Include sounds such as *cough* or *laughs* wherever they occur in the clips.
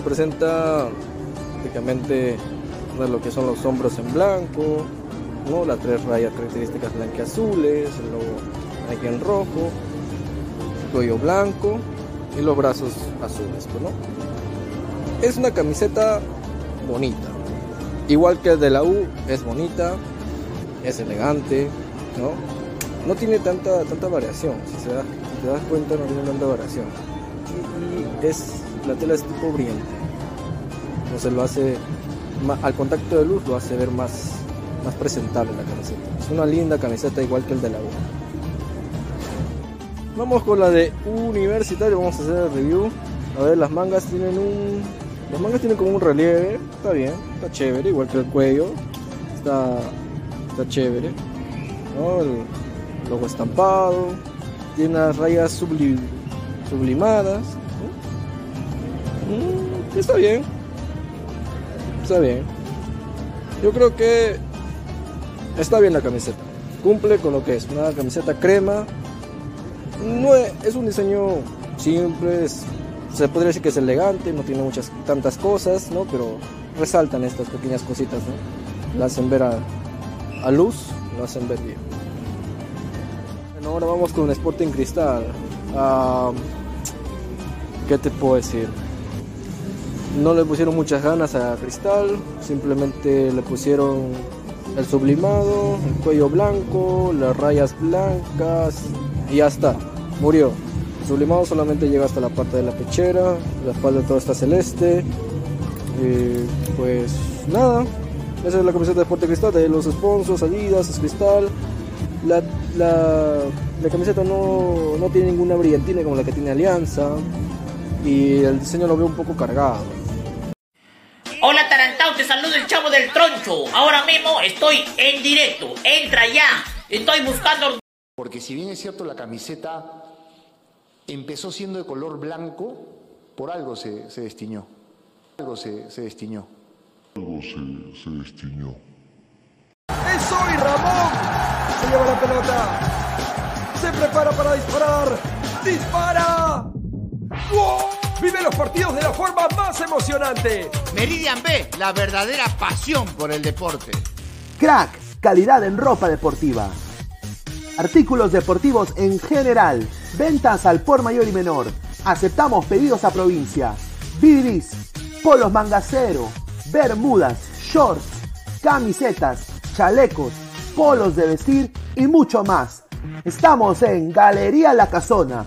Presenta prácticamente lo que son los hombros en blanco, ¿no? las tres rayas características blanqueazules, el logo aquí en rojo, cuello blanco y los brazos azules. Pues, ¿no? Es una camiseta bonita, igual que el de la U, es bonita, es elegante, ¿no? No tiene tanta, tanta variación, si, se da, te das cuenta no tiene tanta variación. Y, es, la tela es tipo brillante, se lo hace, al contacto de luz lo hace ver más, más presentable la camiseta. Es una linda camiseta igual que el de la U. Vamos con la de Universitario, vamos a hacer el review. A ver, las mangas tienen un... Las mangas tienen como un relieve, está bien, está chévere, igual que el cuello. Está, está chévere. El logo estampado. Tiene unas rayas sublimadas. Mm, está bien. Está bien. Yo creo que está bien la camiseta. Cumple con lo que es. Una camiseta crema. No es, un diseño simple. se podría decir que es elegante. No tiene muchas tantas cosas, ¿no? Pero resaltan estas pequeñas cositas, ¿no? La hacen ver a, luz. Lo hacen ver bien ahora vamos con Sporting Cristal. Ah, ¿Qué te puedo decir? No le pusieron muchas ganas a Cristal, simplemente le pusieron el sublimado, el cuello blanco, las rayas blancas y ya está, murió. El sublimado solamente llega hasta la parte de la pechera, la espalda todo está celeste. Y pues nada, esa es la camiseta de Sporting Cristal, de los sponsors, Adidas, es Cristal. La la, camiseta no, no, tiene ninguna brillantina como la que tiene Alianza. Y el diseño lo veo un poco cargado. Hola Tarantao, te saludo el chavo del troncho. Ahora mismo estoy en directo. Entra ya. Estoy buscando. Porque si bien es cierto la camiseta empezó siendo de color blanco, por algo se, se destiñó. Algo se, se destiñó. Algo se, se destiñó. ¡Es hoy, Ramón! Se lleva la pelota. Se prepara para disparar. ¡Dispara! Vive los partidos de la forma más emocionante. Meridian B, la verdadera pasión por el deporte. Crack, calidad en ropa deportiva. Artículos deportivos en general. Ventas al por mayor y menor. Aceptamos pedidos a provincia. Bidris, polos mangacero, bermudas, shorts, camisetas, chalecos, polos de vestir y mucho más. Estamos en Galería La Casona.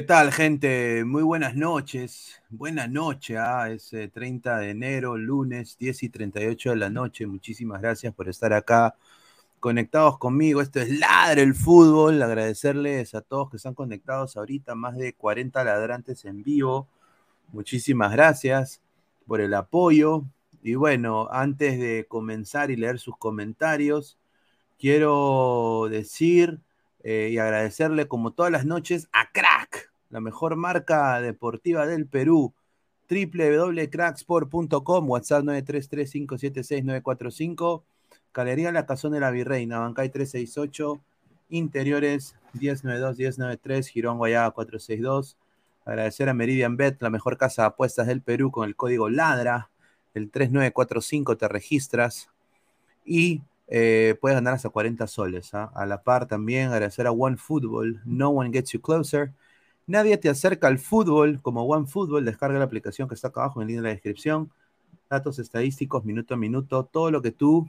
¿Qué tal, gente? Muy buenas noches. Buenas noches, ah, es 30 de enero, lunes, 10 y 38 de la noche. Muchísimas gracias por estar acá conectados conmigo. Esto es Ladre el Fútbol. Agradecerles a todos que están conectados ahorita, más de 40 ladrantes en vivo. Muchísimas gracias por el apoyo. Y bueno, antes de comenzar y leer sus comentarios, quiero decir eh, y agradecerle como todas las noches a Crack, la mejor marca deportiva del Perú www.cracksport.com, WhatsApp 933576945, Galería La Cazón de la Virreina, Bancay 368, Interiores 1092-1093, Girón Guayaba 462. Agradecer a Meridian Bet, la mejor casa de apuestas del Perú, con el código LADRA, el 3945 te registras y eh, puedes ganar hasta 40 soles. ¿ah? A la par también agradecer a One Football, No One Gets You Closer. Nadie te acerca al fútbol como One Football. Descarga la aplicación que está acá abajo en el link de la descripción. Datos estadísticos, minuto a minuto, todo lo que tú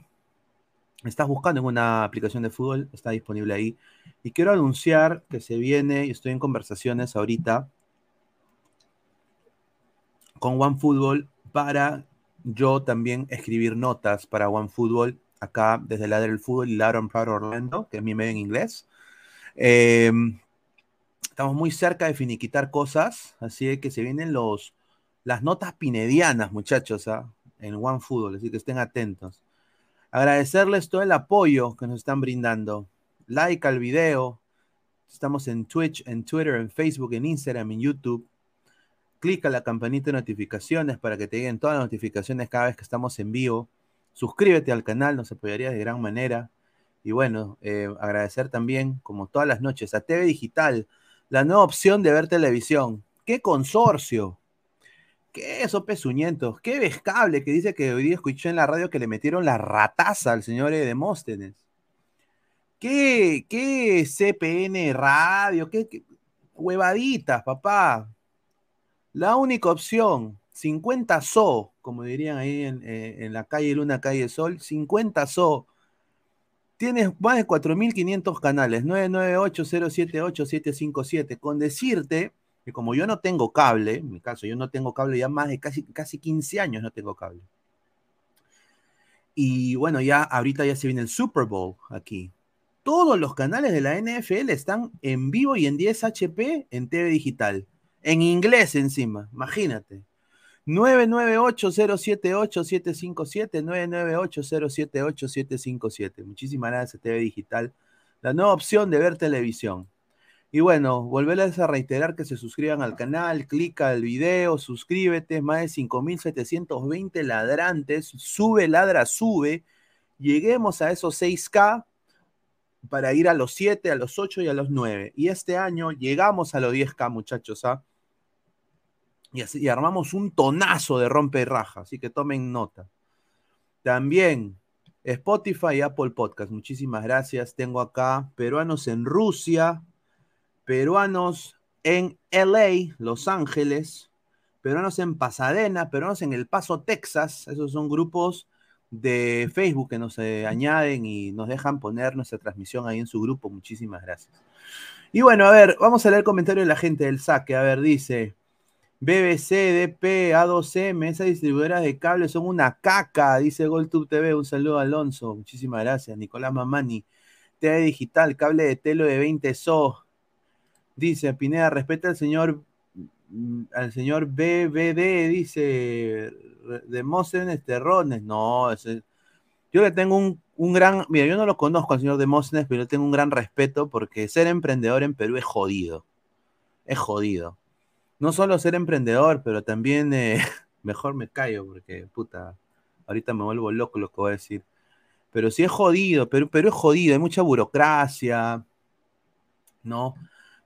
estás buscando en una aplicación de fútbol está disponible ahí. Y quiero anunciar que se viene, estoy en conversaciones ahorita con OneFootball para yo también escribir notas para OneFootball acá desde la del fútbol y Lauren Proud Orlando, que es mi medio en inglés. Em, estamos muy cerca de finiquitar cosas, así que se vienen los, las notas pinedianas, muchachos, ¿ah? en OneFootball, así que estén atentos. Agradecerles todo el apoyo que nos están brindando. Like al video. Estamos en Twitch, en Twitter, en Facebook, en Instagram, en YouTube. Clica la campanita de notificaciones para que te lleguen todas las notificaciones cada vez que estamos en vivo. Suscríbete al canal, nos apoyarías de gran manera. Y bueno, eh, agradecer también, como todas las noches, a TV Digital, la nueva opción de ver televisión. ¡Qué consorcio! ¿Qué eso, pezuñentos? ¿Qué vescable que dice que hoy día escuché en la radio que le metieron la rataza al señor Demóstenes? ¿Qué, qué CPN radio? ¿Qué, huevaditas, papá? La única opción, 50 SO, como dirían ahí en, eh, en la calle Luna, calle Sol, 50 SO. Tienes más de 4.500 canales, 998-078-757. Con decirte que como yo no tengo cable, en mi caso, yo no tengo cable ya más de casi, casi 15 años no tengo cable. Y bueno, ya ahorita ya se viene el Super Bowl aquí. Todos los canales de la NFL están en vivo y en 10 HP en TV digital. En inglés encima, imagínate. 998-078-757, 998-078-757. Muchísimas gracias, TV Digital. La nueva opción de ver televisión. Y bueno, volverles a reiterar que se suscriban al canal, clica al video, suscríbete, más de 5.720 ladrantes, sube, ladra, sube. Lleguemos a esos 6K para ir a los 7, a los 8 y a los 9. Y este año llegamos a los 10K, muchachos, ¿ah? Y, así, armamos un tonazo de rompe raja, así que tomen nota. También Spotify y Apple Podcast, muchísimas gracias. Tengo acá peruanos en Rusia, peruanos en LA, Los Ángeles, peruanos en Pasadena, peruanos en El Paso, Texas. Esos son grupos de Facebook que nos eh, añaden y nos dejan poner nuestra transmisión ahí en su grupo. Muchísimas gracias. Y bueno, a ver, vamos a leer el comentario de la gente del saque. A ver, dice BBC, DP, A2M, esas distribuidoras de cable son una caca, dice GolTube TV. Un saludo Alonso. Muchísimas gracias. Nicolás Mamani. TV Digital, cable de telo de 20 SO. Dice Pineda, respeta al señor mm, al señor BBD, dice Demóstenes Terrones. No, yo le tengo un, un, gran, mira, yo no lo conozco al señor Demóstenes, pero yo tengo un gran respeto porque ser emprendedor en Perú es jodido. Es jodido. No solo ser emprendedor, pero también eh, *laughs* mejor me callo porque, puta, ahorita me vuelvo loco lo que voy a decir. Pero sí es jodido, pero, pero es jodido, hay mucha burocracia, ¿no?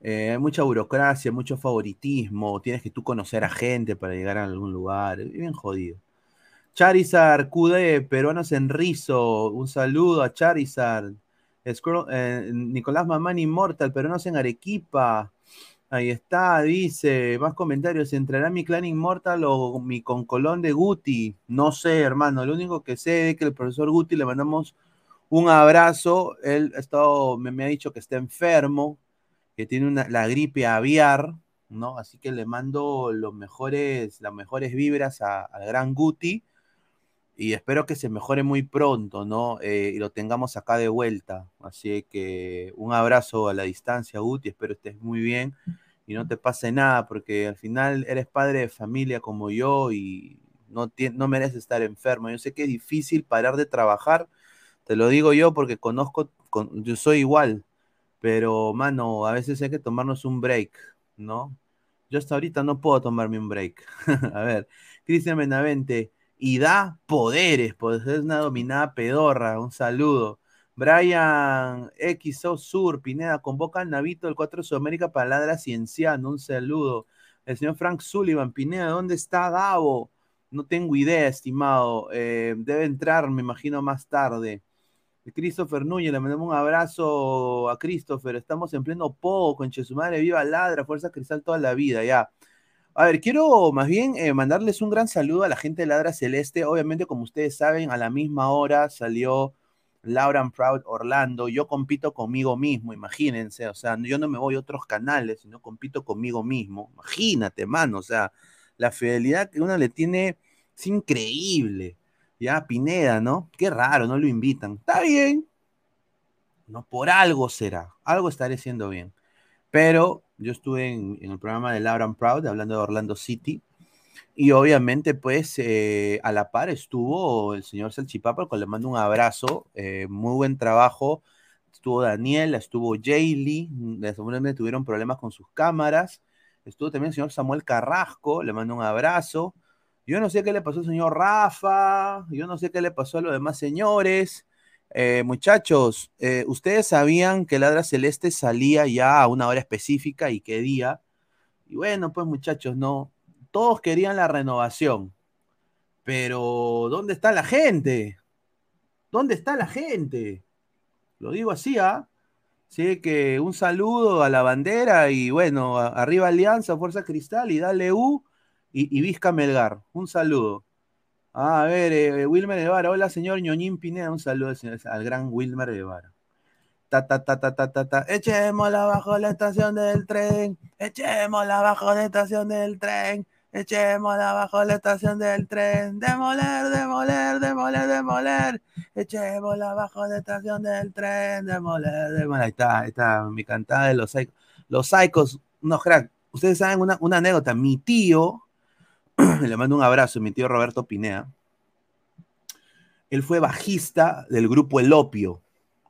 Eh, hay mucha burocracia, mucho favoritismo, tienes que tú conocer a gente para llegar a algún lugar, es bien jodido. Charizard, QD, peruanos en Rizo, un saludo a Charizard. Scroll, eh, Nicolás Mamán Inmortal, peruanos en Arequipa. Ahí está, dice, más comentarios, ¿entrará mi clan Inmortal o mi concolón de Guti? No sé, hermano, lo único que sé es que el profesor Guti le mandamos un abrazo, él ha estado, me, ha dicho que está enfermo, que tiene la gripe aviar, ¿no? Así que le mando los mejores, las mejores vibras al gran Guti. Y espero que se mejore muy pronto, ¿no? Eh, y lo tengamos acá de vuelta. Así que un abrazo a la distancia, Guti, espero estés muy bien y no te pase nada, porque al final eres padre de familia como yo y no, no mereces estar enfermo. Yo sé que es difícil parar de trabajar, te lo digo yo porque conozco, yo soy igual, pero mano, a veces hay que tomarnos un break, ¿no? Yo hasta ahorita no puedo tomarme un break. *laughs* a ver, Cristian Benavente y da poderes, pues es una dominada pedorra, un saludo. Brian XO Sur, Pineda, convoca al Navito del 4 de Sudamérica para ladra cienciano, un saludo. El señor Frank Sullivan, Pineda, ¿dónde está Gabo? No tengo idea, estimado. Eh, debe entrar, me imagino, más tarde. Christopher Núñez, le mandamos un abrazo a Christopher. Estamos en pleno poco, con Chesumare, viva Ladra, Fuerza Cristal toda la vida, ya. A ver, quiero más bien eh, mandarles un gran saludo a la gente de Ladra Celeste. Obviamente, como ustedes saben, a la misma hora salió Laura Proud Orlando. Yo compito conmigo mismo, imagínense. O sea, yo no me voy a otros canales, sino compito conmigo mismo. Imagínate, mano. O sea, la fidelidad que uno le tiene es increíble. Ya, Pineda, ¿no? Qué raro, no lo invitan. Está bien. No, por algo será. Algo estaré haciendo bien. Pero yo estuve en, el programa de Laura Proud, hablando de Orlando City, y obviamente, pues, eh, a la par estuvo el señor Salchipapa, al cual le mando un abrazo, eh, muy buen trabajo. Estuvo Daniel, estuvo Jaylee, seguramente tuvieron problemas con sus cámaras. Estuvo también el señor Samuel Carrasco, le mando un abrazo. Yo no sé qué le pasó al señor Rafa, yo no sé qué le pasó a los demás señores. Eh, muchachos, eh, ¿ustedes sabían que Ladra Celeste salía ya a una hora específica y qué día? Y bueno, pues muchachos, no, todos querían la renovación, pero ¿dónde está la gente? ¿Dónde está la gente? Lo digo así, ¿ah? Sí, que un saludo a la bandera y bueno, arriba Alianza, Fuerza Cristal y dale U y, y Vizca Melgar. Un saludo. Ah, a ver, eh, Wilmer Guevara. Hola, señor Ñoñín Pineda. Un saludo al gran Wilmer Guevara. Ta, ta, ta, ta, ta, ta, ta. Echémosla abajo la estación del tren. Echémosla abajo la estación del tren. Echémosla abajo la estación del tren. Demoler, demoler, demoler, demoler. Echémosla abajo la estación del tren. Demoler, demoler. Ahí está, ahí está mi cantada de los psicos. Los psicos, no, crack. Ustedes saben una, una anécdota. Mi tío, *clears throat* le mando un abrazo, mi tío Roberto Pinea. Él fue bajista del grupo El Opio,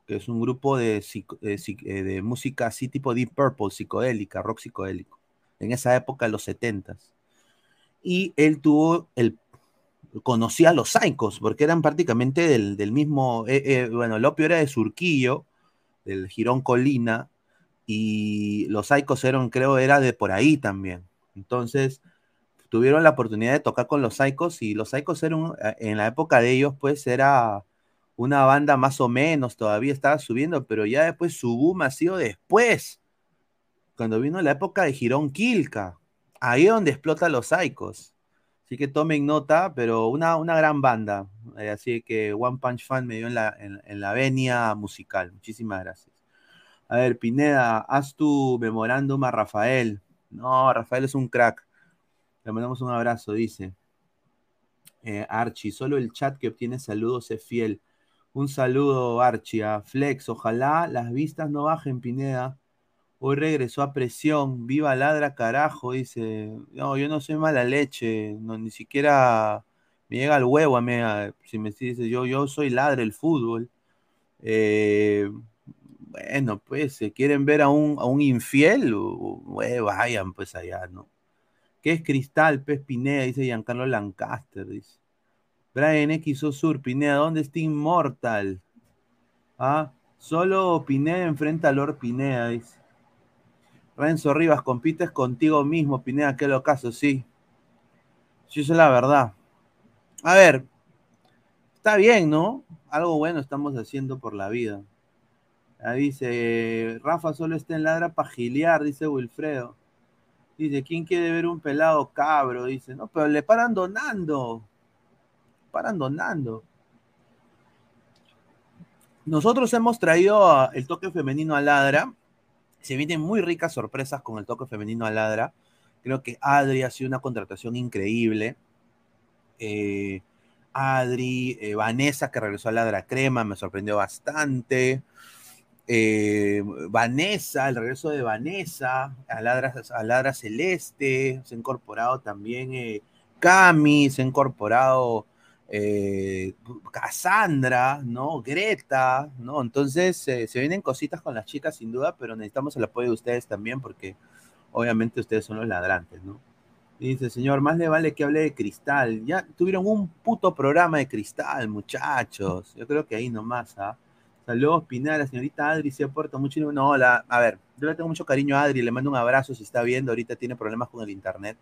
que es un grupo de, eh, de, música así tipo Deep Purple, psicodélica, rock psicodélico, en esa época, los setentas. Y él tuvo el conocía a los Saicos, porque eran prácticamente del, mismo, eh, eh, bueno, el opio era de Surquillo, del Girón Colina, y los Saicos eran, creo, era de por ahí también. Entonces, tuvieron la oportunidad de tocar con los Psychos y los Psychos eran, eh, en la época de ellos, pues era una banda más o menos, todavía estaba subiendo, pero ya después su boom ha sido después, cuando vino la época de Girón Quilca, ahí es donde explota los Psychos. Así que tomen nota, pero una, una gran banda. Eh, así que One Punch Fan me dio en la, en la venia musical. Muchísimas gracias. A ver, Pineda, haz tu memorándum a Rafael. No, Rafael es un crack. Le mandamos un abrazo, dice. Eh, Archie, solo el chat que obtiene saludos es fiel. Un saludo, Archie, a Flex. Ojalá las vistas no bajen, Pineda. Hoy regresó a presión. Viva ladra, carajo, dice. No, yo no soy mala leche. No, ni siquiera me llega al huevo a. Si me dice yo, yo soy ladra el fútbol. Eh, bueno, pues, si quieren ver a un, a un infiel, vayan pues allá, ¿no? ¿Qué es Cristal, Pez Pineda? Dice Giancarlo Lancaster, dice. Brian X Sur, Pineda, ¿dónde está Immortal? ¿Ah? Solo Pineda enfrenta a Lord Pineda, dice. Renzo Rivas, compites contigo mismo, Pineda, qué lo caso, sí. Sí, eso es la verdad. A ver, está bien, ¿no? Algo bueno estamos haciendo por la vida. Ahí dice, Rafa solo está en ladra para giliar, dice Wilfredo. Dice, ¿quién quiere ver un pelado cabro? Dice, no, pero le paran donando. Paran donando. Nosotros hemos traído el toque femenino a Ladra. Se vienen muy ricas sorpresas con el toque femenino a Ladra. Creo que Adri ha sido una contratación increíble. Eh, Adri, eh, Vanessa, que regresó a Ladra Crema, me sorprendió bastante. Eh, Vanessa, el regreso de Vanessa, a Ladra, a Ladra Celeste, se ha incorporado también eh, Cami, se ha incorporado eh, Cassandra, ¿no? Greta, ¿no? Entonces eh, se vienen cositas con las chicas sin duda, pero necesitamos el apoyo de ustedes también porque obviamente ustedes son los ladrantes, ¿no? Dice, señor, más le vale que hable de cristal. Ya tuvieron un puto programa de cristal, muchachos. Yo creo que ahí nomás, ¿ah? Saludos, Pinara, señorita Adri, se aporta mucho. No, la, a ver, yo le tengo mucho cariño a Adri, le mando un abrazo si está viendo, ahorita tiene problemas con el internet.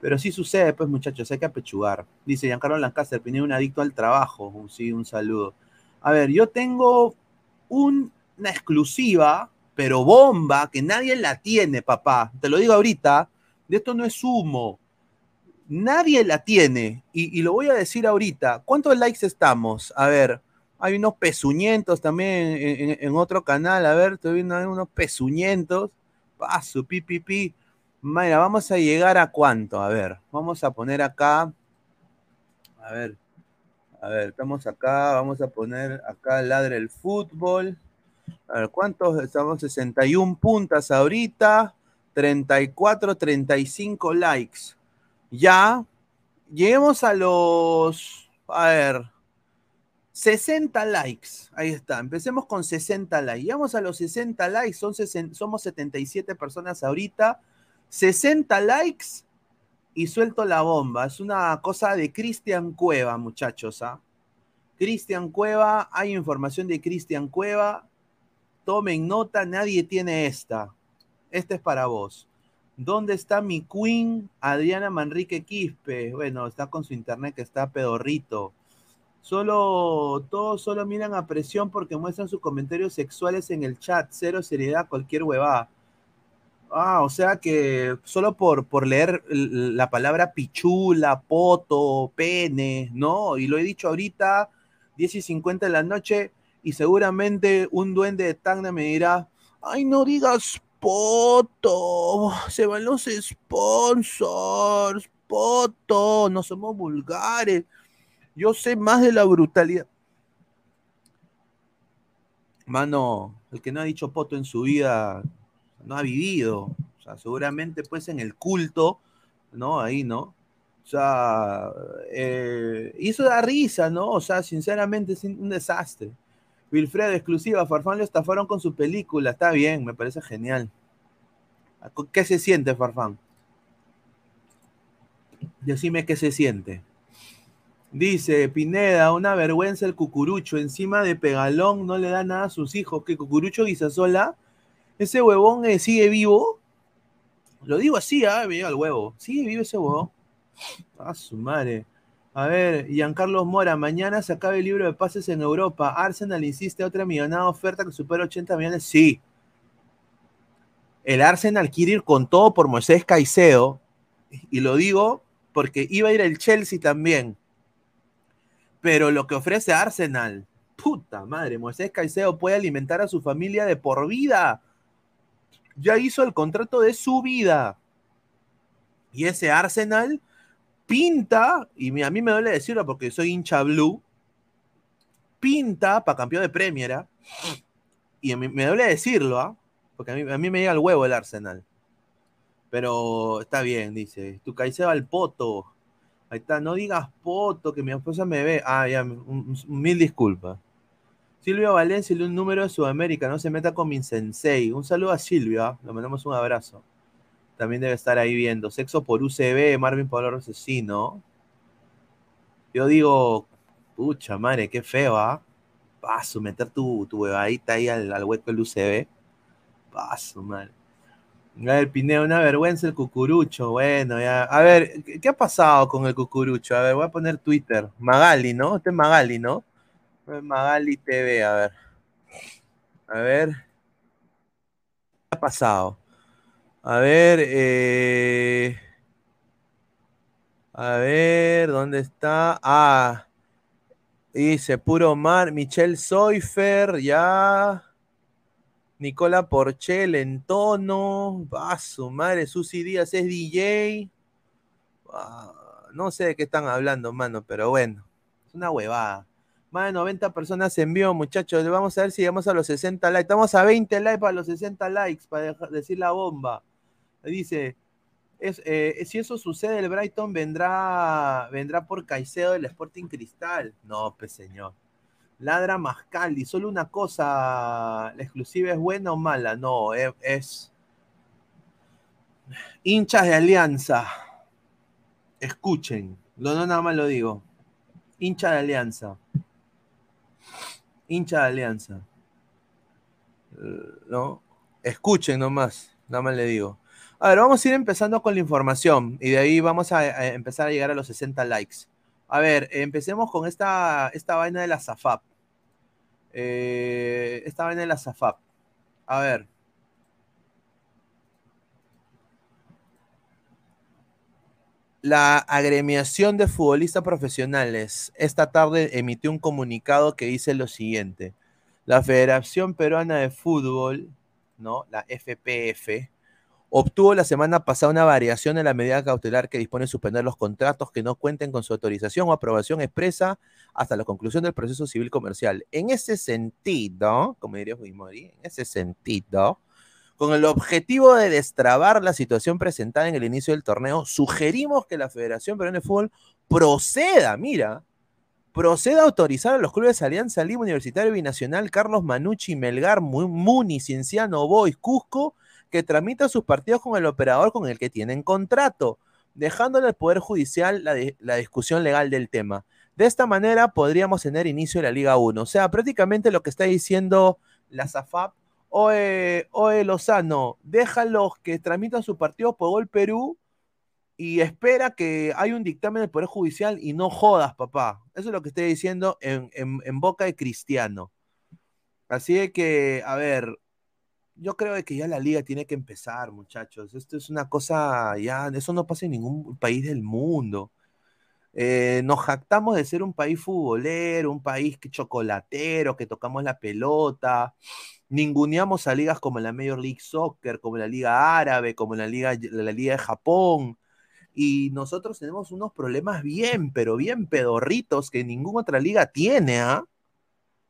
Pero sí sucede, pues, muchachos, hay que apechugar. Dice Giancarlo Lancaster, Pineda, un adicto al trabajo. Un- Sí, un saludo. A ver, yo tengo un- una exclusiva, pero bomba, que nadie la tiene, papá. Te lo digo ahorita, de esto no es humo. Nadie la tiene. Y, y lo voy a decir ahorita. ¿Cuántos likes estamos? A ver, hay unos pezuñentos también en, otro canal. A ver, estoy viendo ahí unos pezuñentos. Paso, pi. Mayra, vamos a llegar a cuánto. A ver, vamos a poner acá. A ver, a ver, estamos acá. Vamos a poner acá ladre el fútbol. A ver, ¿cuántos? Estamos 61 puntas ahorita. 34, 35 likes. Ya. Lleguemos a los. A ver. 60 likes. Ahí está. Empecemos con 60 likes. Llegamos a los 60 likes. Son sesen- somos 77 personas ahorita. 60 likes y suelto la bomba. Es una cosa de Cristian Cueva, muchachos. ¿ah? Cristian Cueva, hay información de Cristian Cueva. Tomen nota, nadie tiene esta. Esta es para vos. ¿Dónde está mi queen Adriana Manrique Quispe? Bueno, está con su internet que está pedorrito. Solo, todos solo miran a presión porque muestran sus comentarios sexuales en el chat. Cero seriedad, cualquier huevada. Ah, o sea que solo por, por leer la palabra pichula, poto, pene, ¿no? Y lo he dicho ahorita, 10 y 50 de la noche, y seguramente un duende de Tacna me dirá, ay, no digas poto, se van los sponsors, poto, no somos vulgares. Yo sé más de la brutalidad. Mano, el que no ha dicho poto en su vida no ha vivido. O sea, seguramente pues en el culto, ¿no? Ahí, ¿no? O sea, eh, y eso da risa, ¿no? O sea, sinceramente es un desastre. Wilfredo, exclusiva, Farfán lo estafaron con su película. Está bien, me parece genial. ¿Qué se siente, Farfán? Decime qué se siente. Dice Pineda, una vergüenza el cucurucho. Encima de Pegalón no le da nada a sus hijos. ¿Qué cucurucho Guisasola? Ese huevón eh, sigue vivo. Lo digo así, ah, llega el huevo. Sigue vivo ese huevón. A su madre. A ver, Giancarlos Mora, mañana se acaba el libro de pases en Europa. Arsenal insiste a otra millonada oferta que supera 80 millones. Sí. El Arsenal quiere ir con todo por Moisés Caicedo. Y lo digo porque iba a ir el Chelsea también. Pero lo que ofrece Arsenal, puta madre, Moisés Caicedo puede alimentar a su familia de por vida. Ya hizo el contrato de su vida. Y ese Arsenal pinta, y a mí me duele decirlo porque soy hincha blue, pinta para campeón de Premier. ¿ah? Y a mí- me duele decirlo, ¿ah? porque a mí, a mí me llega el huevo el Arsenal. Pero está bien, dice. Tu Caicedo al poto. Ahí está, no digas poto, que mi esposa me ve. Ah, ya, mil disculpas. Silvio Valencia, un número de Sudamérica, no se meta con mi sensei. Un saludo a Silvio, ¿ah? le mandamos un abrazo. También debe estar ahí viendo. Sexo por UCB, Marvin Pablo Asesino. Yo digo, pucha madre, qué feo, ¿ah? Paso, meter tu, tu huevadita ahí al, al hueco del UCB. Paso, madre. A ver, Pineo, una vergüenza el cucurucho. Bueno, ya. A ver, ¿qué, ha pasado con el cucurucho? A ver, voy a poner Twitter. Magali, ¿no? Este es Magali, ¿no? Eh, Magali TV, a ver. A ver. ¿Qué ha pasado? A ver, eh... A ver, ¿dónde está? Ah, dice Puro Mar, Michelle Soifer, ya. Nicola Porchel en tono. Va su madre, Susi Díaz es DJ. Ah, no sé de qué están hablando, mano, pero bueno. Una huevada. Más de 90 personas en vivo, muchachos. Vamos a ver si llegamos a los 60 likes. Estamos a 20 likes para los 60 likes, para decir la bomba. Dice, es, eh, si eso sucede, el Brighton vendrá, vendrá por Caicedo del Sporting Cristal. No, pues señor. Ladra Mascaldi. Solo una cosa, ¿la exclusiva es buena o mala? No, es, es hinchas de Alianza. Escuchen, no, no nada más lo digo. Hincha de Alianza. Hincha de Alianza. Eh, ¿No? Escuchen nomás, nada más le digo. A ver, vamos a ir empezando con la información y de ahí vamos a empezar a llegar a los 60 likes. A ver, empecemos con esta, esta vaina de la SAFAP. Eh, esta vaina de la SAFAP. A ver. La agremiación de futbolistas profesionales esta tarde emitió un comunicado que dice lo siguiente. La Federación Peruana de Fútbol, ¿no? La FPF, obtuvo la semana pasada una variación en la medida cautelar que dispone de suspender los contratos que no cuenten con su autorización o aprobación expresa hasta la conclusión del proceso civil comercial. En ese sentido, como diría Fujimori, en ese sentido, con el objetivo de destrabar la situación presentada en el inicio del torneo, sugerimos que la Federación Peruana de Fútbol proceda, mira, proceda a autorizar a los clubes Alianza Lima Universitario Binacional, Carlos Manucci, Melgar, Mu- Muni, Cienciano, Boys, Cusco, que tramita sus partidos con el operador con el que tienen contrato, dejándole al Poder Judicial la, la discusión legal del tema. De esta manera podríamos tener inicio de la Liga 1. O sea, prácticamente lo que está diciendo la SAFAP, oe, oe Lozano, déjalos que tramitan sus partidos por Gol Perú y espera que haya un dictamen del Poder Judicial y no jodas, papá. Eso es lo que estoy diciendo en, en- en boca de Cristiano. Así que, a ver, yo creo que ya la liga tiene que empezar, muchachos. Esto es una cosa, ya, eso no pasa en ningún país del mundo. Eh, nos jactamos de ser un país futbolero, un país chocolatero, que tocamos la pelota, ninguneamos a ligas como la Major League Soccer, como la Liga Árabe, como la Liga, la Liga de Japón, y nosotros tenemos unos problemas bien, pero bien pedorritos que ninguna otra liga tiene, ¿ah?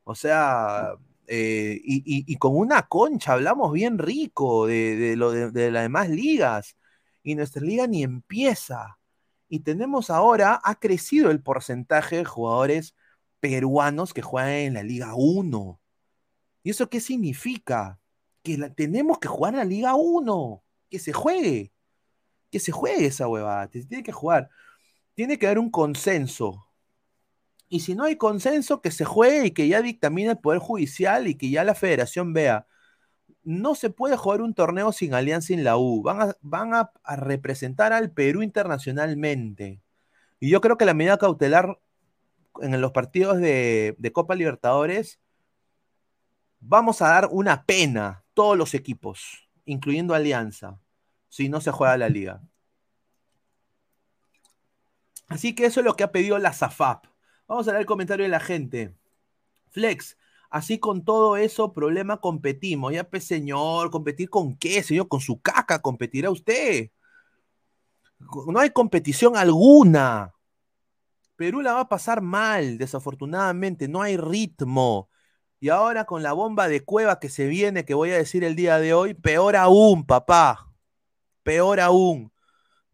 O sea, eh, y, con una concha hablamos bien rico de, lo de, las demás ligas, y nuestra liga ni empieza. Y tenemos ahora, ha crecido el porcentaje de jugadores peruanos que juegan en la Liga 1. ¿Y eso qué significa? Que tenemos que jugar en la Liga 1, que se juegue, que se juegue esa huevada, tiene que jugar. Tiene que haber un consenso. Y si no hay consenso, que se juegue y que ya dictamine el Poder Judicial y que ya la federación vea. No se puede jugar un torneo sin alianza en la U. Van a, representar al Perú internacionalmente. Y yo creo que la medida cautelar en los partidos de, de Copa Libertadores, vamos a dar una pena todos los equipos, incluyendo Alianza, si no se juega la liga. Así que eso es lo que ha pedido la SAFAP. Vamos a ver el comentario de la gente. Flex, así con todo eso, problema competimos. Ya, pues, señor, ¿competir con qué, señor? Con su caca competirá usted. No hay competición alguna. Perú la va a pasar mal, desafortunadamente, no hay ritmo. Y ahora con la bomba de cueva que se viene, que voy a decir el día de hoy, peor aún, papá. Peor aún.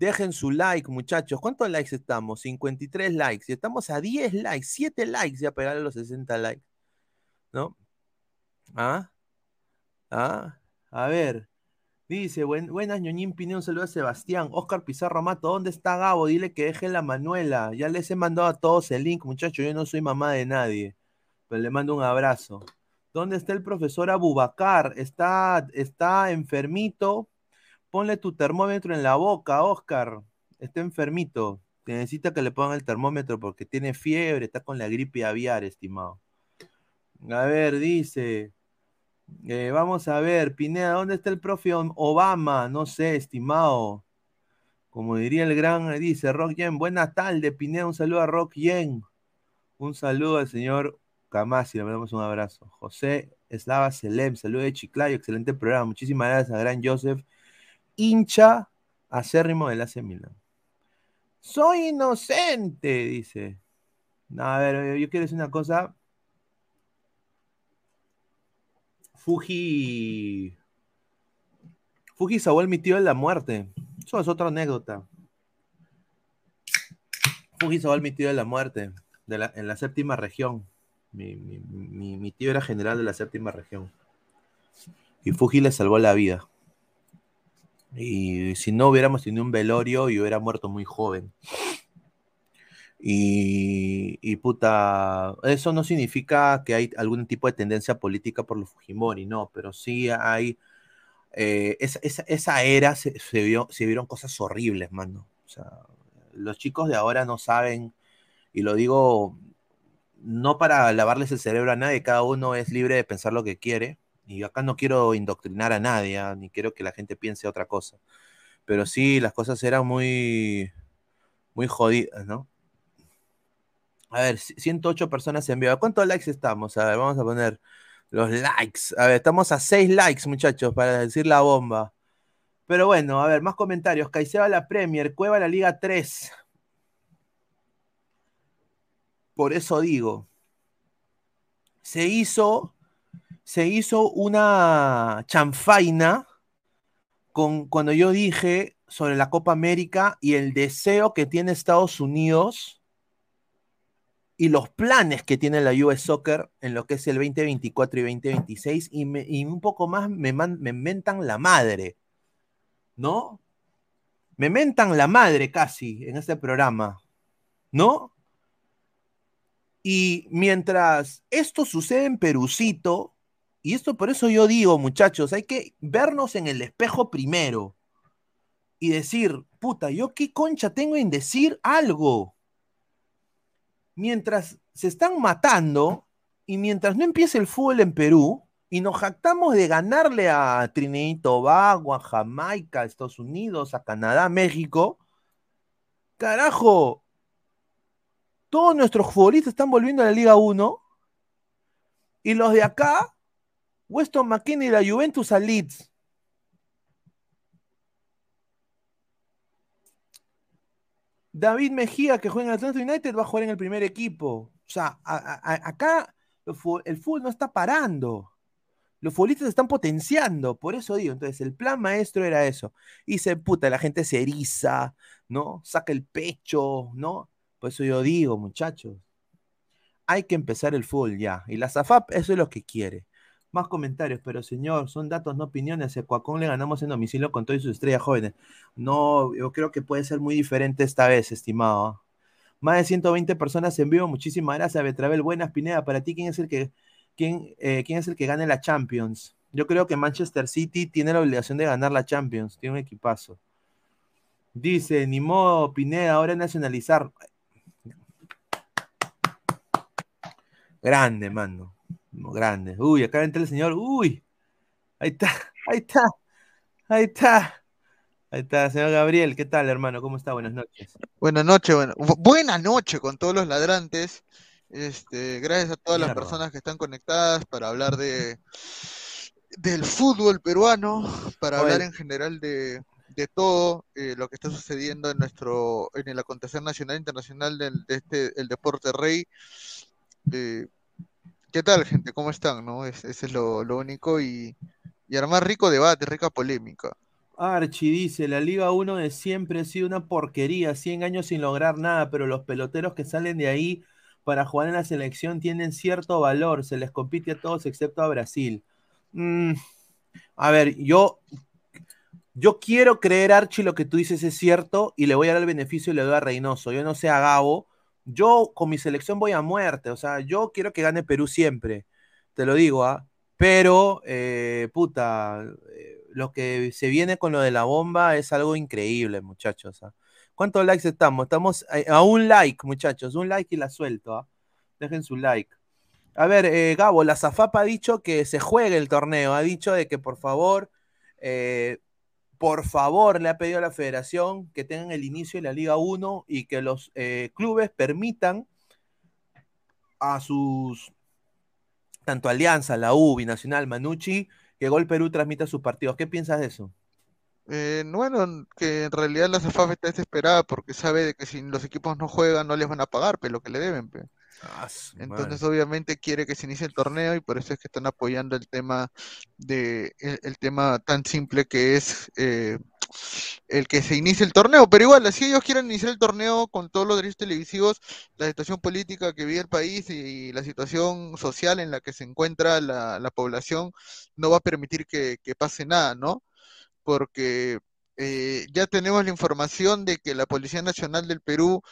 Dejen su like, muchachos. ¿Cuántos likes estamos? 53 likes. Y estamos a 10 likes, 7 likes ya pegar los 60 likes. ¿No? ¿Ah? ¿Ah? A ver. Dice, buen, buenas, ñoñín Pineo, un saludo a Sebastián. Oscar Pizarro Mato, ¿dónde está Gabo? Dile que deje la Manuela. Ya les he mandado a todos el link, muchachos. Yo no soy mamá de nadie. Pero le mando un abrazo. ¿Dónde está el profesor Abubacar? Está, está enfermito. Ponle tu termómetro en la boca, Oscar. Está enfermito. Necesita que le pongan el termómetro porque tiene fiebre, está con la gripe aviar, estimado. A ver, dice. Eh, vamos a ver, Pineda, ¿dónde está el profe Obama? No sé, estimado. Como diría el gran, dice Rock Yen, buena tarde, Pineda, un saludo a Rock Yen. Un saludo al señor Camasi, le mandamos un abrazo. José Eslava Selem, saludo de Chiclayo, excelente programa. Muchísimas gracias a Gran Joseph, hincha acérrimo del AC Milan. Soy inocente, dice. No, a ver, yo quiero decir una cosa. Fuji. Fuji Saúl, mi tío de la muerte. Eso es otra anécdota. Fuji Saúl, mi tío de la muerte. De la, en la séptima región. Mi, mi- mi- mi tío era general de la séptima región. Y Fuji le salvó la vida. Y si no hubiéramos tenido un velorio, yo hubiera muerto muy joven. Y, puta, eso no significa que hay algún tipo de tendencia política por los Fujimori, no, pero sí hay, eh, esa, era se vieron cosas horribles, mano. O sea, los chicos de ahora no saben, y lo digo no para lavarles el cerebro a nadie, cada uno es libre de pensar lo que quiere, y acá no quiero indoctrinar a nadie, ah, ni quiero que la gente piense otra cosa, pero sí, las cosas eran muy, muy jodidas, ¿no? A ver, c- 108 personas en vivo. ¿A ¿Cuántos likes estamos? A ver, vamos a poner los likes. A ver, estamos a 6 likes, muchachos, para decir la bomba. Pero bueno, a ver, más comentarios. Caicedo a la Premier, Cueva a la Liga 3. Por eso digo, se hizo, se hizo una chanfaina con, cuando yo dije sobre la Copa América y el deseo que tiene Estados Unidos y los planes que tiene la US Soccer en lo que es el 2024 y 2026 y, me- y un poco más me, me mentan la madre, ¿no? Me mentan la madre casi en este programa, ¿no? Y mientras esto sucede en Perucito, y esto por eso yo digo, muchachos, hay que vernos en el espejo primero y decir, puta, ¿yo qué concha tengo en decir algo? mientras se están matando y mientras no empiece el fútbol en Perú y nos jactamos de ganarle a Trinidad y Tobago, a Jamaica, a Estados Unidos, a Canadá, a México, carajo, todos nuestros futbolistas están volviendo a la Liga 1 y los de acá, Weston McKinney y la Juventus a Leeds. David Mejía, que juega en Atlanta United, va a jugar en el primer equipo. O sea, acá el el fútbol no está parando. Los futbolistas están potenciando. Por eso digo, entonces el plan maestro era eso. Y se puta, la gente se eriza, ¿no? Saca el pecho, ¿no? Por eso yo digo, muchachos, hay que empezar el fútbol ya. Y la SAFAP, eso es lo que quiere. Más comentarios, pero señor, son datos, no opiniones. A Cuacón le ganamos en domicilio con todas sus estrellas jóvenes. No, yo creo que puede ser muy diferente esta vez, estimado. ¿ah? Más de 120 personas en vivo. Muchísimas gracias, Betravel. Buenas, Pineda. Para ti, ¿quién es el que, quién, eh, quién es el que gane la Champions? Yo creo que Manchester City tiene la obligación de ganar la Champions. Tiene un equipazo. Dice, ni Pineda, ahora nacionalizar. Grande, mano. Grande. Uy, acá entra el señor. Uy. Ahí está, *laughs* ahí está, ahí está. Ahí está, señor Gabriel. ¿Qué tal, hermano? ¿Cómo está? Buenas noches. Buenas noches, bueno, bu- buena noche con todos los ladrantes. Este, gracias a todas las personas que están conectadas para hablar de del fútbol peruano, para Oye. hablar en general de, de todo eh, lo que está sucediendo en nuestro, en el acontecer nacional e internacional del, de este, el deporte rey. Eh, ¿qué tal, gente? ¿Cómo están? ¿No? Es- ese es lo, lo único y, y armar rico debate, rica polémica. Archie dice, la Liga 1 de siempre ha sido una porquería, 100 años sin lograr nada, pero los peloteros que salen de ahí para jugar en la selección tienen cierto valor, se les compite a todos excepto a Brasil. Mm, a ver, yo, yo quiero creer, Archie, lo que tú dices es cierto y le voy a dar el beneficio y le doy a Reynoso. Yo no sé a Gabo, yo con mi selección voy a muerte, o sea, yo quiero que gane Perú siempre, te lo digo, ¿ah? Pero, eh, puta, eh, lo que se viene con lo de la bomba es algo increíble, muchachos. ¿ah? ¿Cuántos likes estamos? Estamos a, a un like, muchachos, un like y la suelto. ¿ah? Dejen su like. A ver, eh, Gabo, la Zafapa ha dicho que se juegue el torneo, ha dicho de que por favor, eh, por favor, le ha pedido a la federación que tengan el inicio de la Liga 1 y que los eh, clubes permitan a sus, tanto Alianza, la U, Binacional, Manucci, que Gol Perú transmita sus partidos. ¿Qué piensas de eso? Eh, bueno, que en realidad la CEFAF está desesperada porque sabe de que si los equipos no juegan no les van a pagar, pero lo que le deben, pe. Ah, Entonces, obviamente, quiere que se inicie el torneo y por eso es que están apoyando el tema de el, el tema tan simple que es eh, el que se inicie el torneo. Pero igual, si ellos quieren iniciar el torneo con todos los derechos televisivos, la situación política que vive el país y la situación social en la que se encuentra la, la población no va a permitir que, que pase nada, ¿no? Porque eh, ya tenemos la información de que la Policía Nacional del Perú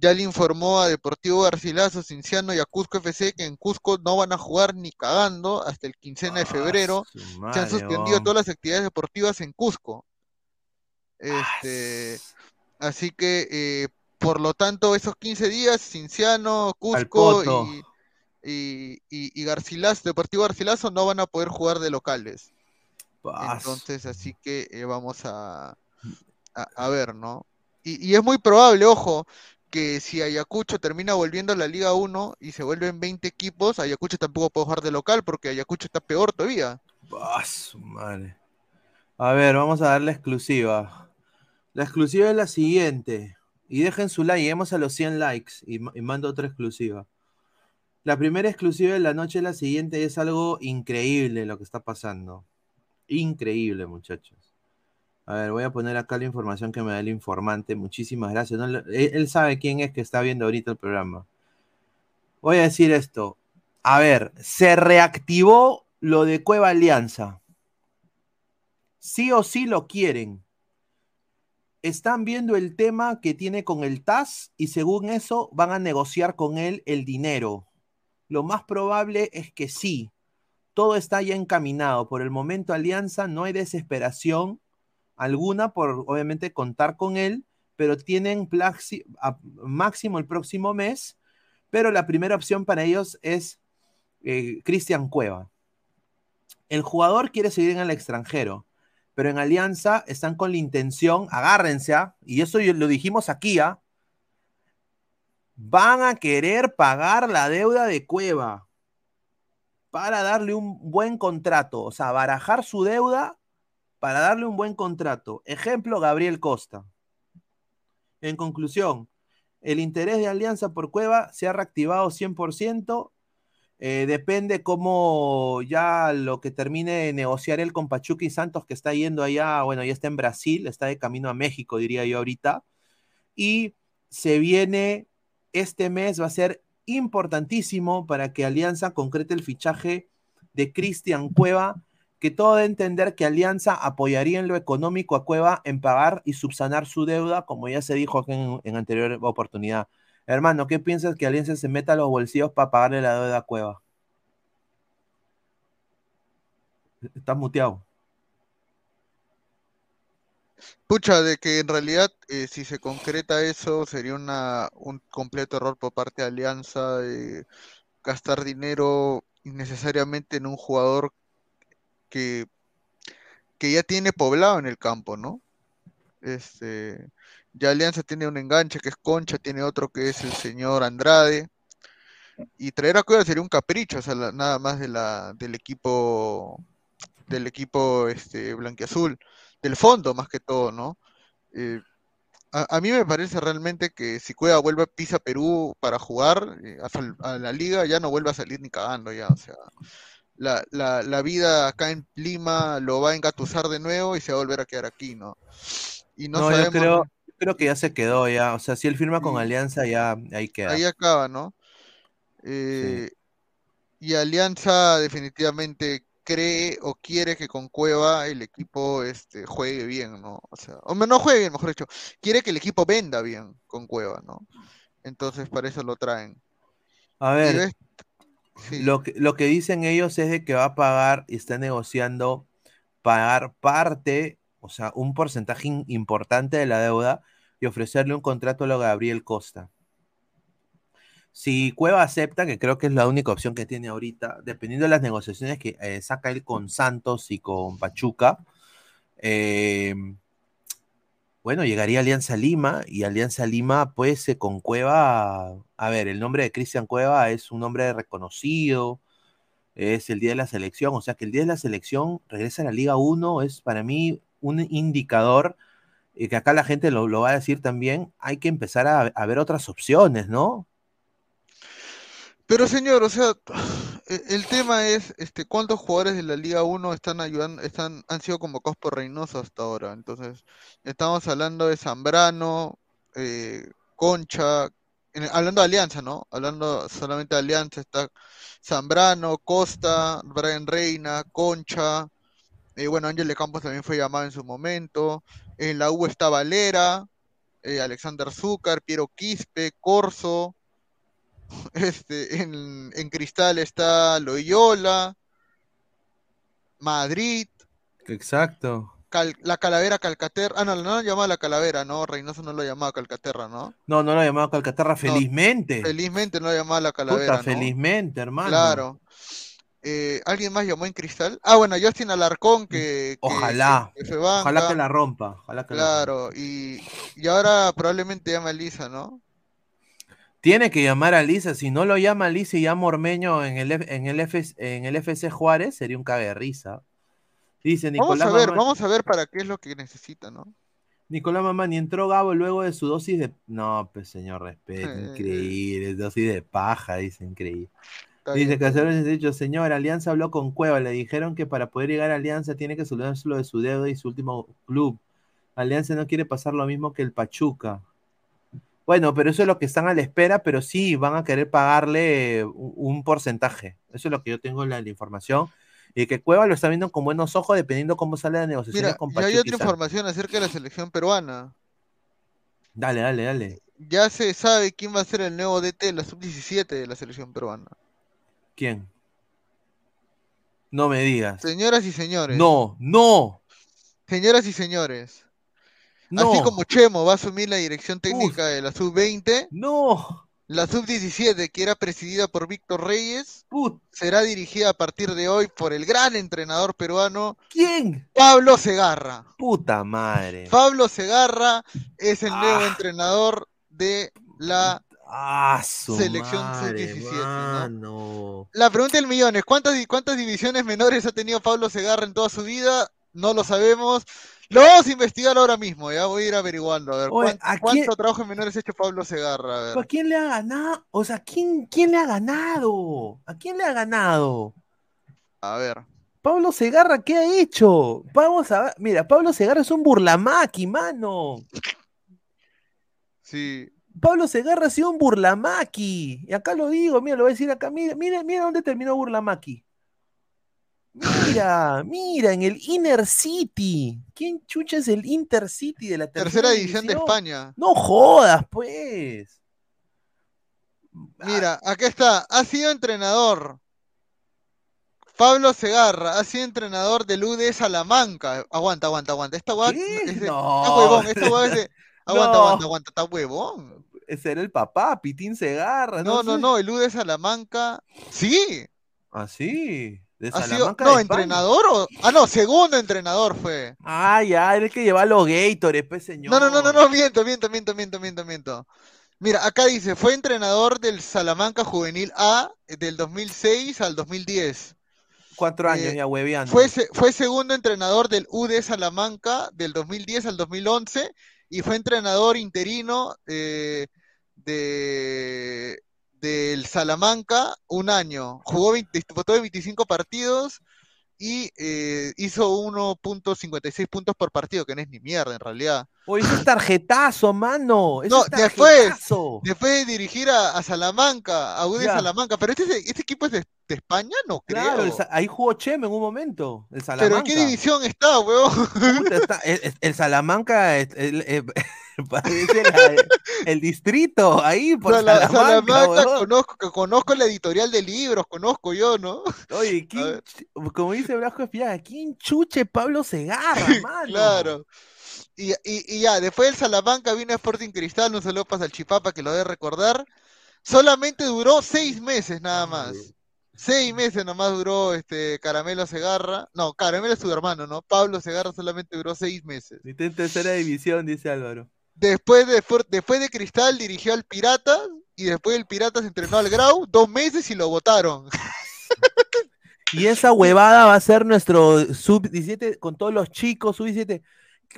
ya le informó a Deportivo Garcilaso, Cinciano y a Cusco FC que en Cusco no van a jugar ni cagando hasta el quincena de febrero. Se han suspendido todas las actividades deportivas en Cusco. Este, así que, eh, por lo tanto, esos 15 días, Cinciano, Cusco y, y, y- y Garcilaso, Deportivo Garcilaso no van a poder jugar de locales. Entonces, así que eh, vamos a, a, a ver, ¿no? Y, y es muy probable, ojo, que si Ayacucho termina volviendo a la Liga 1 y se vuelven 20 equipos, Ayacucho tampoco puede jugar de local porque Ayacucho está peor todavía. Ah, su madre. A ver, vamos a dar la exclusiva. La exclusiva es la siguiente. Y dejen su like, lleguemos a los 100 likes y, y mando otra exclusiva. La primera exclusiva de la noche es la siguiente, es algo increíble lo que está pasando. Increíble, muchachos. A ver, voy a poner acá la información que me da el informante. Muchísimas gracias. No él, él sabe quién es que está viendo ahorita el programa. Voy a decir esto. A ver, se reactivó lo de Cueva Alianza. Sí o sí lo quieren. Están viendo el tema que tiene con el TAS y según eso van a negociar con él el dinero. Lo más probable es que sí. Todo está ya encaminado. Por el momento, Alianza, no hay desesperación alguna por obviamente contar con él, pero tienen máximo el próximo mes. Pero la primera opción para ellos es eh, Cristian Cueva. El jugador quiere seguir en el extranjero, pero en Alianza están con la intención, agárrense, ¿ah? y eso lo dijimos aquí, ¿ah? van a querer pagar la deuda de Cueva para darle un buen contrato, o sea, barajar su deuda para darle un buen contrato. Ejemplo, Gabriel Costa. En conclusión, el interés de Alianza por Cueva se ha reactivado 100%. Eh, depende cómo ya lo que termine de negociar él con Pachuca y Santos, que está yendo allá, bueno, ya está en Brasil, está de camino a México, diría yo ahorita. Y se viene, este mes va a ser importantísimo para que Alianza concrete el fichaje de Cristian Cueva, que todo de entender que Alianza apoyaría en lo económico a Cueva en pagar y subsanar su deuda, como ya se dijo en, anterior oportunidad. Hermano, ¿qué piensas que Alianza se meta a los bolsillos para pagarle la deuda a Cueva? Estás muteado. Pucha, de que en realidad eh, si se concreta eso sería un completo error por parte de Alianza de gastar dinero innecesariamente en un jugador que, que ya tiene poblado en el campo, ¿no? Este, ya Alianza tiene un enganche que es Concha, tiene otro que es el señor Andrade. Y traer a Cueva sería un capricho, o sea, la- nada más de la, del equipo, del equipo este, blanquiazul, del fondo más que todo, ¿no? Eh, a, mí me parece realmente que si Cueva vuelve a pisa Perú para jugar eh, a, a la liga, ya no vuelve a salir ni cagando ya, o sea, la, la, la vida acá en Lima lo va a engatusar de nuevo y se va a volver a quedar aquí, ¿no? Y no, No, yo sabemos, creo, yo creo que ya se quedó ya. O sea, si él firma con Sí. Alianza, ya ahí queda. ahí acaba, ¿no? Eh, Y Alianza definitivamente cree o quiere que con Cueva el equipo este, juegue bien, ¿no? O sea, o no juegue bien, mejor dicho, quiere que el equipo venda bien con Cueva, ¿no? Entonces para eso lo traen. A ver, lo que, lo que dicen ellos es de que va a pagar y está negociando pagar parte, o sea, un porcentaje importante de la deuda y ofrecerle un contrato a lo Gabriel Costa. Si Cueva acepta, que creo que es la única opción que tiene ahorita, dependiendo de las negociaciones que eh, saca él con Santos y con Pachuca, eh, bueno, llegaría Alianza Lima y Alianza Lima, pues eh, con Cueva, a ver, el nombre de Cristian Cueva es un nombre reconocido, es el día de la selección, o sea que el día de la selección regresa a la Liga 1, es para mí un indicador y que acá la gente lo, va a decir también, hay que empezar a, a ver otras opciones, ¿no? Pero señor, o sea, el tema es, este, ¿cuántos jugadores de la Liga 1 están ayudando, están, han sido convocados por Reynoso hasta ahora? Entonces, estamos hablando de Zambrano, eh, Concha, hablando de Alianza, ¿no? Hablando solamente de Alianza, está Zambrano, Costa, Brian Reina, Concha, eh, bueno, Ángel de Campos también fue llamado en su momento, en la U está Valera, eh, Alexander Zúcar, Piero Quispe, Corso, *laughs* este, en, en Cristal está Loyola, Madrid, Exacto. Cal- la Calavera Calcaterra. Ah, no, no lo llamaba la Calavera, ¿no? Reynoso no lo llamaba Calcaterra, ¿no? No, no lo llamaba Calcaterra, felizmente. Felizmente no lo llamaba la Calavera, Puta, ¿no? felizmente, hermano. Claro. Eh, ¿alguien más llamó en Cristal? Ah, bueno, Justin Alarcón, que, que- Ojalá. que fue Ojalá que la rompa. Ojalá que la Claro, y, y ahora probablemente llama a Lisa, ¿no? Tiene que llamar a Lisa. Si no lo llama a Lisa y llama Ormeño en el, en el, F- en el FC Juárez, sería un cague de risa. Dice Vamos Nicolás a ver, Mamani- vamos a ver para qué es lo que necesita, ¿no? Nicolás Mamani entró Gabo luego de su dosis de. No, pues señor, respeto. Eh. Increíble. Dosis de paja, dice, increíble. Está Dice está hace dicho, señor, Alianza habló con Cueva, le dijeron que para poder llegar a Alianza tiene que solucionarlo de su dedo y su último club. Alianza no quiere pasar lo mismo que el Pachuca. Bueno, pero eso es lo que están a la espera, pero sí van a querer pagarle un, porcentaje. Eso es lo que yo tengo en la, la información. Y que Cueva lo está viendo con buenos ojos dependiendo cómo sale la negociación Mira, con Pachuca. hay otra información acerca de la selección peruana. Dale, dale, dale. Ya se sabe quién va a ser el nuevo DT de la sub-17 de la selección peruana. ¿Quién? No me digas. Señoras y señores. No, no, Señoras y señores. No. Así como Chemo va a asumir la dirección técnica de la sub-20, No. la sub-17, que era presidida por Víctor Reyes, Put- será dirigida a partir de hoy por el gran entrenador peruano ¿Quién? Pablo Segarra. Puta madre. Pablo Segarra es el nuevo Ah. entrenador de la Ah, Selección madre, sub-17, ¿no? La pregunta del millón es, ¿cuántas, ¿cuántas divisiones menores ha tenido Pablo Segarra en toda su vida? No lo sabemos. Lo vamos a investigar ahora mismo, ya voy a ir averiguando. A ver, Oye, ¿cuán- ¿a ¿cuánto quién- trabajo en menores ha hecho Pablo Segarra? A ver. ¿A quién le ha ganado? O sea, ¿quién, ¿quién le ha ganado? ¿A quién le ha ganado? A ver. Pablo Segarra, ¿qué ha hecho? Vamos a ver. Mira, Pablo Segarra es un burlamaqui, mano. Sí. Pablo Segarra ha sido un burlamaqui. Y acá lo digo, mira, lo voy a decir acá. Mira, mira, mira dónde terminó burlamaqui. Mira, mira, en el Inner City. ¿Quién chucha es el Intercity de la tercera, Tercera división de España. No jodas, pues. Mira, acá está. Ha sido entrenador. Pablo Segarra ha sido entrenador del UD Salamanca. Aguanta, aguanta, aguanta. Esta guay es de- No. está huevón. Esta guay es de- *laughs* Aguanta, No. aguanta, aguanta. Está huevón. Ese era el papá, Pitín Segarra. No, no, sé. no. El UD Salamanca. Sí. Ah, sí. De Ha sido, no, de entrenador o. Ah, no, segundo entrenador fue. Ah, ya, era el que lleva los Gators, pues, señor. No, no, no, no, no, miento, miento, miento, miento, miento, miento. Mira, acá dice, fue entrenador del Salamanca Juvenil A del 2006 al 2010. Cuatro años Eh, ya hueveando. Fue, fue segundo entrenador del UD Salamanca del 2010 al 2011 y fue entrenador interino eh, de, del Salamanca un año. Jugó 20 disputó 25 partidos y eh, hizo 1.56 puntos por partido, que no es ni mierda en realidad. Oye, ese es tarjetazo, mano. Eso No, es después, tarjetazo. después de dirigir a, a Salamanca, a UD. Salamanca, pero este, este equipo es de, de España, no creo. Claro, ahí jugó Cheme en un momento. El pero Salamanca. ¿en qué división está, weón? Puta, está- el, Salamanca es- el- el- *laughs* parece la- el distrito ahí por Sala- Salamanca, Salamanca, conozco, conozco la editorial de libros, conozco yo, ¿no? Oye, ¿quién como dice Blasco Espiaga, ¿quién chuche Pablo Segarra, *laughs* mano? Claro. Y, y, y ya, después del Salamanca vino Sporting Cristal, un saludo para Salchipapa que lo debe recordar. Solamente duró seis meses nada más. Seis meses nomás duró este Caramelo Segarra. No, Caramelo es su hermano, ¿no? Pablo Segarra solamente duró seis meses. Está en tercera división, dice Álvaro. Después de, después de Cristal dirigió al Piratas y después del Piratas entrenó al Grau dos meses y lo votaron. *laughs* Y esa huevada va a ser nuestro sub-17 con todos los chicos, sub-17.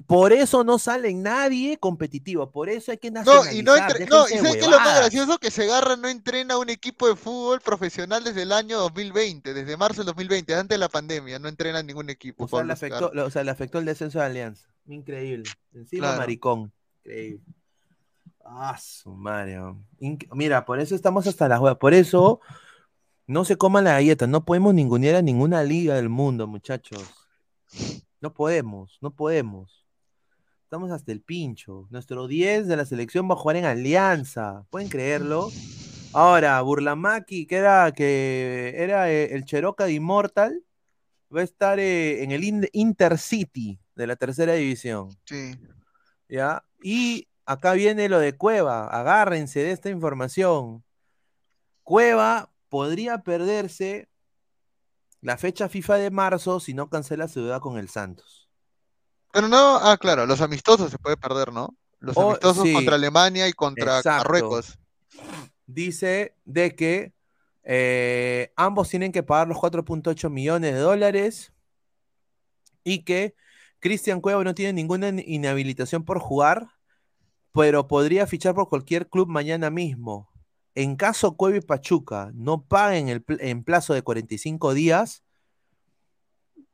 Por eso no sale nadie competitivo, por eso hay que No, nacionalizar. y no, entre- no, y ¿sabes qué es lo más gracioso? Que Segarra no entrena a un equipo de fútbol profesional desde el año 2020, desde marzo del 2020, antes de la pandemia, no entrena ningún equipo. O sea, le afectó, o sea, le afectó el descenso de Alianza. Increíble. Encima Claro. maricón. Increíble. Ah, su. Inc- Mira, por eso estamos hasta las huevas. Por eso no se coman la galleta. No podemos ningunear a ninguna liga del mundo, muchachos. No podemos, no podemos. Estamos hasta el pincho. Nuestro 10 de la selección va a jugar en Alianza. ¿Pueden creerlo? Ahora, Burlamaki, que era, que era eh, el Cheroca de Immortal, va a estar eh, en el In- Intercity de la tercera división. Sí. ¿Ya? Y acá viene lo de Cueva. Agárrense de esta información. Cueva podría perderse la fecha FIFA de marzo si no cancela su deuda con el Santos. Pero no, ah, claro, los amistosos se puede perder, ¿no? Los Oh, amistosos sí. contra Alemania y contra Exacto. Marruecos. Dice de que eh, ambos tienen que pagar los 4.8 millones de dólares y que Cristian Cueva no tiene ninguna in- inhabilitación por jugar, pero podría fichar por cualquier club mañana mismo. En caso Cueva y Pachuca no paguen el en plazo de 45 días,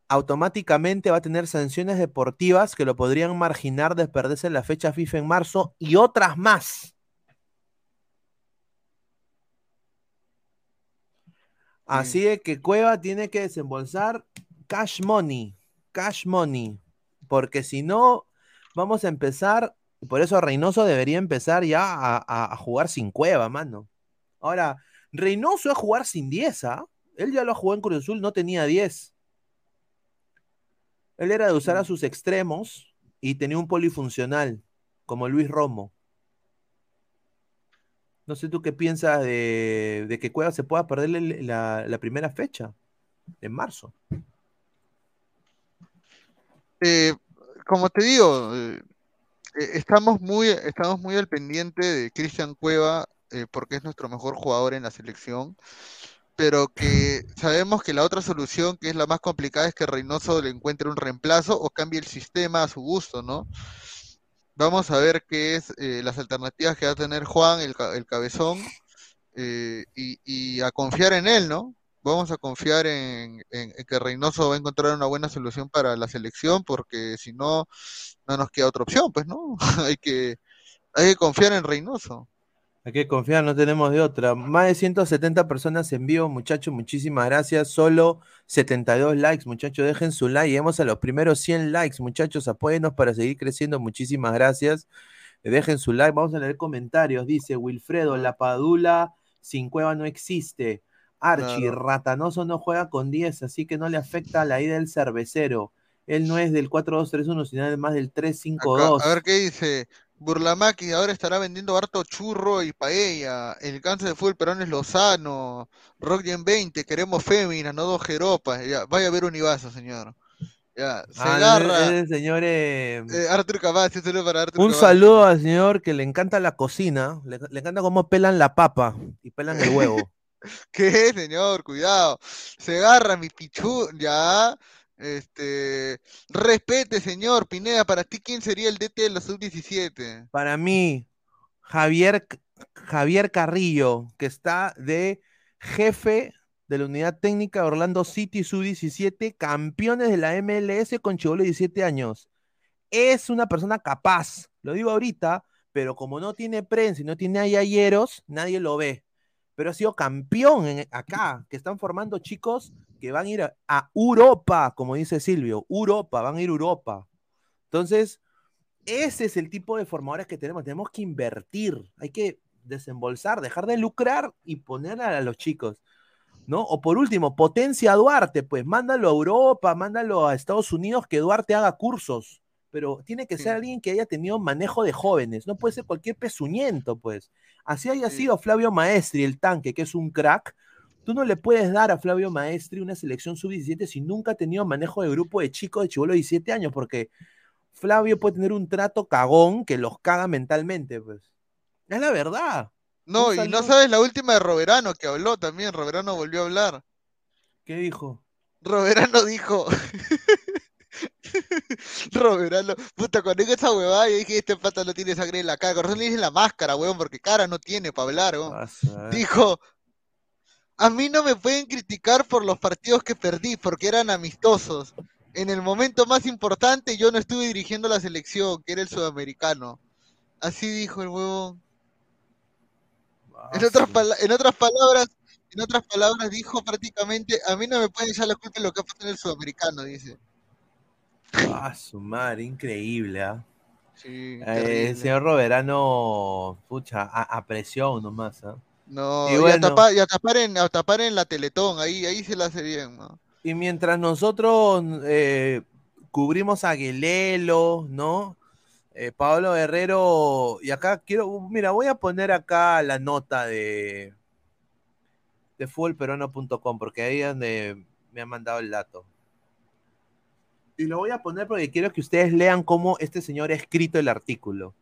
automáticamente va a tener sanciones deportivas que lo podrían marginar de perderse la fecha FIFA en marzo y otras más. Así de que Cueva tiene que desembolsar cash money, cash money, porque si no, vamos a empezar, y por eso Reynoso debería empezar ya a, a- a jugar sin Cueva, mano. Ahora, Reynoso es jugar sin 10, ¿ah? Él ya lo jugó en Cruz Azul, no tenía 10. Él era de usar a sus extremos y tenía un polifuncional, como Luis Romo. No sé tú qué piensas de, de que Cueva se pueda perder la, la primera fecha, en marzo. Eh, como te digo, eh, eh, estamos muy, estamos muy al pendiente de Cristian Cueva, eh, porque es nuestro mejor jugador en la selección, pero que sabemos que la otra solución, que es la más complicada, es que Reynoso le encuentre un reemplazo o cambie el sistema a su gusto, ¿no? Vamos a ver qué es eh, las alternativas que va a tener Juan, el, el cabezón, eh, y, y a confiar en él, ¿no? Vamos a confiar en, en- en que Reynoso va a encontrar una buena solución para la selección, porque si no, no nos queda otra opción, pues, ¿no? *laughs* Hay que, hay que confiar en Reynoso. Hay que confiar, no tenemos de otra. Más de 170 personas en vivo, muchachos, muchísimas gracias. Solo 72 likes, muchachos, dejen su like. Lleguemos a los primeros 100 likes, muchachos, apóyenos para seguir creciendo. Muchísimas gracias. Dejen su like, vamos a leer comentarios. Dice Wilfredo, la Padula sin cueva no existe. Archie, Claro. Ratanoso no juega con 10, así que no le afecta la ida del cervecero. Él no es del 4-2-3-1, sino además del Acá, 3-5-2. a ver qué dice. Burlamaki ahora estará vendiendo harto churro y paella. El cáncer de fútbol peruano es Lozano. Rockgen 20, queremos féminas, no dos jeropas. Ya, vaya a ver un Ibazo, señor. Ya, se Ah, agarra. es el señor eh, Eh, Arthur saludo para Arthur Un saludo al señor que le encanta la cocina, le, le encanta cómo pelan la papa y pelan el huevo. *laughs* ¿Qué, señor? Cuidado. Se agarra mi pichu. Ya. Este. Respete, señor. Pineda, para ti, ¿quién sería el DT de los sub-17? Para mí, Javier, Javier Carrillo, que está de jefe de la unidad técnica de Orlando City Sub-17, campeones de la MLS con Chivolo de 17 años. Es una persona capaz, lo digo ahorita, pero como no tiene prensa y no tiene ayayeros, nadie lo ve. Pero ha sido campeón en- acá, que están formando chicos que van a ir a, a Europa, como dice Silvio, Europa, van a ir a Europa. Entonces, ese es el tipo de formadores que tenemos. Tenemos que invertir, hay que desembolsar, dejar de lucrar y poner a, los chicos. ¿No? O por último, potencia a Duarte, pues mándalo a Europa, mándalo a Estados Unidos, que Duarte haga cursos. Pero tiene que ser alguien que haya tenido manejo de jóvenes, no puede ser cualquier pezuñento, pues. Así haya sido Flavio Maestri, el tanque, que es un crack. Tú no le puedes dar a Flavio Maestri una selección sub-17 si nunca ha tenido manejo de grupo de chicos de chivolo de 17 años, porque Flavio puede tener un trato cagón que los caga mentalmente, pues. Es la verdad. No, y no sabes la última de Roberano que habló también. Roberano volvió a hablar. ¿Qué dijo? Roberano dijo. *laughs* Roberano, puta, cuando digo esa huevada, yo dije, este pata no tiene sangre en la cara. Con razón le dije la máscara, weón, porque cara no tiene para hablar. Dijo, a mí no me pueden criticar por los partidos que perdí, porque eran amistosos. En el momento más importante yo no estuve dirigiendo la selección, que era el sudamericano. Así dijo el huevón. En otras, en otras palabras, en otras palabras dijo prácticamente, a mí no me pueden echar la culpa de lo que ha pasado en el sudamericano, dice. Ah, su madre, increíble, ¿ah? Sí, Eh, el señor Roberano, pucha, a, a presión nomás, ¿ah? No, Y y, a tapar, y a tapar en, a tapar en la Teletón, ahí, ahí se la hace bien, ¿no? Y mientras nosotros eh, cubrimos a Guilelo, ¿no? Eh, Pablo Guerrero, y acá quiero, mira, voy a poner acá la nota de, de porque ahí es donde me han mandado el dato. Y lo voy a poner porque quiero que ustedes lean cómo este señor ha escrito el artículo.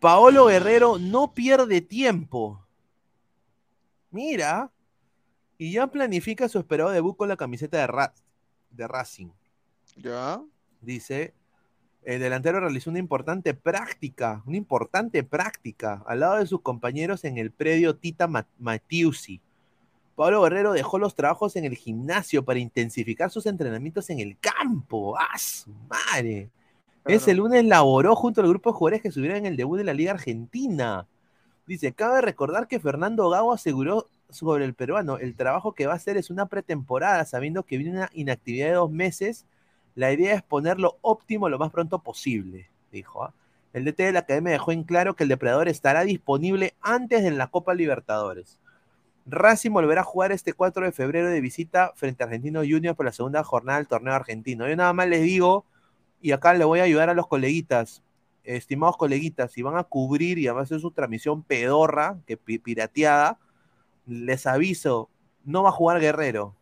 Paolo Guerrero no pierde tiempo. Mira, y ya planifica su esperado debut con la camiseta de, Ra- de Racing. ¿Ya? Dice, el delantero realizó una importante práctica, una importante práctica al lado de sus compañeros en el predio Tita Ma- Matiusi. Pablo Guerrero dejó los trabajos en el gimnasio para intensificar sus entrenamientos en el campo. ¡Ah, madre! Ese lunes laboró junto al grupo de jugadores que subieron en el debut de la Liga Argentina. Dice, cabe recordar que Fernando Gago aseguró sobre el peruano, el trabajo que va a hacer es una pretemporada, sabiendo que viene una inactividad de dos meses. La idea es ponerlo óptimo lo más pronto posible, dijo. ¿ah? El DT de la academia dejó en claro que el depredador estará disponible antes de la Copa Libertadores. Racing volverá a jugar este 4 de febrero de visita frente a Argentino Junior por la segunda jornada del torneo argentino. Yo nada más les digo, y acá le voy a ayudar a los coleguitas, estimados coleguitas, si van a cubrir y van a hacer su transmisión pedorra, que pi- pirateada, les aviso, no va a jugar Guerrero.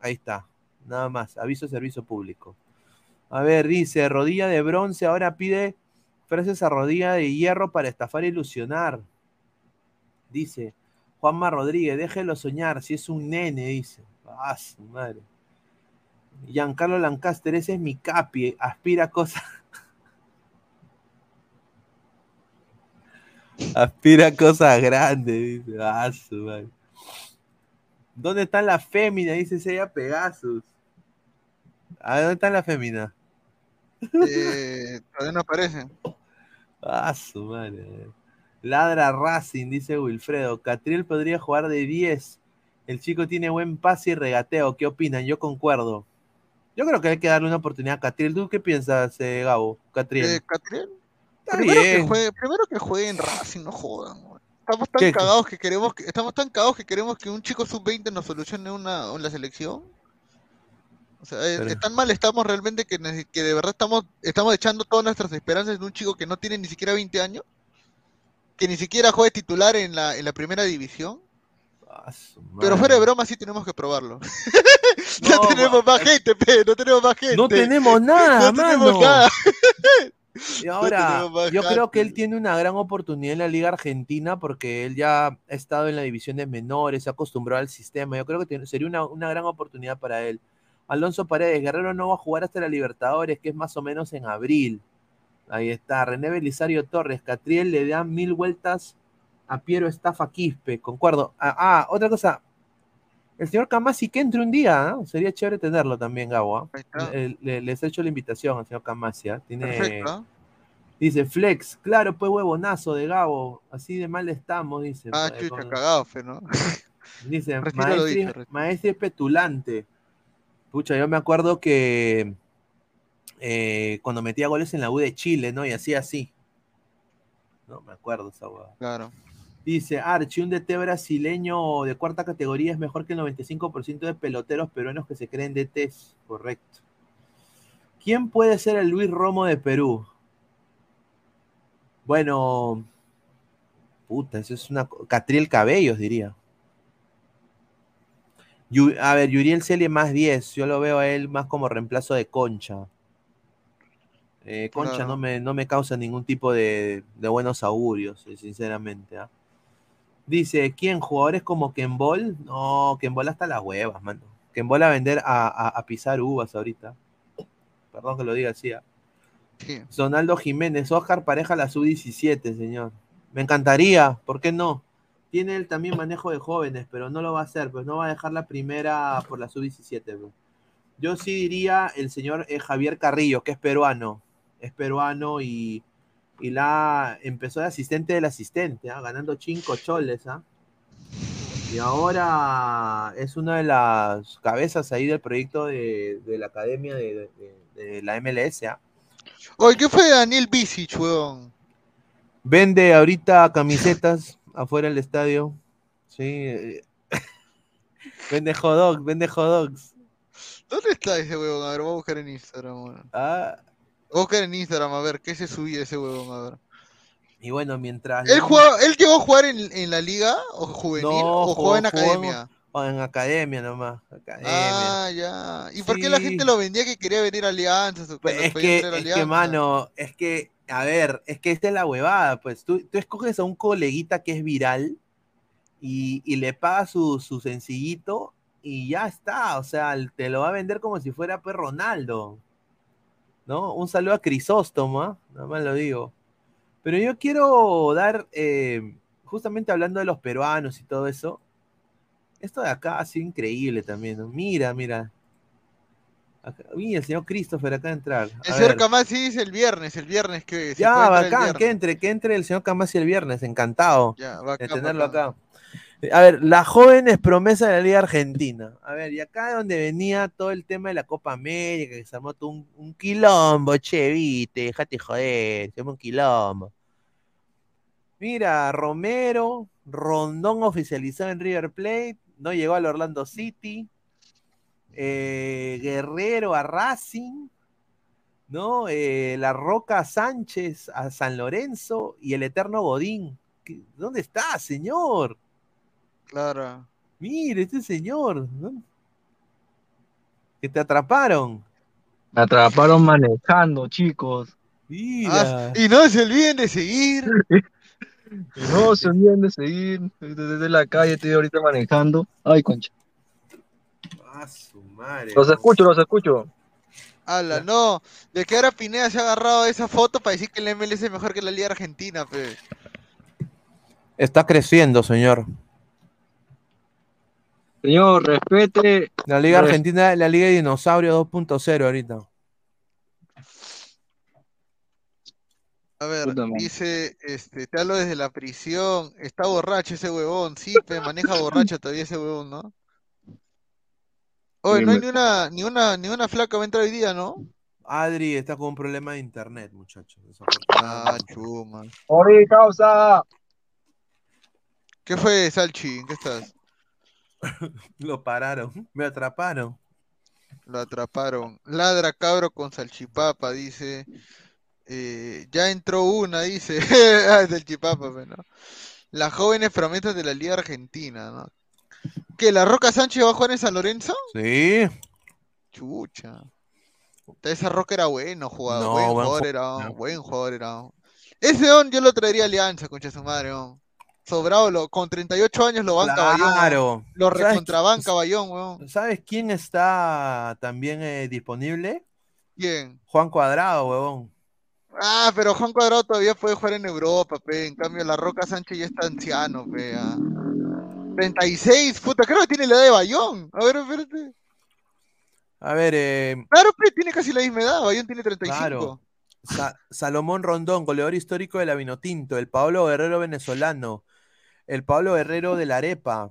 Ahí está, nada más, aviso de servicio público. A ver, dice, rodilla de bronce, ahora pide frases a rodilla de hierro para estafar e ilusionar. Dice, Juanma Rodríguez, déjelo soñar, si es un nene, dice. Ah, su madre. Giancarlo Lancaster, ese es mi capi, aspira a cosas. *laughs* aspira a cosas grandes, dice. Ah, su. ¿Dónde está la fémina? Dice ella Pegasus. ¿A dónde está la fémina? Eh, todavía no aparece. Ah, su madre. Ladra Racing, dice Wilfredo. Catriel podría jugar de 10. El chico tiene buen pase y regateo. ¿Qué opinan? Yo concuerdo. Yo creo que hay que darle una oportunidad a Catriel. ¿Tú qué piensas, eh, Gabo? Catriel. Eh, Catriel, primero que juegue, primero que juegue en Racing, no jodan. güey. Estamos tan ¿Qué? cagados que queremos que, estamos tan cagados que queremos que un chico sub-20 nos solucione una, la selección. O sea, es, Pero- es tan mal estamos realmente que, que de verdad estamos, estamos echando todas nuestras esperanzas en un chico que no tiene ni siquiera 20 años, que ni siquiera juega titular en la, en la primera división. Ah, Pero fuera de broma sí tenemos que probarlo. *laughs* no, No, tenemos más gente, pe, no tenemos más gente. No tenemos *laughs* nada, No tenemos nada. Y *laughs* ahora, yo creo que él tiene una gran oportunidad en la Liga Argentina porque él ya ha estado en la división de menores, se ha acostumbrado al sistema. Yo creo que tiene- sería una, una gran oportunidad para él. Alonso Paredes, Guerrero no va a jugar hasta la Libertadores, que es más o menos en abril. Ahí está. René Belisario Torres, Catriel le da mil vueltas a Piero Estafa Quispe, concuerdo. Ah, ah, otra cosa. El señor Camasi que entre un día, ¿no? Sería chévere tenerlo también, Gabo. está. Le- le- les he hecho la invitación al señor Camasi. ¿ah? Tiene, Perfecto. Dice Flex, claro, pues huevonazo de Gabo, así de mal estamos, dice. Ah, eh, chucha, con- cagado, fe, ¿no? *laughs* Dice, es petulante. Pucha, yo me acuerdo que eh, cuando metía goles en la U de Chile, ¿no? Y hacía así. No, me acuerdo esa hueá. Claro. Dice, Archie, un DT brasileño de cuarta categoría es mejor que el 95% de peloteros peruanos que se creen DTs. Correcto. ¿Quién puede ser el Luis Romo de Perú? Bueno, puta, eso es una... Catriel Cabellos, diría. Yu- a ver, Yuriel Celie más 10. Yo lo veo a él más como reemplazo de Concha. Eh, Concha Claro. no, me, no me causa ningún tipo de, de buenos augurios, sinceramente. ¿ah? Dice, ¿quién? ¿Jugadores como Kenbol? No, Kenbol hasta las huevas, mano. Que en bola a vender a, a- a pisar uvas ahorita. Perdón que lo diga así. ¿ah? Sí. Donaldo Jiménez, Oscar pareja la sub-17, señor. Me encantaría, ¿por qué no? Tiene él también manejo de jóvenes, pero no lo va a hacer, pues no va a dejar la primera por la sub-17. pues. Yo sí diría el señor eh, Javier Carrillo, que es peruano. Es peruano y, y la empezó de asistente del asistente, ¿ah? ganando cinco choles. ¿ah? Y ahora es una de las cabezas ahí del proyecto de, de la academia de, de- de la MLS. ¿ah? Oye, ¿qué fue Daniel Bisic, weón? Vende ahorita camisetas afuera del estadio. Sí. eh, *laughs* vende hot dogs, vende hot dogs. ¿Dónde está ese huevón? A ver, voy a buscar en Instagram, weón. Ah, buscar en Instagram, a ver, ¿qué se subía ese huevón? A ver. y bueno, mientras. ¿Él, jugaba- ¿Él llegó a jugar en, en la liga o juvenil No, o jugó en jugó- jugó academia? o en academia nomás. Academia. Ah, ya. ¿Y por qué la gente lo vendía que quería venir a Alianza? Pues es que, mano, es que, a ver, es que esta es la huevada, pues tú, tú escoges a un coleguita que es viral y, y le pagas su, su sencillito y ya está, o sea, te lo va a vender como si fuera pues Ronaldo, ¿no? Un saludo a Crisóstomo, ¿ah? nada más lo digo. Pero yo quiero dar, eh, justamente hablando de los peruanos y todo eso, esto de acá ha sido increíble también, ¿no? Mira, mira. Acá- el señor Christopher acá a entrar. El A señor ver. Camasi dice el viernes, el viernes que se Ya, el bacán, que entre, que entre el señor Camasi el viernes, encantado Ya, de tenerlo bacán. acá. A ver, la joven es promesa de la Liga Argentina. A ver, y acá donde venía todo el tema de la Copa América, que se armó un, un quilombo, che, viste, déjate joder, se armó un quilombo. Mira, Romero, Rondón oficializado en River Plate, no llegó al Orlando City, eh, Guerrero a Racing, ¿no? Eh, la Roca Sánchez a San Lorenzo y el Eterno Godín. ¿Qué- ¿Dónde está, señor? Claro. Mire, este señor. ¿no? Que te atraparon. Me atraparon manejando, chicos. Mira. Ah, y no se olviden de seguir. *laughs* No se olviden de seguir. Desde la calle estoy ahorita manejando. Ay, concha. Ah, su madre. Los escucho, los escucho. Ala, no. De que ahora Pineda se ha agarrado esa foto para decir que el MLS es mejor que la Liga Argentina, pe. Está creciendo, señor. Señor, respete. La Liga Res- Argentina, la Liga de Dinosaurio 2.0 ahorita. A ver, Puta dice, este, te hablo desde la prisión. Está borracho ese huevón, sí, pe, maneja borracho todavía ese huevón, ¿no? Oye, no hay ni una, ni una, ni una flaca va a entrar hoy día, ¿no? Adri está con un problema de internet, muchachos. Ah, chuma. Oye, causa. ¿Qué fue, Salchi? ¿En qué estás? *laughs* Lo pararon, me atraparon. Lo atraparon. Ladra cabro con salchipapa, dice. Eh, ya entró una, dice. *laughs* ah, salchipapa, pe, ¿no? Las jóvenes promesas de la Liga Argentina, ¿no? ¿Que la Roca Sánchez va a jugar en San Lorenzo? Sí. Chucha. Esa Roca era bueno, jugador. No, buen buen jugador ju- era, no. buen jugador era. Ese don yo lo traería a Alianza, concha su madre. Sobrado, lo, con 38 años lo banca Bayón. ¿no? Claro. Lo ¿Sabes recontrabanca Bayón, weón. ¿Sabes quién está también eh, disponible? ¿Quién? Juan Cuadrado, huevón. Ah, pero Juan Cuadrado todavía puede jugar en Europa, pe. En cambio, la Roca Sánchez ya está anciano, pe. ah. 36, puta, creo que tiene la edad de Bayón. A ver, espérate. A ver, eh, Claro, pe, tiene casi la misma edad. Bayón tiene 35. Claro. Sa- Salomón Rondón, goleador histórico de la Vinotinto. El Pablo Guerrero venezolano. El Pablo Guerrero de la Arepa.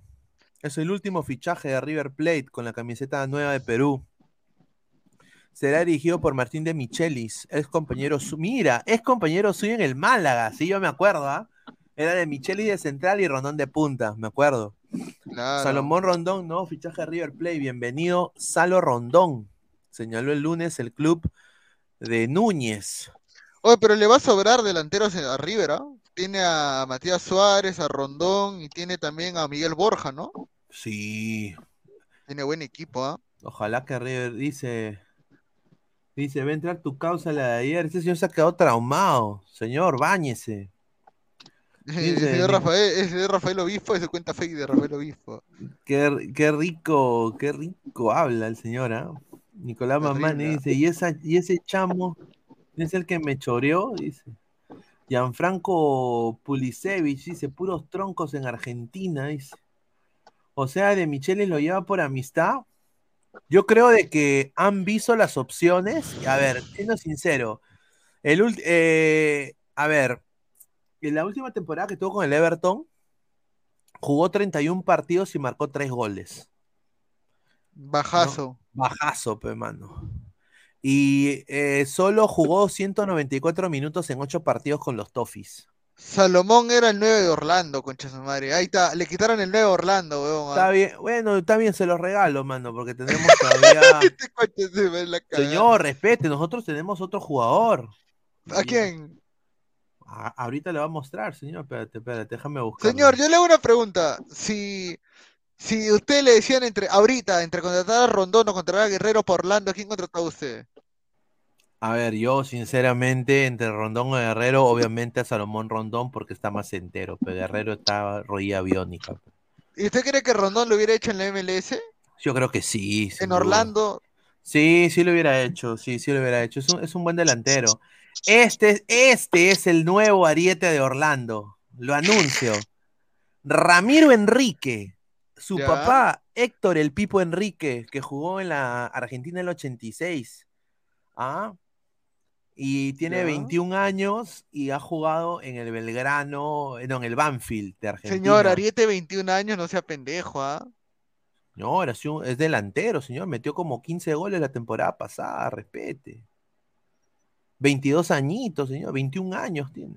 Es el último fichaje de River Plate con la camiseta nueva de Perú. Será dirigido por Martín de Michelis. Es compañero su- Mira, es compañero suyo en el Málaga. Sí, yo me acuerdo, ¿ah? Era de Michelis de central y Rondón de punta, me acuerdo. Claro. Salomón Rondón, no, fichaje de River Plate. Bienvenido, Salo Rondón. Señaló el lunes el club de Núñez. Oye, pero le va a sobrar delanteros a River, ¿ah? Tiene a Matías Suárez, a Rondón y tiene también a Miguel Borja, ¿no? Sí, Tiene buen equipo, ¿ah? ojalá que River dice. Dice, va a entrar tu causa la de ayer. Este señor se ha quedado traumado. Señor, báñese. *laughs* El señor Rafael, es de Rafael Obispo, es su cuenta fake de Rafael Obispo. Qué, qué rico, qué rico habla el señor, ¿ah? Nicolás Mamani dice, y esa, y ese chamo es el que me choreó, dice. Gianfranco Pulisevich dice, puros troncos en Argentina, dice. O sea, de Michelis lo lleva por amistad. Yo creo de que han visto las opciones. A ver, siendo sincero, el eh, a ver, en la última temporada que tuvo con el Everton, jugó 31 partidos y marcó 3 goles. Bajazo. Bajazo, pe, mano. Y eh, solo jugó 194 minutos en 8 partidos con los Toffees. Salomón era el 9 de Orlando, concha su madre. Ahí está, le quitaron el 9 de Orlando, weón. Está ah. bien, bueno, está bien, se los regalo, mano, porque tenemos *laughs* todavía. *laughs* Este coche se ve la cagada. Señor, respete, nosotros tenemos otro jugador. ¿A quién? A- ahorita le va a mostrar, señor. Espérate, espérate, déjame buscar. Señor, yo le hago una pregunta. Si, si usted le decían entre, ahorita, entre contratar a Rondón o contratar a Guerrero por Orlando, ¿a quién contrataba usted? A ver, yo sinceramente, entre Rondón y Guerrero, obviamente a Salomón Rondón porque está más entero, pero Guerrero está rodilla biónica. ¿Y usted cree que Rondón lo hubiera hecho en la MLS? Yo creo que sí. En. Orlando. Sí, sí lo hubiera hecho, sí, sí lo hubiera hecho. Es un, es un buen delantero. Este, este es el nuevo ariete de Orlando. Lo anuncio. Ramiro Enrique, su Ya. papá Héctor el Pipo Enrique, que jugó en la Argentina en el 86. ¿Ah? Y tiene Ya. 21 años y ha jugado en el Belgrano, eh, no, en el Banfield de Argentina. Señor, Ariete, 21 años, no sea pendejo, ¿ah? No, sí un- es delantero, señor. Metió como 15 goles la temporada pasada, respete. 22 añitos, señor. 21 años tiene.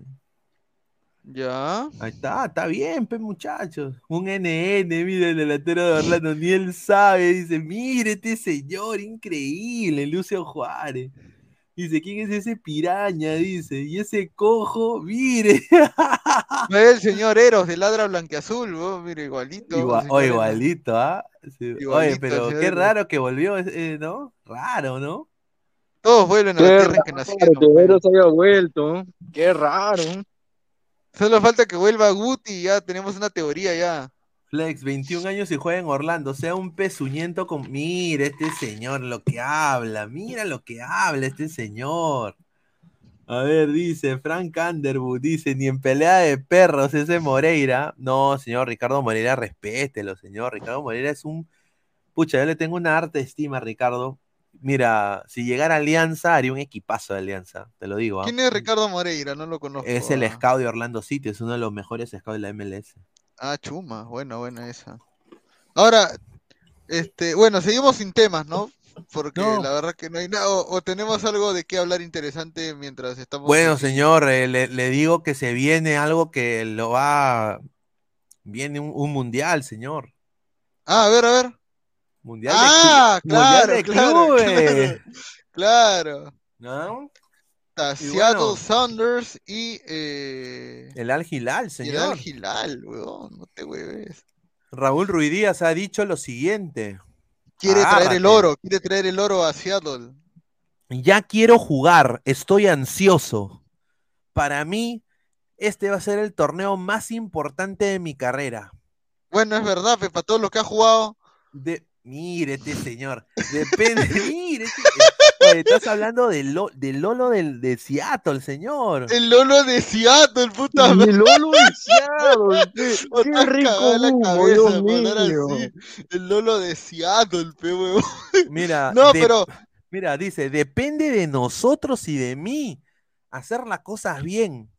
Ya. Ahí está, está bien, pues muchachos. Un NN, mira el delantero de Orlando, ni él sabe. Dice, mire este señor, increíble, Lucio Juárez. Dice, ¿quién es ese piraña? Dice, y ese cojo, mire. *laughs* No es el señor Eros de Ladra Blanqueazul, weón, mira, igualito. Igual, señor o Eros. igualito, ¿ah? Sí, Oye, pero qué Eros. raro que volvió, eh, ¿no? Raro, ¿no? Todos vuelven a la tierra que nacieron. que weón. Eros haya vuelto. Qué raro. Solo falta que vuelva Guti ya tenemos una teoría ya. Flex, 21 años y juega en Orlando, sea un pezuñento con... Mira este señor lo que habla, mira lo que habla este señor. A ver, dice Frank Underwood, dice, ni en pelea de perros ese Moreira. No, señor Ricardo Moreira, respételo, señor. Ricardo Moreira es un... Pucha, yo le tengo una harta estima, Ricardo. Mira, si llegara a Alianza, haría un equipazo de Alianza, te lo digo. ¿ah? ¿Quién es Ricardo Moreira? No lo conozco. Es el ah. scout de Orlando City, es uno de los mejores scouts de la MLS. Ah, chuma, buena, buena esa. Ahora, este, bueno, seguimos sin temas, ¿no? Porque No. la verdad que no hay nada, o, o tenemos algo de qué hablar interesante mientras estamos Bueno, aquí. señor, eh, le, le digo que se viene algo que lo va. Viene un, un mundial, señor. Ah, a ver, a ver. Mundial Ah, de, clu- mundial claro, de claro, clubes. Claro. *laughs* ¿No? Seattle bueno. Sounders y eh, El Al Hilal, y el señor. Al Hilal, weón, no te hueves. Raúl Ruiz Díaz ha dicho lo siguiente. Quiere traer el oro, quiere traer el oro a Seattle. Ya quiero jugar, estoy ansioso. Para mí, este va a ser el torneo más importante de mi carrera. Bueno, es verdad, pe, para todos los que ha jugado. De... Mire este señor. Depende. *laughs* Mire este- Oye, estás hablando del, Lo- del Lolo del, de Seattle, señor. El Lolo de Seattle, puta el Lolo de Seattle, *laughs* qué, rico la cabeza así. El Lolo de Seattle, pe. Mira, *laughs* No, de- pero mira, dice, depende de nosotros y de mí hacer las cosas bien,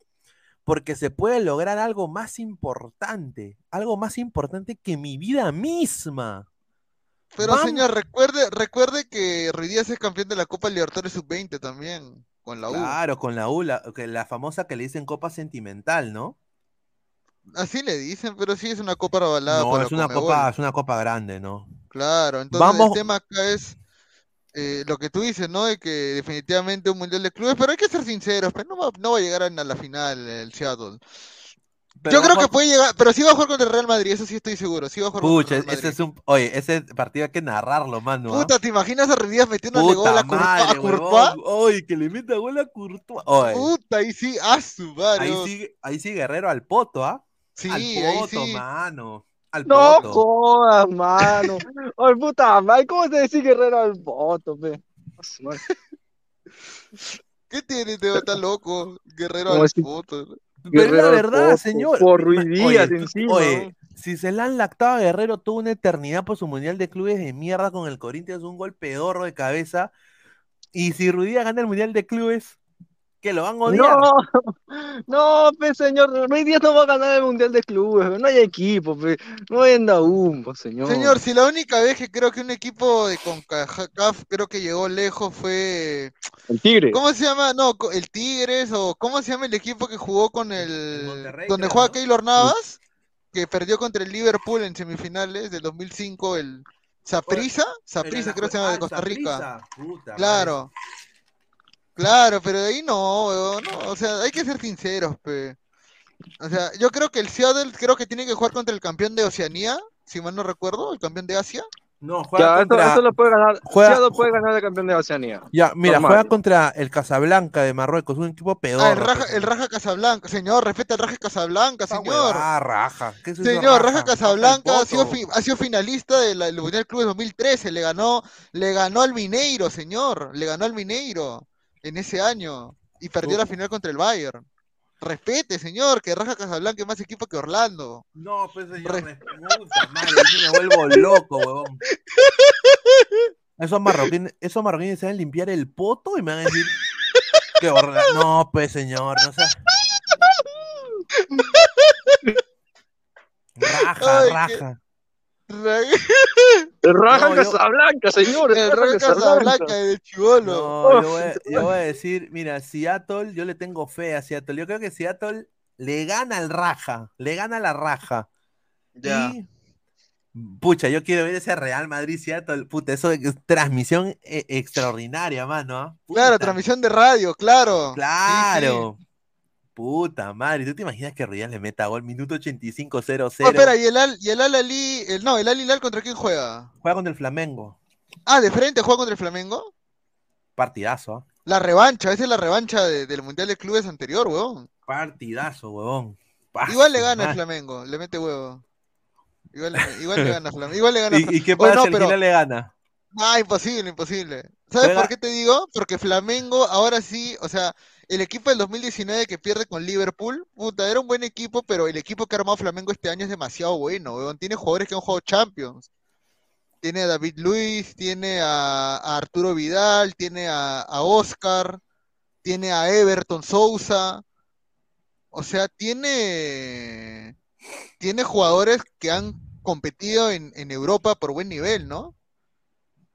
porque se puede lograr algo más importante, algo más importante que mi vida misma. Pero Vamos. señor, recuerde, recuerde que Ruidíaz es campeón de la Copa Libertadores Sub-20 también, con la U. Claro, con la U, la, que la famosa que le dicen Copa Sentimental, ¿no? Así le dicen, pero sí es una copa avalada No, es una copa, es una copa grande, ¿no? Claro, entonces Vamos- el tema acá es eh, lo que tú dices, ¿no? De que definitivamente un mundial de clubes, pero hay que ser sinceros, pues no va, no va a llegar a la final el Seattle. Pero Yo va creo que puede llegar, pero sí va a jugar contra el Real Madrid, eso sí estoy seguro. Sí va a jugar contra Pucha, el Real ese Madrid. es un. Oye, ese partido hay que narrarlo, mano. ¿ah? Puta, ¿te imaginas a Ruidías metiéndole gol a, madre, *laughs* a Courtois? Oye, que le meta gol a Courtois. Oye, Puta, ahí sí, a su madre. ahí sí, ahí sí Guerrero al poto, ¿ah? Sí, al ahí poto, sí. mano. Al No poto. jodas, mano. Ay, puta madre, ¿cómo te decís guerrero al voto, pe? A su madre. *laughs* ¿Qué tiene, Teo? Está loco. Guerrero al si- foto. Pero es la verdad, señor. Por oye, encima. Oye, si se la han lactado a Guerrero toda una eternidad por su mundial de clubes de mierda con el Corinthians, un gol pedorro de cabeza. Y si Ruidía gana el mundial de clubes, que lo van a odiar. No, *laughs* no, pe, señor, Ruiz Díaz no va a ganar el Mundial de Clubes, no hay equipo, pe, no venda humo, señor. Señor, si la única vez que creo que un equipo de CONCACAF creo que llegó lejos fue. El Tigre. ¿Cómo se llama? No, el Tigres o ¿cómo se llama el equipo que jugó con el. Monterrey, donde creo, juega ¿no? Keylor Navas? Que perdió contra el Liverpool en semifinales del 2005, el. Saprissa, Saprissa creo que se llama de Costa Rica. Claro. Claro, pero de ahí no, weón, no, o sea, hay que ser sinceros, pe. O sea, yo creo que el Seattle creo que tiene que jugar contra el campeón de Oceanía, si mal no recuerdo, el campeón de Asia. No, juega Ya, esto, contra. esto lo puede ganar, juega- Seattle puede ganar el campeón de Oceanía. Ya, mira, Normal. juega contra el Casablanca de Marruecos, un equipo pedorro. Ah, el Raja, el Raja Casablanca, señor, respeta el Raja Casablanca, señor. Ah, Raja. ¿Qué es Señor, Raja Raja? Casablanca ha sido, fi- ha sido finalista del del Mundial Club 2013, le ganó, le ganó al Mineiro, señor, le ganó al Mineiro en ese año y perdió la final contra el Bayern. Respete, señor, que Raja Casablanca es más equipo que Orlando. No, pues señor, Re- me- puta madre, yo me vuelvo loco, huevón. Esos marroquíes, esos marroquíes saben limpiar el poto y me van a decir que horra- No, pues señor, no sé. *laughs* Raja, Ay, raja. El *laughs* Raja No, yo- Casablanca, señor, el, El Raja Casablanca. De Chivolo. No, yo voy, a, yo voy a decir, mira, Seattle, yo le tengo fe a Seattle. Yo creo que Seattle le gana al raja, le gana la raja. Ya. Y, pucha, yo quiero ver ese Real Madrid Seattle. Puta, eso es transmisión eh, extraordinaria, mano. ¿ah? Claro, transmisión de radio, claro. Sí, Claro. Puta madre, ¿tú te imaginas que Ruiz le meta gol minuto 85-0-0? sí. Oh, espera, ¿y el Al, y el Al Ali, el, no, el Al Hilal contra quién juega? Juega contra el Flamengo. Ah, de frente juega contra el Flamengo. Partidazo. La revancha, esa es la revancha de- del Mundial de Clubes anterior, weón. Partidazo, huevón. Igual le gana el. Flamengo, le mete huevo. Igual, le- igual le gana Flamengo. Igual le gana *laughs* ¿Y, y qué pasa no, si el pero- le gana? Ah, imposible, imposible. ¿Sabes Juega- por qué te digo? Porque Flamengo ahora sí, o sea, el equipo del 2019 que pierde con Liverpool, puta, era un buen equipo, pero el equipo que ha armado Flamengo este año es demasiado bueno, weón. Tiene jugadores que han jugado Champions. Tiene a David Luis, tiene a, Arturo Vidal, tiene a, Oscar, tiene a Everton Sousa. O sea, tiene, tiene jugadores que han competido en Europa por buen nivel, ¿no?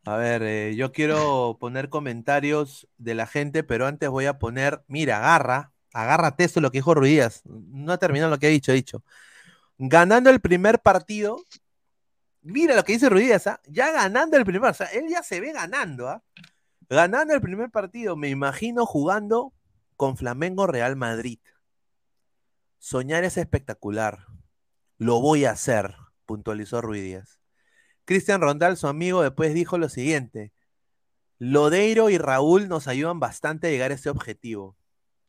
A ver, eh, yo quiero poner comentarios de la gente, pero antes voy a poner, mira, agarra, agárrate eso lo que dijo Ruidías. No ha terminado lo que ha dicho, ha dicho. Ganando el primer partido, mira lo que dice Ruidías, ¿ah? ya ganando el primer, o sea, él ya se ve ganando, ¿ah? Ganando el primer partido, me imagino jugando con Flamengo Real Madrid. Soñar es espectacular. Lo voy a hacer, puntualizó Ruidías. Cristian Rondal, su amigo, después dijo lo siguiente: Lodeiro y Raúl nos ayudan bastante a llegar a ese objetivo,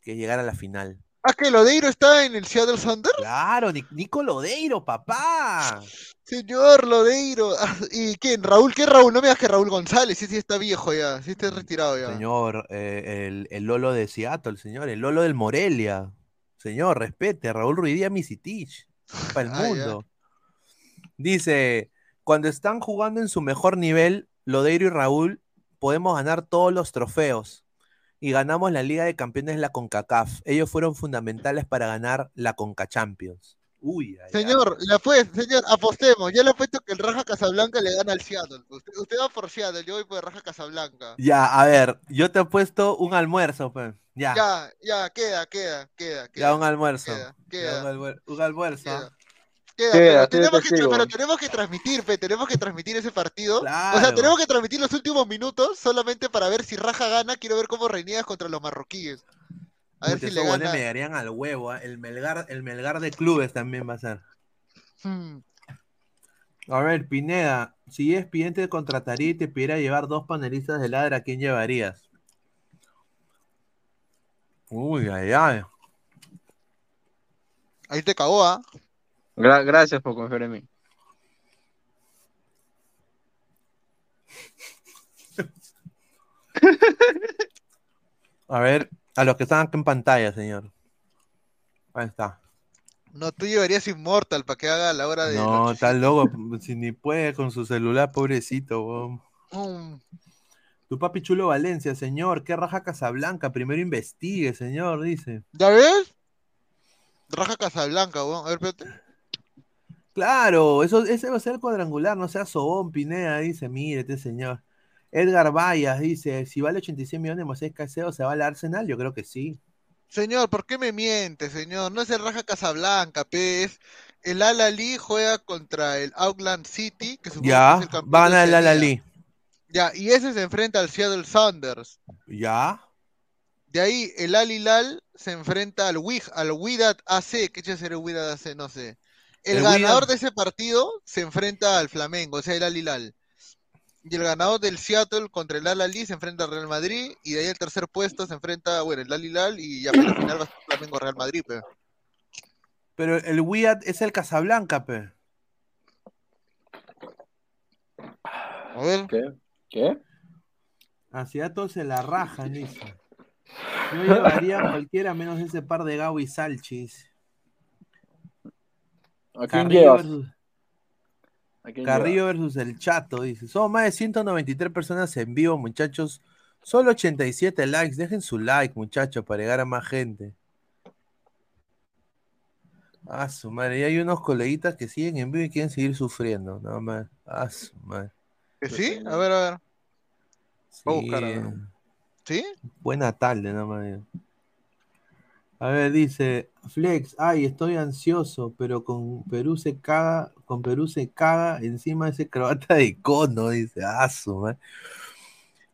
que es llegar a la final. Ah, que Lodeiro está en el Seattle Thunder. Claro, Ni- Nico Lodeiro, papá. Señor Lodeiro. *laughs* ¿Y quién? ¿Raúl? ¿Qué Raúl? No me digas que Raúl González. Sí, sí está viejo ya. Sí está retirado ya. Señor, eh, el, el Lolo de Seattle, señor, el Lolo del Morelia. Señor, respete, Raúl Ruidía Misitich, para el Ah, ya. mundo. Dice, cuando están jugando en su mejor nivel, Lodeiro y Raúl, podemos ganar todos los trofeos. Y ganamos la Liga de Campeones de la CONCACAF. Ellos fueron fundamentales para ganar la CONCA Champions. Uy, ay, ay. Señor, la fue, señor, apostemos. Yo le apuesto que el Raja Casablanca le gana al Seattle. Usted, usted va por Seattle, yo voy por Raja Casablanca. Ya, a ver, yo te he puesto un almuerzo, pues. Ya, ya, Ya, ya, queda, queda, queda, queda. un almuerzo. queda, Ya, queda. un, almuer- un almuerzo. Queda. Queda, Queda, pero, tenemos que, testigo. pero tenemos que transmitir, pe, tenemos que transmitir ese partido. O sea, tenemos que transmitir los últimos minutos solamente para ver si Raja gana. Quiero ver cómo reinías contra los marroquíes. A ver si le gana. me darían al huevo. ¿ah? El, Melgar, el Melgar de clubes también va a ser. Hmm. A ver, Pineda, si es te contrataría y te pidiera llevar dos panelistas de ladra, ¿a quién llevarías? Uy, ay, ay. Ahí te cagó, ¿ah? Gra- gracias por confiar en mí. A ver, a los que están aquí en pantalla, señor. Ahí está. No, tú llevarías Immortal para que haga a la hora de. No, está loco. *laughs* Si ni puede con su celular, pobrecito. weón. Mm. Tu papi chulo Valencia, señor. ¿Qué raja Casablanca? Primero investigue, señor, dice. ¿Ya ves? Raja Casablanca, weón. A ver, espérate. Claro, eso, ese va a ser el cuadrangular, no sea sobón, Pineda, dice, mire este señor. Edgar Vallas dice, si vale 86 millones Moisés Caicedo, ¿se va al Arsenal? Yo creo que sí. Señor, ¿por qué me miente, señor? No es el Raja Casablanca, pez. El Al Ali juega contra el Auckland City, que supongo que Ya, es el campeón van de a la Oceanía. Lali. Ya, y ese se enfrenta al Seattle Sounders. Ya. De ahí el Al Hilal se enfrenta al Wig, al Wydad AC. ¿Qué es el Wydad AC? No sé. El, El ganador de ese partido se enfrenta al Flamengo, o sea, el Al Hilal. Y el ganador del Seattle contra el Al se enfrenta al Real Madrid. Y de ahí el tercer puesto se enfrenta, bueno, el Al Hilal. Y ya para la final va a ser Flamengo Real Madrid, pero. Pero el Wyatt es el Casablanca, pe. A ver. ¿Qué? ¿Qué? Así a todos se la rajan, dice. Yo llevaría a cualquiera menos ese par de Gabo y Salchis. ¿A quién Carrillo versus, ¿A quién Carrillo versus el Chato, dice. Somos más de 193 personas en vivo, muchachos. Solo 87 likes. Dejen su like, muchachos, para llegar a más gente. Ah, su madre. Y hay unos coleguitas que siguen en vivo y quieren seguir sufriendo. No más. Ah, su madre. ¿Que sí? A ver, a ver. Voy a Sí, buscar, a ver. eh, ¿Sí? Buena tarde, no más. A ver, dice Flex, ay, estoy ansioso, pero con Perú se caga, con Perú se caga encima de ese croata de cono, dice, ah, su madre.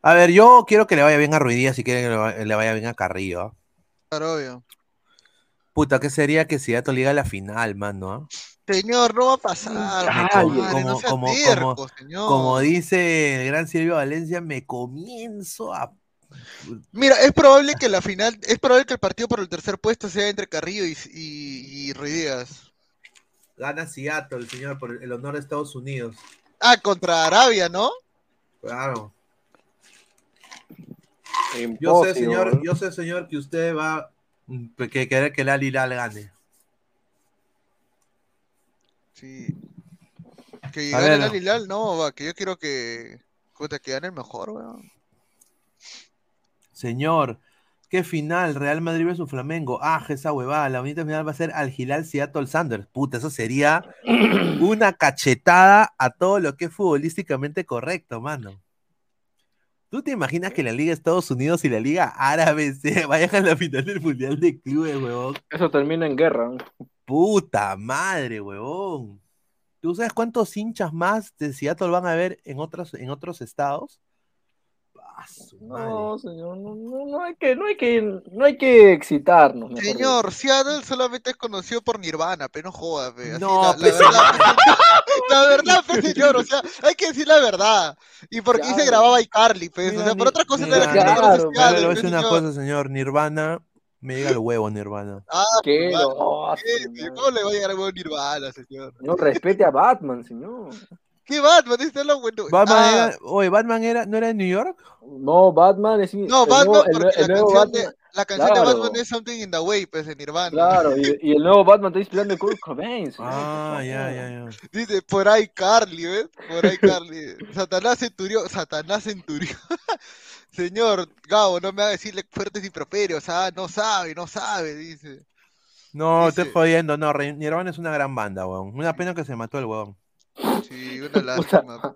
A ver, yo quiero que le vaya bien a Ruidía si quiere que le va- le vaya bien a Carrillo. ¿ah? Claro, obvio. Puta, ¿qué sería que si ya te liga a la final, mano? ah? Señor, no va a pasar. Me como, no sea como, terco, como, señor. como dice el gran Silvio Valencia, me comienzo a Mira, es probable que la final, es probable que el partido por el tercer puesto sea entre Carrillo y, y, y Ruiz Díaz. Gana Seattle, señor, por el honor de Estados Unidos. Ah, contra Arabia, ¿no? Claro. Yo sé, señor, yo sé, señor, que usted va mm, que querer que el Al Hilal gane. Sí. Que gane el ver. Al Hilal, no, va, que yo quiero que, que gane el mejor, weón. Señor, ¿qué final? Real Madrid versus Flamengo. Ah, esa huevada. La bonita final va a ser Al Hilal Seattle Sanders. Puta, eso sería *clears throat* una cachetada a todo lo que es futbolísticamente correcto, mano. ¿Tú te imaginas que la Liga Estados Unidos y la Liga Árabe *laughs* se vayan a la final del Mundial de Clubes, huevón? Eso termina en guerra. Puta madre, huevón. ¿Tú sabes cuántos hinchas más de Seattle van a ver en otros, en otros estados? Ah, su madre. No, señor, no, no, no hay que, no hay que, no hay que excitarnos. mejor Señor, Seattle solamente es conocido por Nirvana, pero no jodas, pe. Así, No, la, la pues- verdad, la verdad, pe, señor, o sea, hay que decir la verdad. Y porque ahí se Claro. grababa iCarly, pues, o Mira, sea, por ni- otra cosa mira, la gente no claro, conoce pero Pero Seattle, le voy a pe, decir una señor. cosa, señor. Nirvana, me llega el huevo, Nirvana. Ah, ¿Qué? claro, No, ¿qué? señor. ¿Cómo le va a llegar a huevo Nirvana, señor? No respete a Batman, señor. ¿Qué Batman? Este es lo bueno. Batman Ah, era, oye, Batman era, ¿no era de New York? No, Batman es. No, el Batman, nuevo- porque el la canción, de, Batman. la canción claro. de Batman es Something in the Way, pues, de Nirvana. Claro, y, y el nuevo Batman está inspirando en Kurt Cobain. Ah, ya, ya, ya. Dice, por ahí Carly, ¿ves? Por ahí Carly. Satanás centurión, Satanás centurión. *laughs* Señor, Gabo, no me haga decirle fuertes improperios, ah, no sabe, no sabe, dice. No, Dice- estoy jodiendo. No, Nirvana es una gran banda, weón. Una pena que se mató el weón. Sí, una *laughs* lástima.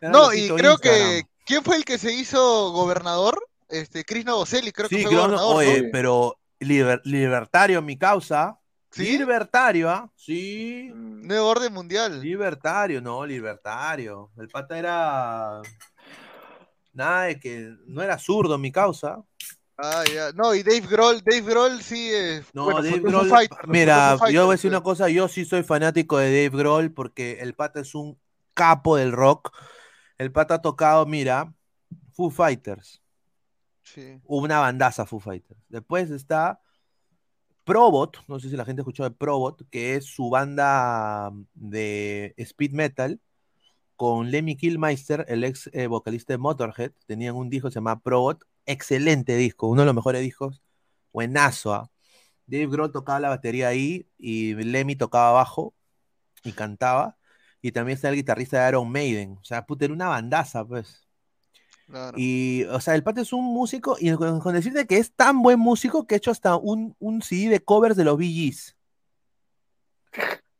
No, y creo que, ¿quién fue el que se hizo gobernador? Este, Chris Novoselli, creo que fue creo, no- gobernador, oye, ¿no? pero liber- libertario, mi causa. ¿Sí? Libertario, ¿ah? Sí. Mm, Nuevo orden mundial. Libertario, no, libertario. El pata era. Nada de que. No era zurdo, mi causa. Ah, ya. No, y Dave Grohl, Dave Grohl sí es. No, bueno, Dave Grohl, mira, yo voy a decir una cosa, yo sí soy fanático de Dave Grohl porque el pata es un capo del rock. El pata ha tocado, mira, Foo Fighters, Sí. una bandaza Foo Fighters. Después está Probot, no sé si la gente escuchó de Probot, que es su banda de speed metal con Lemmy Kilmeister, el ex eh, vocalista de Motorhead. Tenían un disco que se llama Probot, excelente disco, uno de los mejores discos, buenazo. ¿ah? Dave Grohl tocaba la batería ahí y Lemmy tocaba bajo y cantaba. Y también está el guitarrista de Iron Maiden. O sea, puta, era una bandaza, pues. Claro. Y, o sea, el pata es un músico, y con, con decirte que es tan buen músico que ha hecho hasta un, un CD de covers de los Bee Gees.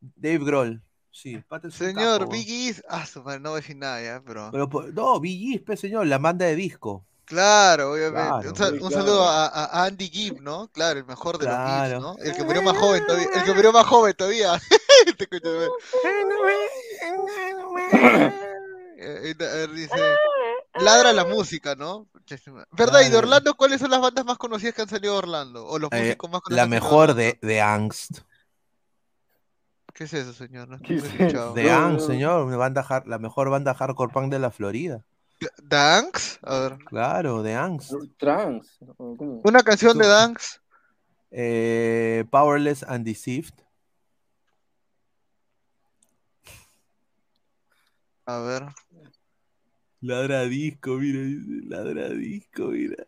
Dave Grohl. Sí, el pata es un Señor, capo. Biggie, ah, no voy a decir nada ya, pero. No, Bee Gees, pues, señor, la banda de disco. Claro, obviamente. Claro. un, sal- Sí, un claro. saludo a, a- a Andy Gibb, ¿no? Claro, el mejor de Claro. los Gibbs, ¿no? El que murió más joven todavía. El que murió más joven todavía. *laughs* Eh, eh, dice, ladra la música, ¿no? ¿Verdad? ¿Y de. Orlando cuáles son las bandas más conocidas que han salido de Orlando? O los Eh, músicos más conocidos. la mejor de, de Angst. ¿Qué es eso, señor? No, ¿Qué no he es escuchado. De Angst, señor, una banda har- la mejor banda hardcore punk de la Florida. ¿Danks? A ver. Claro, de Angst. Trans. Una canción de Danks. Eh, Powerless and Deceived. A ver. Ladra disco, mira, ladra disco, mira.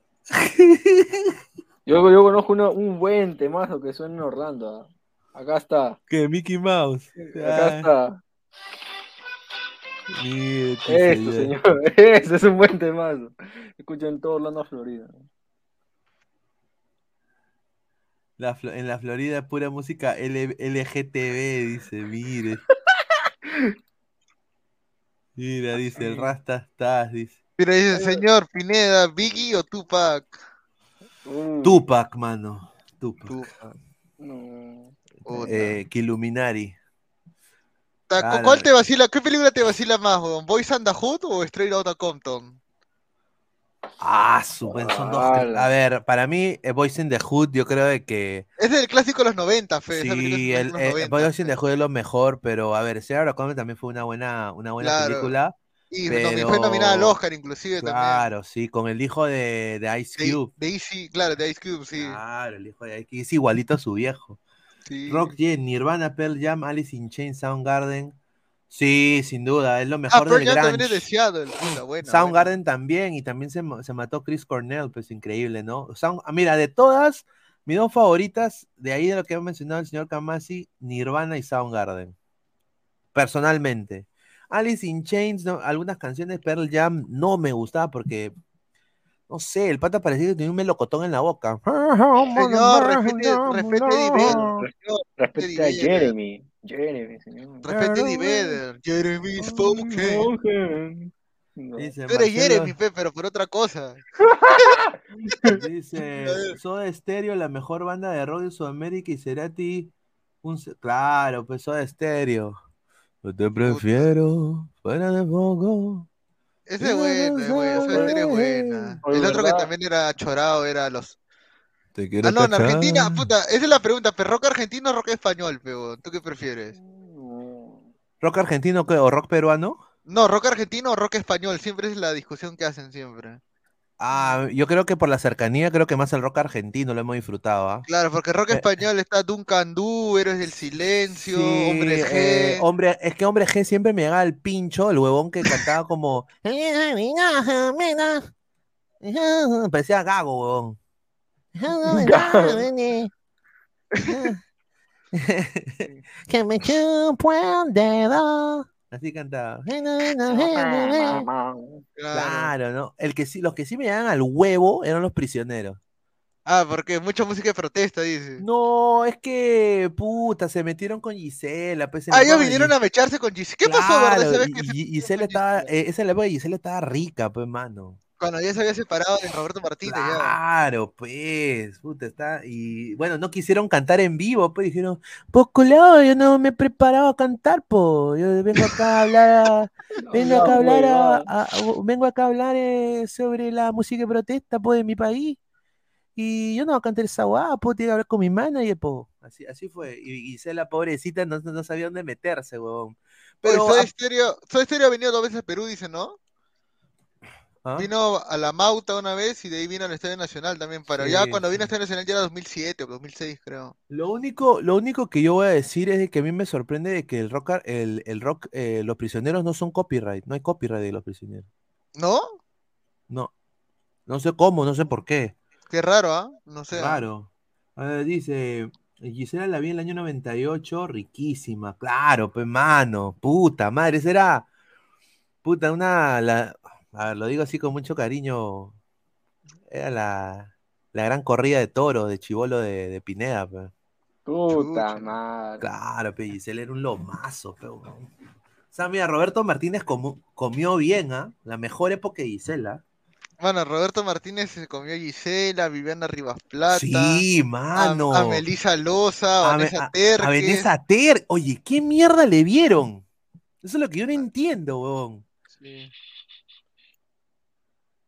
Yo, yo conozco uno- un buen temazo que suena en Orlando. ah. Acá está. ¿Qué? Mickey Mouse. Acá está. Esto, señor. *laughs* Ese es un buen temazo. Escucho en todo Orlando, Florida. La en la Florida pura música L- LGTB, dice, mire. Mira, dice, el Rasta estás, dice. Mira, dice, señor Pineda, Biggie o Tupac. Uh, Tupac, mano. Tupac. Tupac. no. Eh. Claro. ¿Cuál te vacila? ¿Qué película te vacila más, weón? ¿Boys and the Hood o Straight Outta Compton? Ah, su buen son dos. A ver, para mí, eh, Boys in the Hood, yo creo de que. Es del clásico de los 90, Fe. Sí, el, de eh, 90, Boys in the. Hood es lo mejor, pero a ver, Sarah Connor también fue una buena, una buena Claro. película. Y fue nominada al Oscar, inclusive, también. Claro, sí, con el hijo de, de Ice De, Cube. de Easy- claro, de Ice Cube, sí. Claro, el hijo de Ice Cube. Es igualito a su viejo. Sí. Rock Jen, Nirvana, Pearl Jam, Alice in Chains, Soundgarden. Sí, sin duda, es lo Ah, mejor Pearl del Jam también es grunge. de Seattle. Puta, *clears throat* buena, Soundgarden también, y también se, se mató Chris Cornell, pues increíble, ¿no? Sound- ah, mira, de todas, mis dos favoritas, de ahí de lo que ha mencionado el señor Kamasi, Nirvana y Soundgarden. Personalmente. Alice in Chains, ¿no? algunas canciones Pearl Jam no me gustaba porque, no sé, el pata parecía que tenía un melocotón en la boca. *laughs* Señor, respete, respete. Señor, Respecta a Vedder. Jeremy. Jeremy, señor. Respete a Eddie Vedder. Jeremy Spoken. No. Dice Tú eres Marcelo- Jeremy, Fe, pero por otra cosa. *laughs* Dice Soda Stereo, la mejor banda de rock de Sudamérica y Cerati. Un, claro, pues Soda Stereo. Yo te prefiero fuera de foco. Ese es bueno, es bueno, esa serie es buena. Oye, El otro que también era chorado era los. Te quiero Ah, no, en. Argentina, puta, esa es la pregunta, ¿pero rock argentino o rock español, peo? ¿Tú qué prefieres? ¿Rock argentino qué, o rock peruano? No, rock argentino o rock español, siempre es la discusión que hacen siempre. Ah, yo creo que por la cercanía, creo que más el rock argentino lo hemos disfrutado. ¿ah? Claro, porque rock Eh. español está Duncan Du, Héroes del Silencio, Sí, Hombre G. eh, hombre, es que Hombre G siempre me llegaba al pincho, el huevón que cantaba como. Parecía gago, huevón. que me chupo el dedo. Así cantaba. Claro, ¿no? El que sí, los que sí me llegaban al huevo eran los prisioneros. Ah, porque mucha música de protesta, dice. No, es que, puta, se metieron con Gisela. Pues, Ah, ellos vinieron a a mecharse con Gisela. ¿Qué pasó, verdad? Y- se- Gisela estaba, eh, esa es la época que Gisela estaba rica, pues, mano. Cuando ya se había separado de Roberto Martínez, ya. Claro, pues, puta, está, y bueno, no quisieron cantar en vivo, pues dijeron, pues culado, yo no me he preparado a cantar, pues, yo vengo acá a hablar, *laughs* vengo acá a hablar, a- vengo acá a hablar eh, sobre la música de protesta, pues, de mi país, Y yo no voy a cantar esa guapa, puedo tiene que hablar con mi manager, po. Así, así fue. Y Gisela, pobrecita, no, no sabía dónde meterse, huevón. Pero Pero Soda Stereo, Soda Stereo ha venido dos veces a Perú, dice, ¿no? ¿Ah? Vino a la Mauta una vez y de ahí vino al Estadio Nacional también. Pero ya cuando vino al Estadio Nacional ya era 2007 o 2006, creo. Lo único, lo único que yo voy a decir es de que a mí me sorprende de que el rock, el, el rock, eh, los prisioneros no son copyright, no hay copyright de los prisioneros. ¿No? No. No sé cómo, no sé por qué. Qué raro, ¿ah? No sé. ¿ah? Claro. A ver, dice, Gisela la vi en el año 98, riquísima, claro, pues mano, puta madre, esa era, puta, una, la, a ver, lo digo así con mucho cariño, era la, la gran corrida de toros de Chivolo de, de Pineda, pues. Puta madre. Claro, pe, Gisela era un lomazo, pe. O sea, mira, Roberto Martínez comu- comió bien, ¿ah? La mejor época de Gisela. Bueno, Roberto Martínez se comió a Gisela, Viviana Rivas Plata. Sí, a- mano. A, Melissa Loza, a A, Vanessa a- Terques. a Vanessa Ter. Oye, ¿qué mierda le vieron? Eso es lo que yo no entiendo, weón. Sí.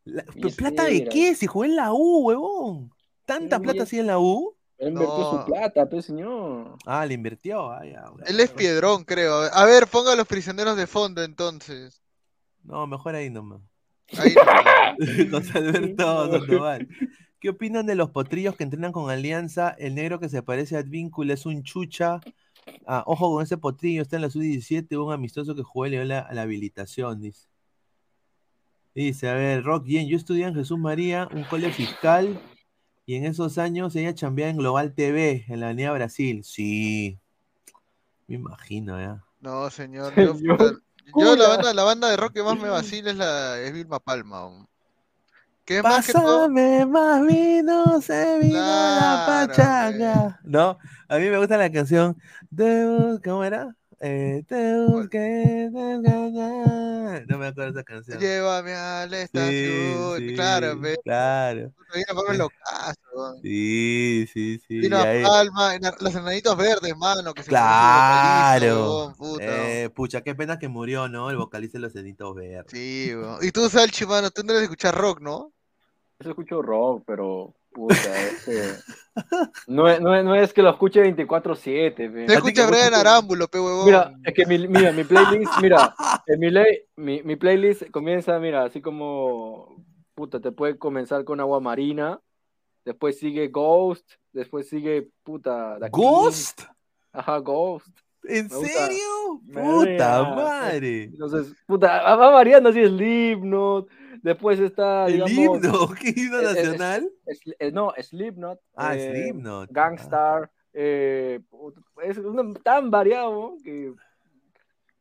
La- ¿Plata de qué? Si jugó en la U, huevón. ¿Tanta plata así en la U? Él invirtió No. su plata, pues señor. Ah, le invirtió. Ah, ya, bueno. Él es Piedrón, creo. A ver, ponga a los prisioneros de fondo entonces. No, mejor ahí nomás. Ahí *laughs* José Alberto Sandoval. ¿Qué opinan de los potrillos que entrenan con Alianza? El negro que se parece a Advíncula es un chucha. Ah, ojo con ese potrillo, está en la sub-17, un amistoso que jugó y le dio la, la habilitación, dice. Dice, a ver, Rock Yen, yo estudié en Jesús María, un cole fiscal, y en esos años ella chambeaba en Global TV, en la Avenida Brasil. Sí, me imagino, ya. No, señor. *laughs* Yo, la banda, la banda de rock que más me vacila es la es Vilma Palma. más que todo. Pásame más vino, se vino la pachanga. No, a mí me gusta la canción. Bus- ¿Cómo era? Eh, te busqué. No me acuerdo esa canción. Llévame a la estación. sí, Claro, ve. claro. *laughs* Locazo. Sí, sí, sí. Vilma ahí- Palma, los enanitos verdes, mano, que se Claro. vocalista. Eh, pucha, qué pena que murió, ¿no? El vocalista de los Cenitos Verdes. Sí. Y tú, Salchi, mano, tú no eres de escuchar rock, ¿no? Yo escucho rock, pero puta, este, no, es, no, es, no es que lo escuche 24/7. pe. Te escucha Brian Arámbulo, pe huevón. Mira, es que mi, mira, mi playlist, mira, en mi, ley, mi, mi playlist comienza, mira, así como, puta, te puede comenzar con Agua Marina, después sigue Ghost, después sigue, puta, The. ¿Ghost? Ajá, Ghost. ¿En Me serio? Puta madre. Entonces, puta, va va variando así, Slipknot, después está, ¿El digamos, himno? ¿Qué himno es- es- nacional? es- es- no, Slipknot. Ah, eh, Slipknot. Gangstar. eh, es tan variado que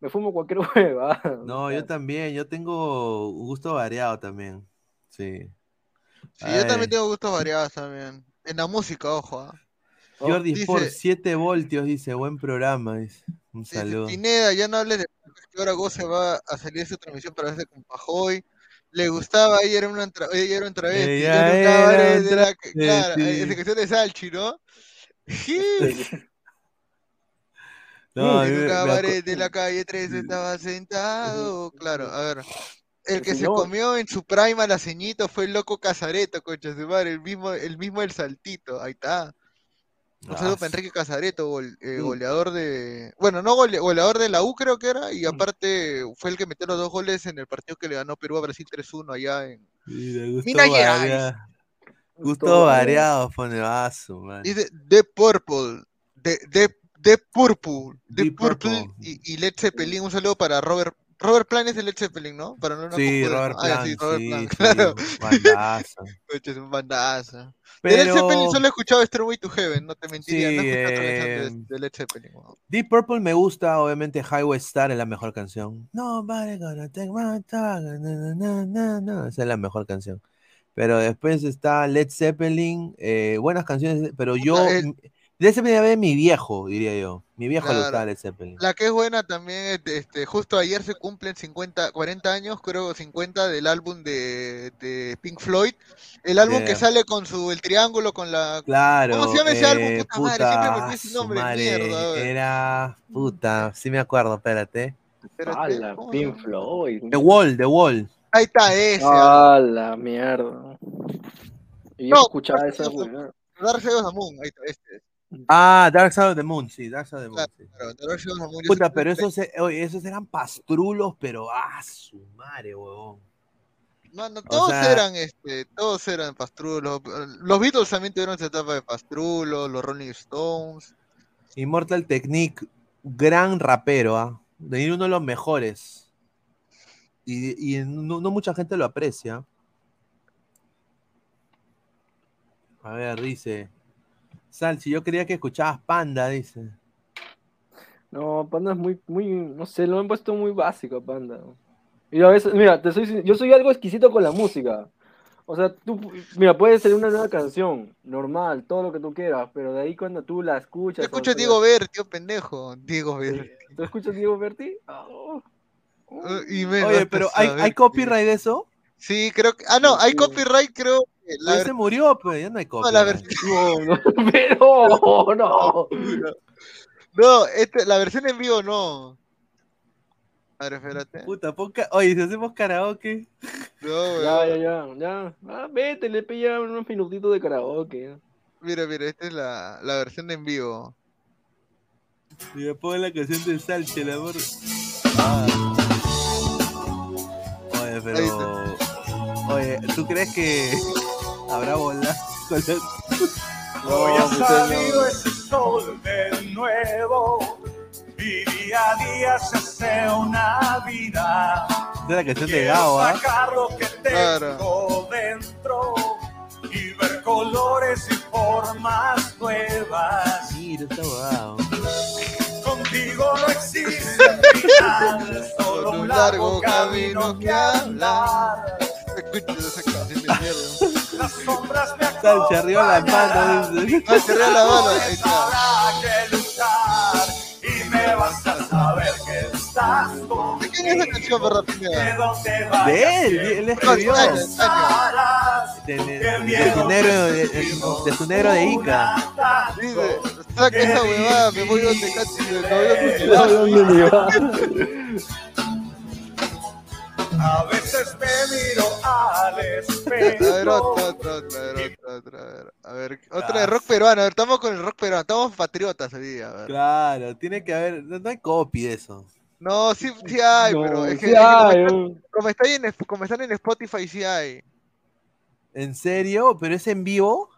me fumo cualquier *laughs* hueva. No, yo también, yo tengo gusto variado también. Sí. Sí, yo también tengo gustos variados también. En la música, ojo. ¿ah? Jordi dice- Sport, 7 voltios, dice, buen programa. dice. Un Dice, saludo. Pineda, ya no hables de que ahora Goce va a salir su transmisión para verse con Pajoy. Le gustaba, ella era una ella era un travesti. Ella era de la- Claro, de Salchi, ¿no? En un cabaret de la calle 3 estaba sentado. Claro, a ver. El que se comió en su prime a la ceñito fue el loco Casareto, concha de madre, el mismo, el mismo del saltito, ahí está. Un saludo para Enrique Casareto, gol- eh, Mm. goleador de. Bueno, no gole- goleador de la U, creo que era, y aparte fue el que metió los dos goles en el partido que le ganó Perú a Brasil 3-1 allá en. Mira, gusto Minas Gerais. variado. Gusto variado, pone vaso, man. Dice The Purple, de, de, de Purple, The Purple, Purple. Y, y Led Zeppelin. Un saludo para Robert. Robert Plant es de Led Zeppelin, ¿no? Para no, no Sí, Robert ¿no? Ah, Plant, sí, Robert sí, Plant, claro. *laughs* es un bandazo. De Led Zeppelin solo he escuchado Stairway to Heaven, no te mentiría. no he escuchado eh, de, de Led Zeppelin. Deep Purple me gusta, obviamente Highway Star es la mejor canción. Nobody gonna take my time, na, na, na. Esa es la mejor canción. Pero después está Led Zeppelin, eh, buenas canciones, pero yo, el- Led Zeppelin de mi viejo, diría yo. Mi viejo le Claro. gustaba Led Zeppelin. La que es buena también este, justo ayer se cumplen 50, 40 años, creo 50 del álbum de, de Pink Floyd. El álbum que sale con su el triángulo con la Claro. ¿Cómo se llama ese álbum? eh, Puta madre, siempre me ese su nombre, madre, mierda. Era, puta, sí me acuerdo, espérate. Espérate, ¡Hala, ¿cómo se Pink? Floyd! The Wall, The Wall. Ahí está ese. ah. ¡Ah, la mierda! Y yo No, escuchaba esa Dark Side of the Moon, ahí está, este. Ah, Dark Side of the Moon, sí, Dark Side of the Moon. Claro, sí. claro, yo Puta, pero esos, e- oye, esos eran pastrulos, pero ah, su madre, huevón. Mano, O todos sea- eran, este, todos eran pastrulos. Los Beatles también tuvieron esa etapa de pastrulos, los Rolling Stones. Immortal Technique, gran rapero, ¿ah? De uno de los mejores. Y, y no, no mucha gente lo aprecia. A ver, dice. Sal, si yo creía que escuchabas Panda, dice. No, Panda es muy, muy, no sé, lo han puesto muy básico, Panda. Y a veces, mira, te soy, sin- yo soy algo exquisito con la música. O sea, tú, mira, puede ser una nueva canción, normal, todo lo que tú quieras, pero de ahí cuando tú la escuchas. Yo escucho a o- Diego Ver, tío pendejo. Diego Ver. ¿Tú escuchas Diego Berti? Oh. Y me Oye, pero a ¿hay, ¿hay copyright de eso? Sí, creo que. Ah, no, hay copyright, creo. La Pues ver- se murió, pues ya no hay no, copyright. la versión. No, *laughs* no, pero no. No, este, la versión en vivo no. A ver, espérate. Puta, pon ca- Oye, si hacemos karaoke. No, Ya, ya, ya, ya. Ah, vete, le pilla unos minutitos de karaoke. Mira, mira, esta es la, la versión en vivo. Y me pongo la canción de Salche, el amor. Ah. Oye, pero. Oye, ¿tú crees que habrá volado con la- Hoy ha salido ese sol de nuevo y día a día se hace una vida. Es la canción de Quiero Gao, ¿ah? sacar lo que tengo Claro. dentro y ver colores y formas nuevas. Mira, está guau. Contigo no existe *laughs* final, solo un largo camino que andar. Escucha esa canción de mierda. Salche arriba la mano, dice. Ah, cerré la mano, ahí está. Habrá que luchar y me vas a saber que estás conmigo. ¿De quién es esa canción, verdad, De Pineda? De él, él escribió. De, de- de su negro, de, de su negro de Ica. Dice, saca esa huevada, me voy donde casi me voy No, donde ¿dónde me va? A veces me miro al A ver, espejo. otra, otra, otra, a ver, otra, otra, a ver. A ver, otra de rock peruano. A ver, estamos con el rock peruano. Estamos patriotas hoy día. A ver. Claro, tiene que haber. No, no hay copy de eso. No, sí, sí hay, No, pero es que, sí es que como, hay, están, como están en, como están en Spotify, sí hay. ¿En serio? ¿Pero es en vivo?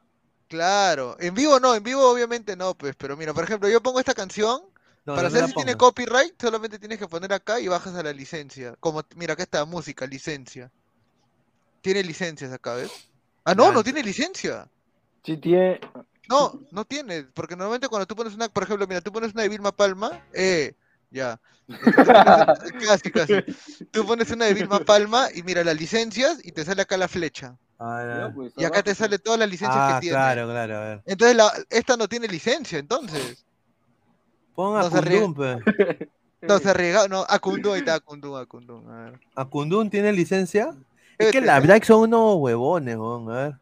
Claro. En vivo no, en vivo obviamente no, pues. Pero mira, por ejemplo, yo pongo esta canción. No, Para no, no saber si tiene copyright, solamente tienes que poner acá y bajas a la licencia. Como, mira, acá está música, licencia. Tiene licencias acá, ¿ves? Ah, no, no tiene licencia. Sí tiene. No, no tiene, porque normalmente cuando tú pones una, por ejemplo, mira, tú pones una de Vilma Palma, eh, ya. *laughs* Casi, casi. Tú pones una de Vilma Palma y mira las licencias y te sale acá la flecha. Ah, Ya, ya. pues, Y acá te sale todas las licencias Ah, que tiene. claro, claro, a ver. Entonces la, esta no tiene licencia, entonces. Pon a. Kundun, pe. *laughs* No, se arriesga, no, Acundú, ahí está, Acundú, Acundú. A ver. ¿A Kundun tiene licencia? Es que la. Black son unos huevones, weón, a ver.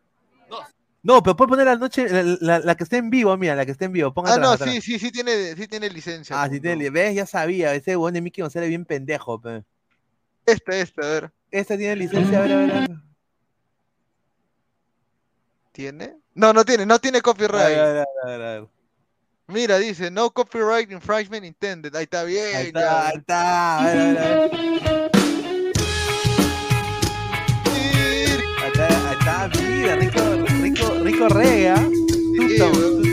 No, pero puedes poner la noche, la, la- la que esté en vivo, mira, la que esté en vivo, ponga Ah, atrás, no, atrás. sí, sí, sí tiene, sí tiene licencia. Ah, sí tiene, ves, ya sabía, ese huevón de Mickey González bien pendejo, pe. Esta, esta, a ver. Esta tiene licencia, a ver, a ver, a ver. ¿Tiene? No, no tiene, no tiene A copyright. ver, a ver, a ver, a ver. Mira, dice, no copyright infringement intended. Ahí está bien. Ahí está, ahí está, a ver, a ver, a ver. Ahí está, ahí está, mira, rico, rico, rico reggae. Two-tone,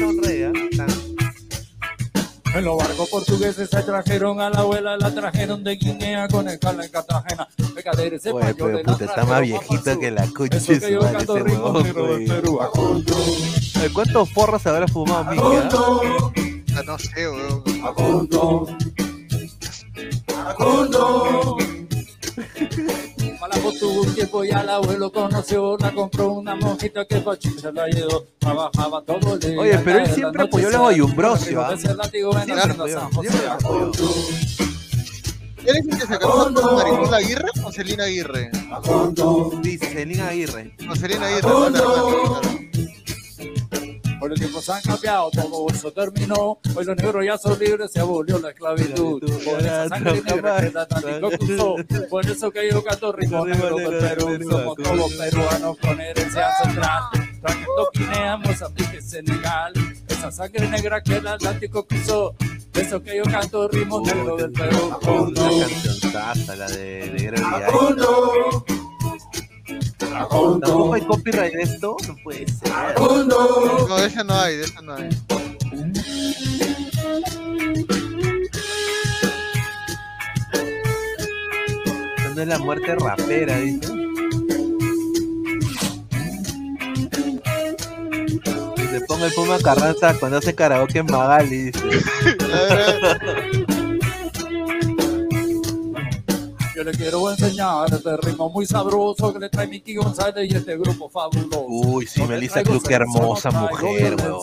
En los barcos portugueses se trajeron a la abuela, la trajeron de Guinea con escala en Cartagena. Pecaderes Oye, españoles pero la puta, está más viejito que la concha Eso de que yo canto ese ritmo. Perú. Oye, ¿Cuántos porros habrá fumado Mickey? ah? Ah, no sé, weón. Acundo, Acundo. Malaco tuvo un tiempo y al abuelo conoció, la compró una monjita que Pachita la ayudó, trabajaba todo el día. Oye, pero él la siempre apoyó a se Goyumbrosio, arriba ¿ah? ¿Él es el que se casó con Maricón Aguirre o Celina Aguirre? Dice Celina Aguirre. No, Celina Aguirre. Por el tiempo se han cambiado, todo eso terminó. Hoy los negros ya son libres, se abolió la esclavitud. Por esa sangre negra que el Atlántico cruzó. Por eso que yo canto ritmo negro del Perú. Somos todos peruanos con herencia ancestral. trayendo Guinea, Mozambique, Senegal. Esa sangre negra que el Atlántico cruzó. Eso que yo canto ritmo negro del Perú. Una cancionzaza, la de, Gregory ¿Tampoco hay copyright de esto? No puede ser. No, de esa no hay, de esa no hay. No es la muerte rapera, dice. Se ponga el Puma Carranza cuando hace karaoke en Magali, dice. *laughs* Le quiero enseñar este ritmo muy sabroso que le trae Miki González y este grupo fabuloso. Uy, sí, Melissa Cruz, qué hermosa mujer, weón.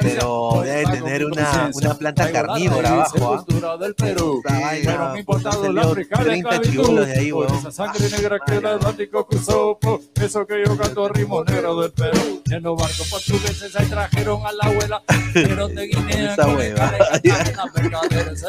Pero debe tener una, una planta carnívora abajo, ¿ah? Del Perú. Pero me importa la africana 30 esclavitud. chibolos de ahí, weón. Esa sangre negra que el Atlántico cruzó. Eso que yo canto ritmo negro del Perú. En los barcos portugueses ahí trajeron a la abuela. *laughs* Trajeron de Guinea. Con mercaderes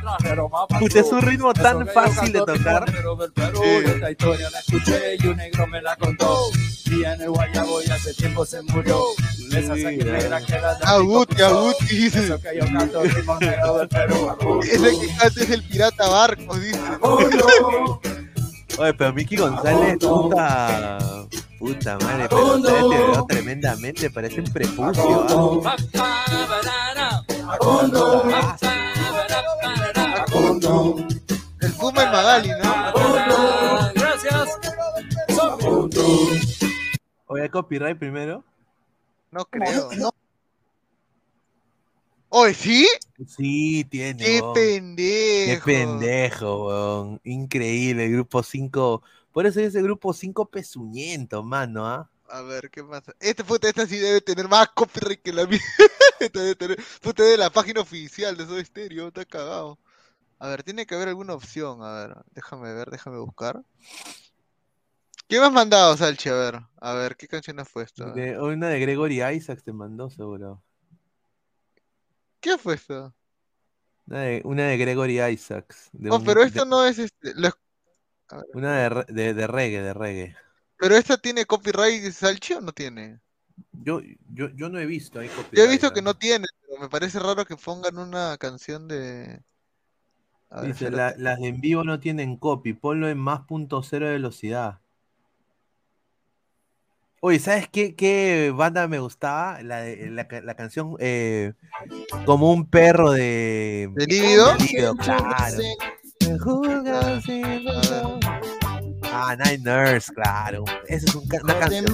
trajeron más Puta, es un ritmo tan fácil de tocar. del Perú, y esta historia la escuché y un negro me la contó. Y en el Guayabo y hace tiempo se murió. Esa sangre negra que era de Aguti, Aguti, Eso que yo canto ritmo negro del Perú. Ese que canta es el pirata Barcos, dice. *laughs* Oye, pero Miki González, puta. Puta madre, pero se deterioró tremendamente, parece un prepucio. ¿ah? Magali, ¿no? Gracias. Oye, ¿hay copyright primero? No creo. Oye, ¿sí? Sí, tiene. ¡Qué pendejo! Qué pendejo, weón. Increíble, el grupo 5. Por eso es el grupo 5 pezuñento, mano, ¿ah? A ver, ¿qué pasa? Este puta, esta sí debe tener más copyright que la mía. *laughs* Esta debe tener, puta, de la página oficial de Soda Stereo, está cagado. A ver, tiene que haber alguna opción, a ver, déjame ver, déjame buscar. ¿Qué me has mandado, Salchi? A ver, a ver, ¿qué canción has puesto? De- una de Gregory Isaacs te mandó, seguro. ¿Qué has puesto? Una de, una de Gregory Isaacs. de No, un- pero esto de- no es este. Una de, de, reggae, de reggae. Pero esta tiene copyright Salchi o no tiene? Yo, yo, yo no he visto ahí Yo he copyright, visto que no tiene, pero me parece raro que pongan una canción de. A ver, Dice, espérate. "La- las de en vivo no tienen copy, ponlo en más punto cero de velocidad. Oye, ¿sabes qué, qué banda me gustaba? La, de- la, ca- la canción eh, Como un perro de... ¿De claro. *laughs* Me juzgas sin. Ah, Nine Nurse, claro. Esa es un ca- una canción.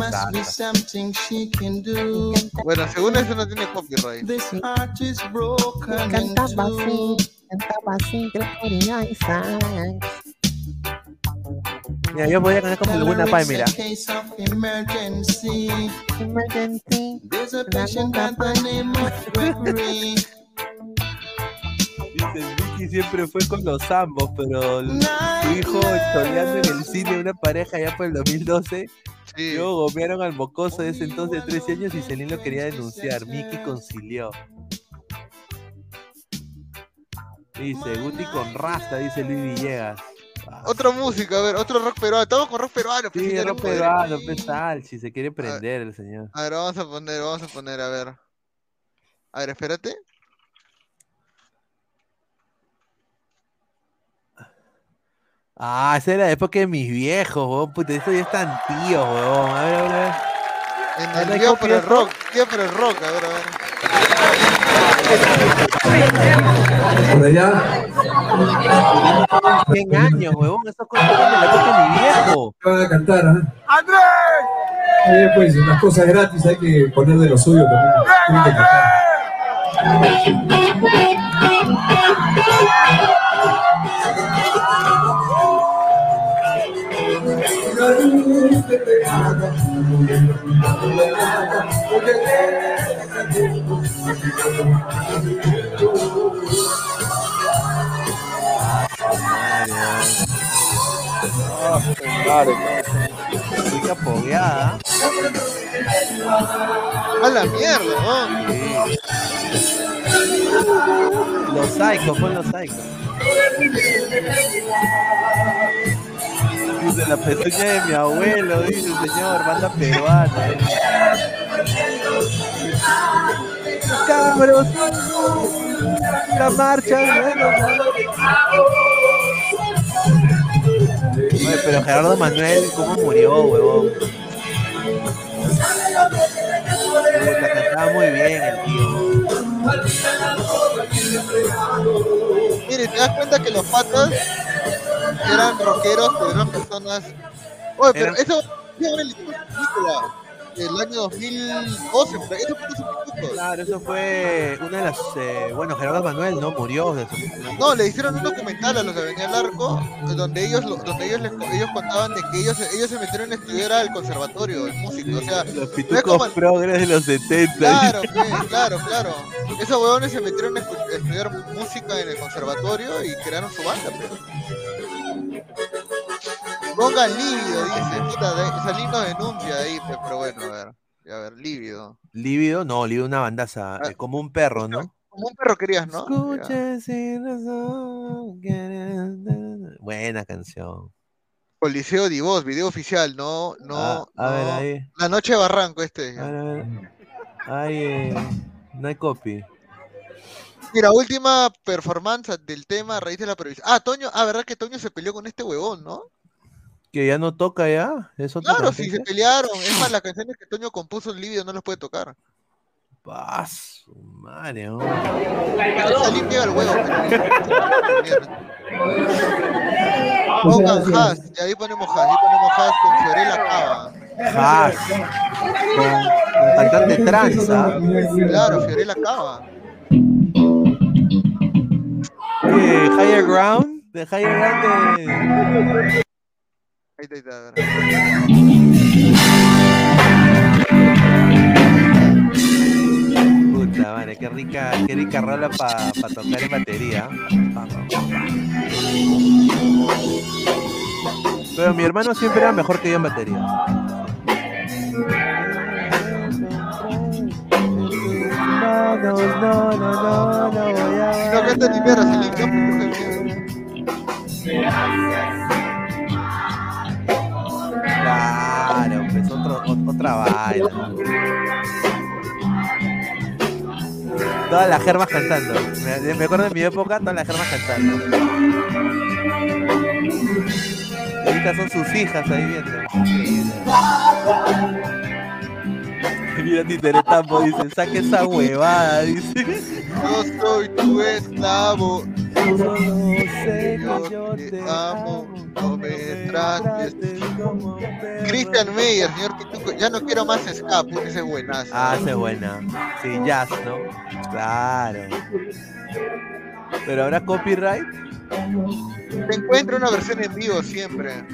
Bueno, según eso no tiene copyright. Cantaba así, cantaba así, Gregory Isaacs. Mira, yo podía cantar como alguna pay, mira. Emergency. There's a patient by the name of Gregory. Dice, Vicky siempre fue con los ambos, pero el- su hijo choleando en el cine, una pareja ya por el 2012. Luego gomearon al mocoso de ese entonces de 13 años y Celine lo quería denunciar. Mickey concilió. Dice, Guti con rasta, dice Luis Villegas. Otra música, a ver, otro rock peruano. Estamos con rock peruano. Sí, rock peruano, pesal, si se quiere prender el señor. A ver, vamos a poner, vamos a poner, a ver. A ver, espérate. Ah, esa era la época de mis viejos, weón. Puta, eso ya están tíos, weón. A ver, a ver, a ver. En el ¿no hay guía copy por el rock, guía por el rock, a ver, a ver. Por allá. 100 años, weón. Esos cosas eran de la época de mi viejo. Van a cantar, ¿ah? ¡Andrés! Oye, pues, las cosas gratis hay que poner de lo suyo también. Tienen que cantar. Chica pogueada. A la mierda, ¿no? Los psychos, pon los psychos. Dice la pezuña de mi abuelo, dice señor, banda peruana. eh. Cabros, la marcha. Oye, pero Gerardo Manuel, ¿cómo murió, huevón? Puta, cantaba muy bien el tío. Mire, te das cuenta que los patas eran rockeros, pero eran personas. Oye, pero eso una película del año 2012, pero eso fue. Claro, eso fue una de las. eh, bueno, Gerardo Manuel no murió de eso. No, le hicieron un documental a los de Avenida del Arco, donde ellos, lo- donde ellos, les, ellos contaban de que ellos, ellos se metieron a estudiar al conservatorio, el músico, o sea, Los pitucos progres de los 70. Claro, pues, claro, claro. Esos huevones se metieron a estudiar música en el conservatorio y crearon su banda, pero. Pongan lívido, dice. Puta, nos denuncia ahí, pero bueno, a ver. A ver, lívido. Lívido, no, lívido una bandaza, eh, como un perro, ¿no? Como un perro querías, ¿no? Escuche sin razón, Buena canción. Coliseo Divos, video oficial, no, no. Ah, a ver, no. ahí. La noche de Barranco, este. A ver, a ver. Ay, eh, no hay copy. Mira, última performance del tema a raíz de la previsión. Ah, Toño, ah, verdad que Toño se peleó con este huevón, ¿no? Que ya no toca ya. ¿Es otra Claro, sí, se pelearon. Es más, las canciones que Toño compuso en Libido no las puede tocar. Ah, ¿no? Salín pega el huevo. Pongan Haas, y ahí ponemos Haas, ahí ponemos Haas con Fiorella Cava. Haas. Con, con cantante tranza. Claro, Fiorella Cava. ¿Qué? ¿Higher Ground? ¿De Higher Ground de.? Ahí está, ahí está. Puta madre, qué rica, qué rica rola para tocar en batería. Pa, pa, pa, pa. Pero mi hermano siempre era mejor que yo en batería. No, no, no, no, no, no voy a. No canta ni mierda, Salín, no, pues, Claro, pues otro, ot- otra vaina. Todas las germas cantando. Me, me acuerdo de mi época, todas las germas cantando. Y ahorita son sus hijas ahí viendo. Mira dice, saque esa huevada, dice. Yo soy tu esclavo. Solo sé Yo te amo, no me trates. Christian Meyer, señor Pituco, ya no quiero más escape, ese es buenazo. Ah, esa es buena. Sí, jazz, ¿no? Claro. Pero habrá copyright. Se encuentra una versión en vivo siempre.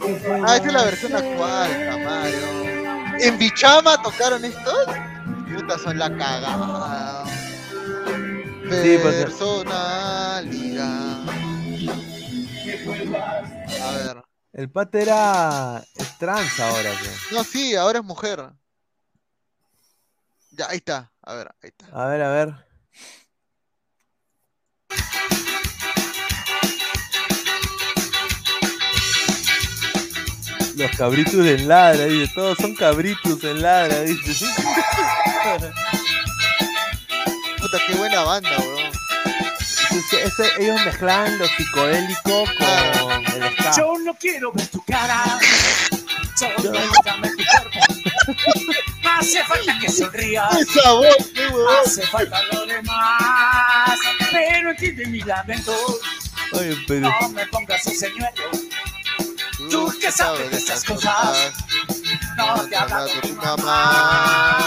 Ah, esa es la versión actual, Camario. ¿En Bichama tocaron estos? Puta, son la cagada. Sí, pues, Personalidad. A ver. El pata era es trans ahora, pues. No, sí, ahora es mujer. Ya, ahí está. A ver, ahí está. A ver, a ver. Los cabritos en ladra, dice. Todos son cabritos en ladra, dice. Puta, qué buena banda, weón. Ese- ese- ellos mezclan lo psicodélico con el ska. Yo no quiero ver tu cara, solo dame tu cuerpo. Hace falta que sonrías, Esa voz, qué weón. hace falta lo demás. Pero entiende mi lamento, Oye, pero. no me pongas ese señuelo. Tú que sabes de estas cosas, no te hablas de tu mamá.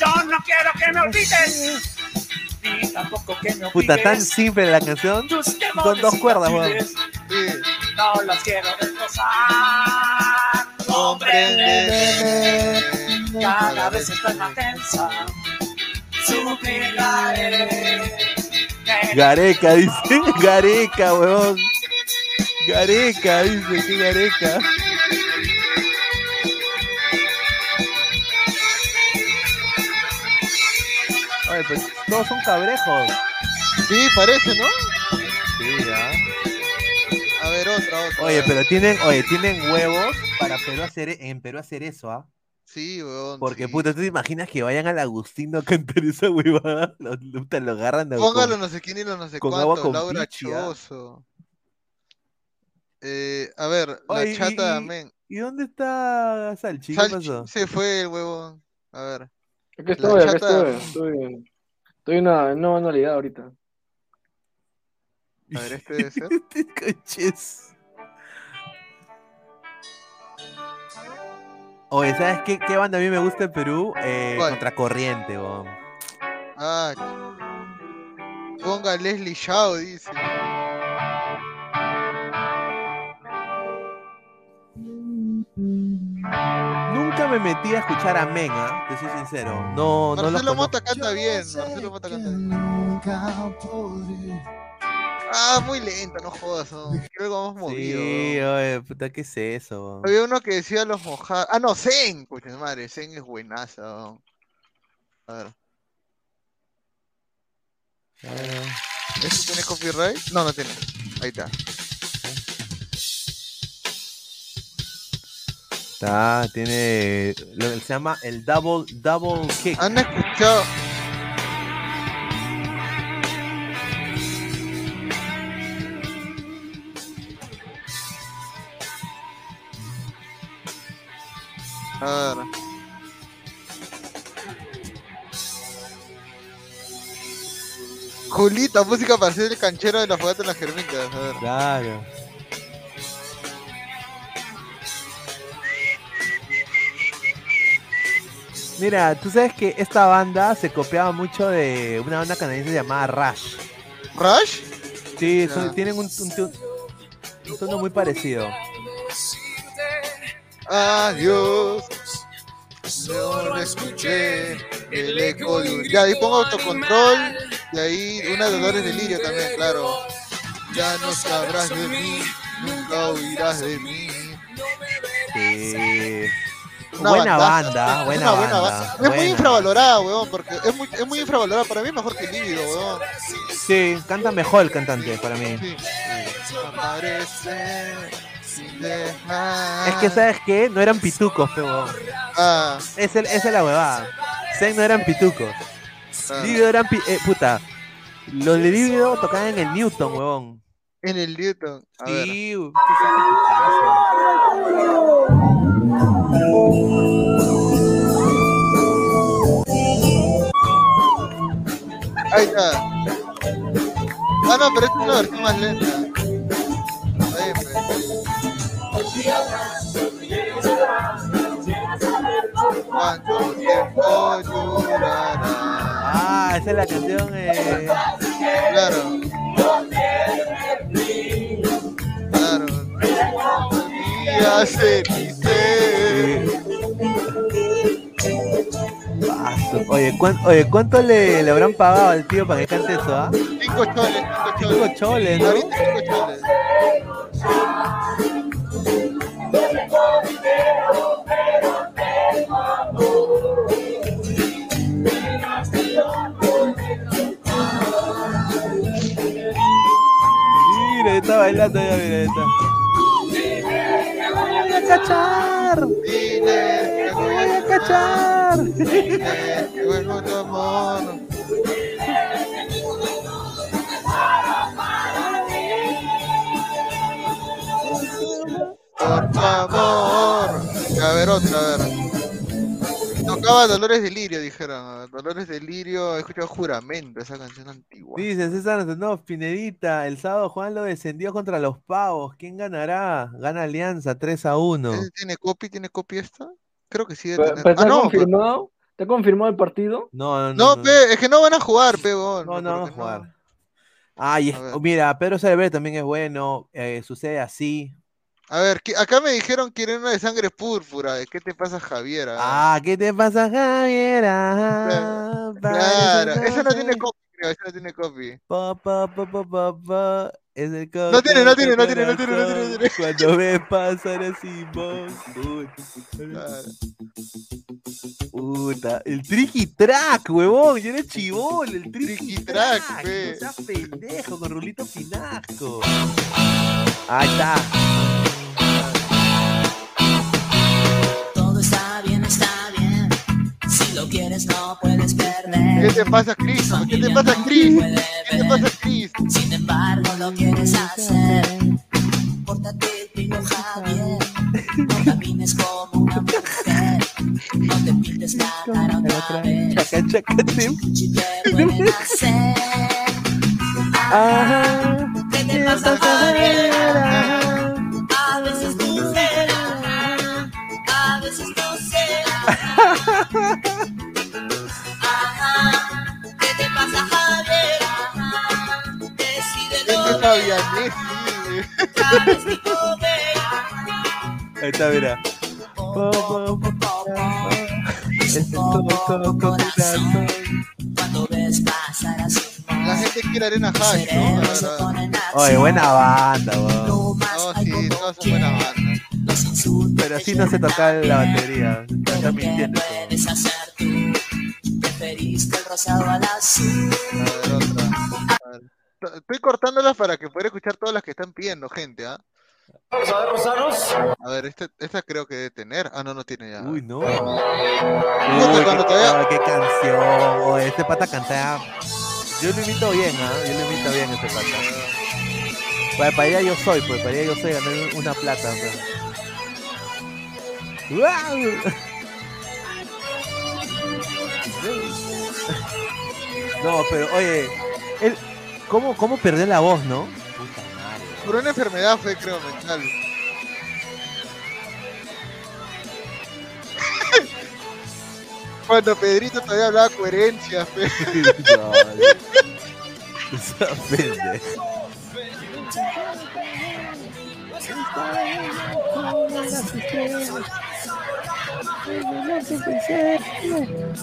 Yo no quiero que me olvides, ni tampoco que me Puta, tan simple la canción. Con dos cuerdas, weón. infantiles, No las quiero destrozar. Comprende. Cada vez estoy más tensa. Suplicaré. Gareca, dice. *laughs* Gareca, weón. Gareca, dice. ¿Qué Gareca? Oye, pues todos son cabrejos. Sí, parece, ¿no? Sí, ya. otra, otra. Oye, pero tienen, oye, tienen huevos para Perú hacer, en Perú hacer eso, ¿ah? Sí, weón. Porque, sí. puta, ¿tú te imaginas que vayan al Agustino a cantar esa huevada? Lo, puta, lo agarran de Póngalo no sé quién y lo no sé con cuánto. agua con Laura ¿ah? Choso. Eh, a ver, la Oye, chata y- amén. ¿Y dónde está Salchi? ¿Qué Salchi pasó? se fue el huevón. A ver. Aquí La estoy, aquí chata- estoy. Estoy, estoy en una nueva anualidad ahorita. A ver, este debe ser. *laughs* Coches. Oye, ¿sabes qué, qué banda a mí me gusta en Perú? Eh. Contracorriente, weón. Ah, ponga Leslie Shaw, dice. Me metí a escuchar a Mena, te soy sincero. No, no lo. Mota canta bien. Marcelo Mota canta bien. Ah, muy lento, no jodas. No. Quiero algo más movido. Sí, oye, puta, ¿qué es eso? Había uno que decía los mojados. Ah, no, Zen. Coche madre, Zen es buenaza. A ver. ¿Este tiene copyright? No, no tiene. Ahí está. Está, tiene. Lo que se llama el double, double kick. ¿Han escuchado? A ver. Julita, música para hacer el canchero de la fogata en las germitas. A ver. Claro. Mira, tú sabes que esta banda se copiaba mucho de una banda canadiense llamada Rush. ¿Rush? Sí, son- tienen un, un, tu- un tono muy parecido. Adiós. No escuché. El eco de un- Ya, ahí pongo autocontrol. Y ahí una de Dolores Delirio también, claro. Ya no sabrás de mí. Nunca oirás de mí. Sí. Buena banda, es buena una buena banda. ba- *laughs* Es muy infravalorada, weón, porque es muy, es muy infravalorada. Para mí es mejor que Lívido, weón. Sí, canta mejor el cantante para mí. Sí. Es que, ¿sabes qué? No eran pitucos, pero. Ah. Esa es la huevada. Zen no eran pitucos. Ah. Lívido eran. pi- eh, puta. Los de Lívido tocaban en el Newton, huevón. En el Newton. A ver. Sí, usted Ahí está. Ah, no, pero esta es una versión más lenta. Ahí, pues. ¿Cuánto tiempo durará? Ah, esa es la canción. Eh... Claro. Claro. Oye, ¿cuán- oye, ¿cuánto le, le habrán pagado al tío para que cante eso, ah? Cinco choles, cinco choles. Cinco choles, ¿no? Ahorita cinco choles. Mira, está bailando ya, mira, está. voy a cachar. Dile, voy a cachar. Vuelvo tu amor. Por favor. A ver, otra, a ver. Tocaba Dolores Delirio, dijeron. Dolores Delirio, he escuchado juramento, esa canción antigua. Dice César, no, Pinedita, el sábado Juan lo descendió contra los pavos. ¿Quién ganará? Gana Alianza 3 a 1. ¿Ese ¿Tiene copy? ¿Tiene copy esta? Creo que sí. debe tener. pero ¿Te Ah, ha no, confirmado? ¿Te ha confirmado el partido? No, no, no, pe, es que no van a jugar, pe, weón. No, no van a jugar. Ay, es- mira, Pedro Salver también es bueno. eh, sucede así. A ver, que- acá me dijeron que era una de sangre púrpura. ¿Qué te pasa, Javier? A Ah, ¿qué te pasa, Javier? Ah, claro, parece esa no tiene copy, creo, esa no tiene copy. Pa, pa, pa, pa, pa, pa, es el No tiene, no tiene, no tiene, no tiene, no tiene, no tiene. Cuando ves pasar así, vos. Puta, el tricky track, huevón. Yo era chivol, el tricky, track, track. pe. No seas pendejo, con Rulito Pinasco. Ahí está. Lo quieres, no puedes perder. ¿Qué te pasa, Chris? ¿Qué te pasa, Chris? ¿Qué te pasa, Chris? Sin embargo, lo quieres hacer. Pórtate, primo Javier. No camines como una mujer. No te pintes la cara otra vez. Chaca, chaca, te pueden hacer. Ajá. ¿Qué te pasa, Javier? A veces tú serás. A veces no serás. *laughs* Que. Ahí está, mira. La gente quiere arena hash, ¿no? Oye, buena banda, weón. No, sí, todas son buenas bandas. Pero así no se toca la batería. Mintiendo. Preferiste el rosado al azul. A ver, otra. A ver. Estoy cortándolas para que pueda escuchar todas las que están pidiendo, gente, ¿ah? Vamos a ver, Rosanos. A ver, este, esta creo que debe tener. Ah, no, no tiene ya. Uy, no. Uy, qué, todavía- qué canción. Este pata canta. Yo lo imito bien, ¿ah? Yo lo imito bien este pata. Pues para allá yo soy, pues para allá yo soy ganar una plata. pues. ¡Guau! *laughs* No, pero oye, él, ¿cómo, ¿cómo perdió la voz, no? Por una enfermedad fue, creo, mental. *laughs* Cuando Pedrito todavía hablaba coherencia, fe. *laughs* Esa pendeja.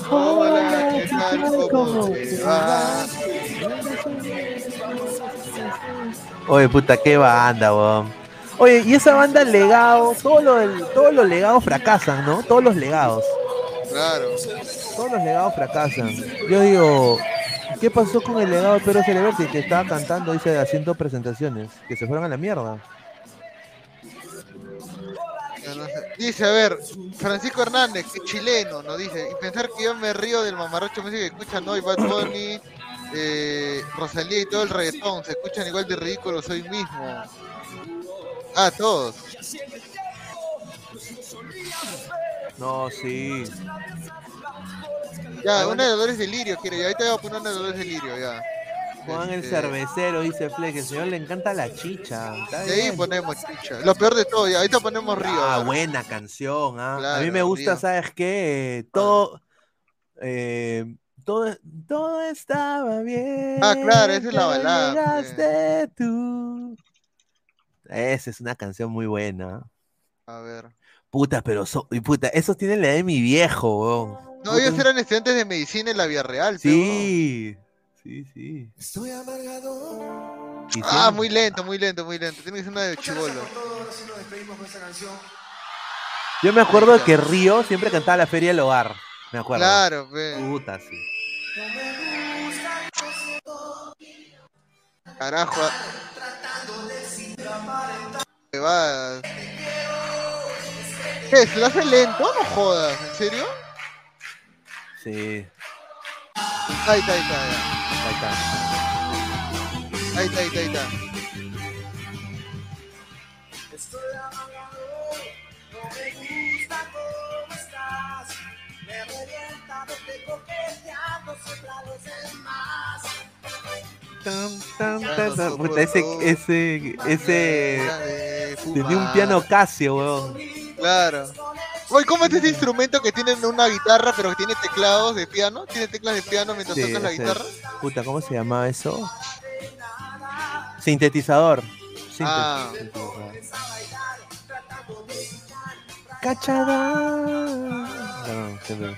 Hola, ¿qué tal? ¿Cómo te va? Oye, puta, qué banda, weón. Oye, y esa banda legado, todo lo del- todos los legados fracasan, ¿no? Todos los legados. Claro. Todos los legados fracasan. Yo digo, ¿qué pasó con el legado de Pedro Celeberti que estaba cantando, dice, haciendo presentaciones? Que se fueron a la mierda. Ya no sé. Dice, a ver, Francisco Hernández, que chileno, nos dice, y pensar que yo me río del mamarracho música que escuchan hoy Bad Bunny, eh, Rosalía y todo el reggaetón, se escuchan igual de ridículos hoy mismo. Ah, todos. No, sí. Ya, una de Dolores de Lirio quiere, ya ahorita voy a poner una de Dolores de Lirio, ya. Juan el Este, cervecero, dice Fleck, el señor le encanta la chicha. Está Y ahí bien. ponemos chicha. Lo peor de todo, ya, ahorita ponemos Río. Ah, buena canción. ah. a mí me gusta, Río. ¿sabes qué? Eh, Todo, eh, todo, todo estaba bien. Ah, claro, esa es la balada, Llegaste tú. Esa es una canción muy buena. A ver. Puta, pero so- y puta, esos tienen la de mi viejo, weón. No, ellos eran estudiantes de medicina en la Vía Real. Sí, sí, sí. Estoy amargado. Ah, muy lento, muy lento, muy lento. Tiene que ser una de chivolo. Yo me acuerdo que Río siempre cantaba la Feria del Hogar. Me acuerdo. Claro. Puta, sí. Carajo. Te vas. ¿Qué? ¿Se lo hace lento? No jodas, ¿en serio? Sí. Ahí está, ahí está, ya. Ahí está. Ahí está, ahí está, ahí está. Estoy amargado. No me gusta cómo estás. Me revienta verte coqueteando siempre a los demás. Tan, tan, tan, tan. Puta, ese, ese, ese. Tenía un piano Casio, weón. Claro. Oye, ¿cómo es ese instrumento que tiene una guitarra pero que tiene teclados de piano? ¿Tiene teclas de piano mientras Sí, tocas la guitarra? Puta, ¿cómo se llamaba eso? Sintetizador. Sinte- Ah. sintetizador. Cachada. No, siempre.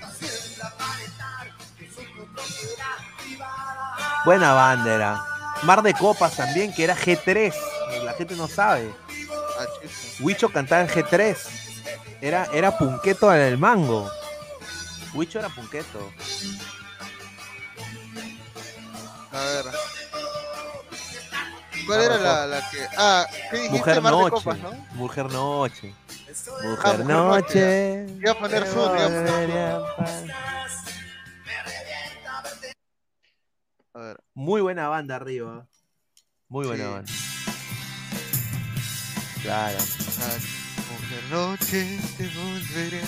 Buena banda era. Mar de Copas también, que era G3. La gente no sabe. Ah. Huicho cantaba en G3. Era, era punqueto en el mango. Huicho era punqueto. A ver. ¿Cuál era la, la que.? Ah, ¿qué dijiste? Mujer Mar de Noche. Copas, ¿no? Mujer Noche. Ah, Mujer Noche. Noche, Iba a poner iba a poner a ver. Muy buena banda arriba. Muy buena Sí. banda. Claro. Ah, Mujer Noche, te volveré.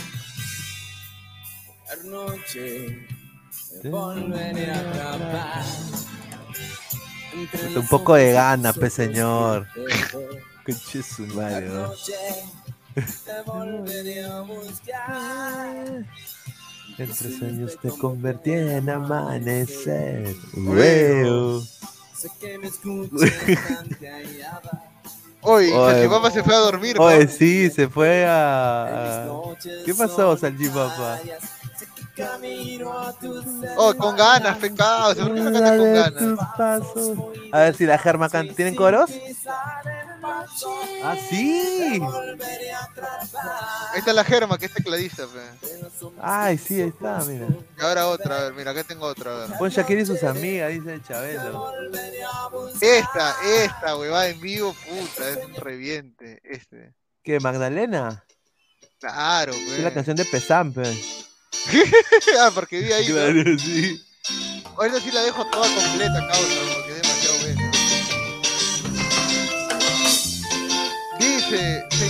noche Te volveré a atrapar. Un poco de gana, pe señor. Conche su madre, ¿no? Te volveré a buscar. En tres años te convertí en amanecer. Huevo. Sé que me escuchas *laughs* callada. Oye, Salchipapa se fue a dormir, ¿no? Oye, sí, se fue a. ¿Qué pasó, Salchipapa? Oh, con ganas, pecado. ¿Por qué no canta con ganas? A ver si la Germa canta. ¿Tienen coros? Ah, sí. Ahí está la Germa, que es tecladista, pe. Ay, sí, ahí está, mira. Y ahora otra, a ver, mira, acá tengo otra, a ver. Pon Shakira y sus amigas, dice el Chabelo. Esta, esta, huevada en vivo, puta, es un reviente. Este. ¿Qué, Magdalena? Claro, Es la canción de Pesam, pe. *laughs* ah, porque vi ahí. *laughs* ¿no? Claro, sí. Ahorita sí la dejo toda completa, causa,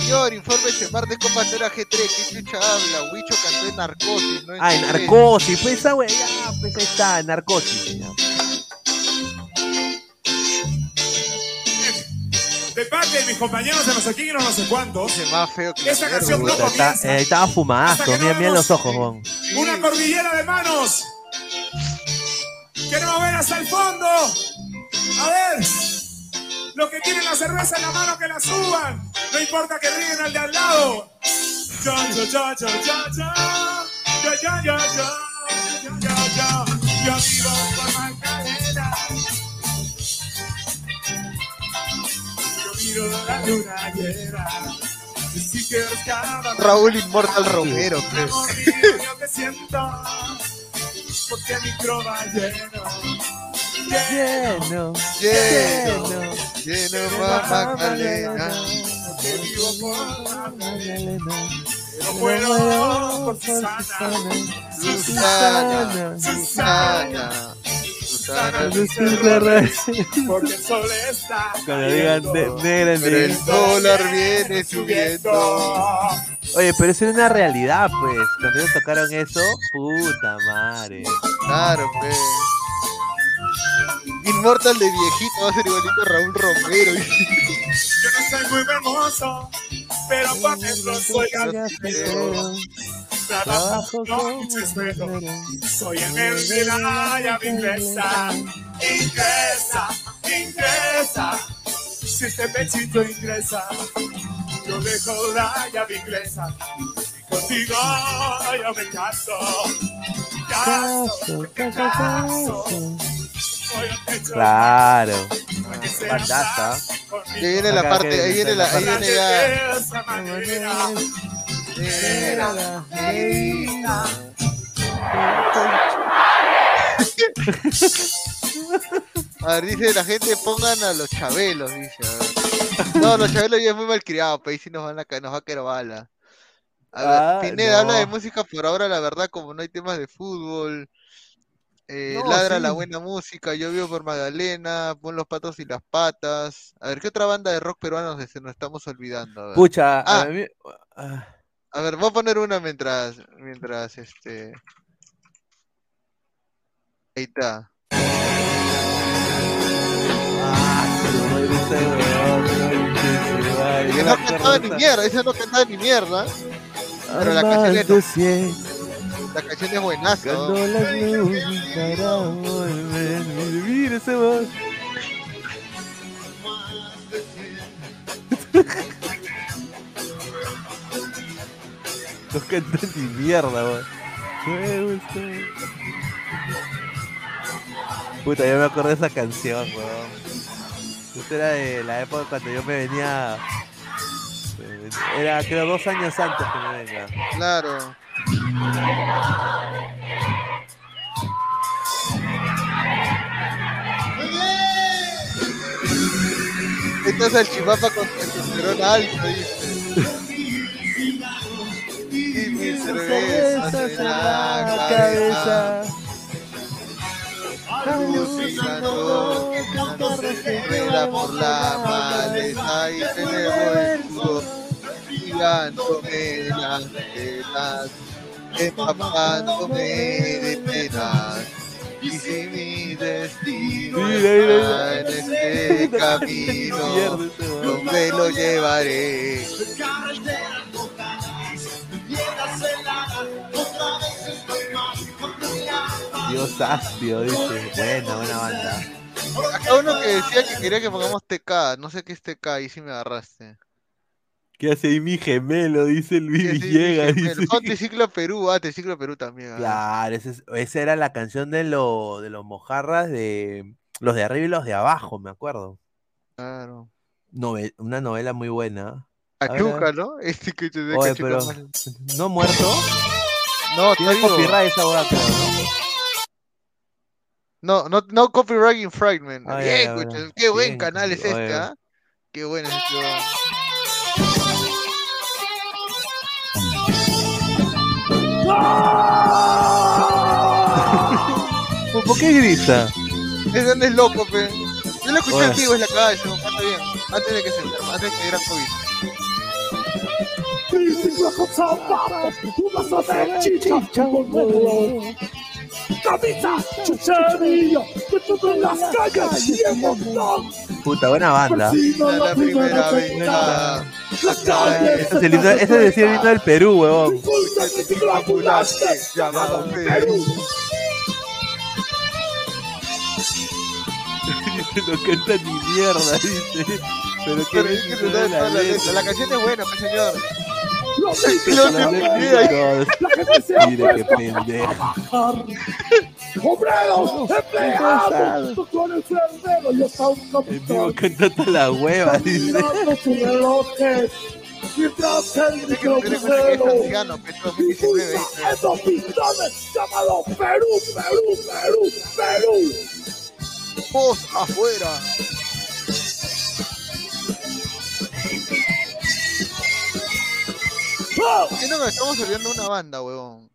señor, infórmese, Mar de Copas no era G3, ¿qué chucha habla? Huicho cantó en Narcosis, ¿no? Ah, en G3. Narcosis, pues esa wea, ya, pues ahí está, en Narcosis. De parte de mis compañeros de no sé quién y no sé cuántos. más feo que Esta canción no está- comienza. eh, estaba fumazo, mira, mira los ojos, weón. Una cordillera de manos. Queremos ver hasta el fondo. A ver. Los que tienen la cerveza en la mano que la suban. No importa que ríen al de al lado. Yo, yo, yo, yo, yo, yo. Yo, yo, yo, yo. Yo, yo, yo. Yo vivo por Magdalena. Yo miro la luna llena. Y sí que es cada Raúl Inmortal Romero, mío, yo te siento, porque mi croma lleno, Lleno, lleno, lleno, mamá Magdalena. que vivo por Magdalena. Pero muero por Susana, Susana, Susana, Susana, porque el sol está Cuando digan ne- negra, Pero el dólar viene subiendo. Oye, pero eso era una realidad, pues. Cuando ellos tocaron eso, puta madre. Claro, pe. Inmortal de viejito va a ser igualito a Raúl Romero. Yo no soy muy hermoso, pero por dentro soy carpintero. Trabajo con esmero. Soy en la llave inglesa. Ingresa, ingresa. Si este pechito ingresa, yo dejo la llave inglesa. Y contigo yo me caso. Caso, caso. Techo Claro. Bandaza. Ahí viene la Acá parte, que- ahí viene la, ahí viene de era. A ver, dice la gente, pongan a los chabelos, dice. No, los chabelos ya es muy malcriados, pero ahí sí nos, van a, nos va a caer bala. A ver, Ah, Pineda no. habla de música por ahora, la verdad, como no hay temas de fútbol. Eh, No, ladra sí. la buena música, yo vivo por Magdalena, pon los patos y las patas. A ver, ¿qué otra banda de rock peruano nos, nos estamos olvidando? A ver. Pucha, Ah, a mí- ah, a ver, voy a poner una mientras, mientras este. Ahí está. Ese no cantaba ni mierda, ese no cantaba ni mierda. Pero la canción es, la canción es buenaza. ¿no? cuando las nubes para volver. Ese voz. No canta ni mierda, weón. Me gusta. Puta, yo me acuerdo de esa canción, weón. Esta era de la época cuando yo me venía. eh, Era creo dos años antes que me venga. Claro. Esta es el chivapa con testosterona alto. Y mi cerveza, en la, la cabeza. Por la maleza y el las empapándome de penas. Y si mi destino mira, está en este camino, *laughs* donde lo llevaré. Dios astio, dice. Buena, buena banda. Acá uno que decía que quería que pongamos TK, no sé qué es TK, ahí sí me agarraste. ¿Qué hace ahí mi gemelo? Dice Luis Villegas. dice. "Oh, Triciclo Perú, ah, Triciclo Perú también. ah. Claro, es- esa era la canción de, lo, de los mojarras de los de arriba y los de abajo, me acuerdo. Claro. Nove- una novela muy buena. Cachuca. ¿no? *laughs* Este que te Oye, pero. ¿no muerto? No, te digo. copyright esa hueá, creo, ¿no? No, no, no copyright infringement. Bien, qué buen Bien, canal es este, ¿ah? Qué bueno es este. ¿Por- *laughs* ¿Por qué grita? Ese donde es loco, pe. Yo lo escuché antiguo en la calle, se canta bien. Antes de que se enferma, antes de que era COVID. Camisa, chuchería, que todo en las calles y en montón. Puta, buena banda. La primera venta. Ese es el himno- es el del Perú, huevón. Llamado Perú. no *laughs* canta ni mierda, dice. Pero que Pero es que sabe toda la letra. La canción es buena, pe señor. Los Mire qué pendejo. Obreros, empleados, con enfermeros y hasta un capitán. la hueva, dice. Mirando sus relojes. Mientras el Tiene que tener en cuenta que es microcelo anciano, pe, 2019. impulsa esos pistones llamados Perú, Perú, Perú, Perú. Voz afuera. ¿Qué no nos estamos olvidando una banda, huevón?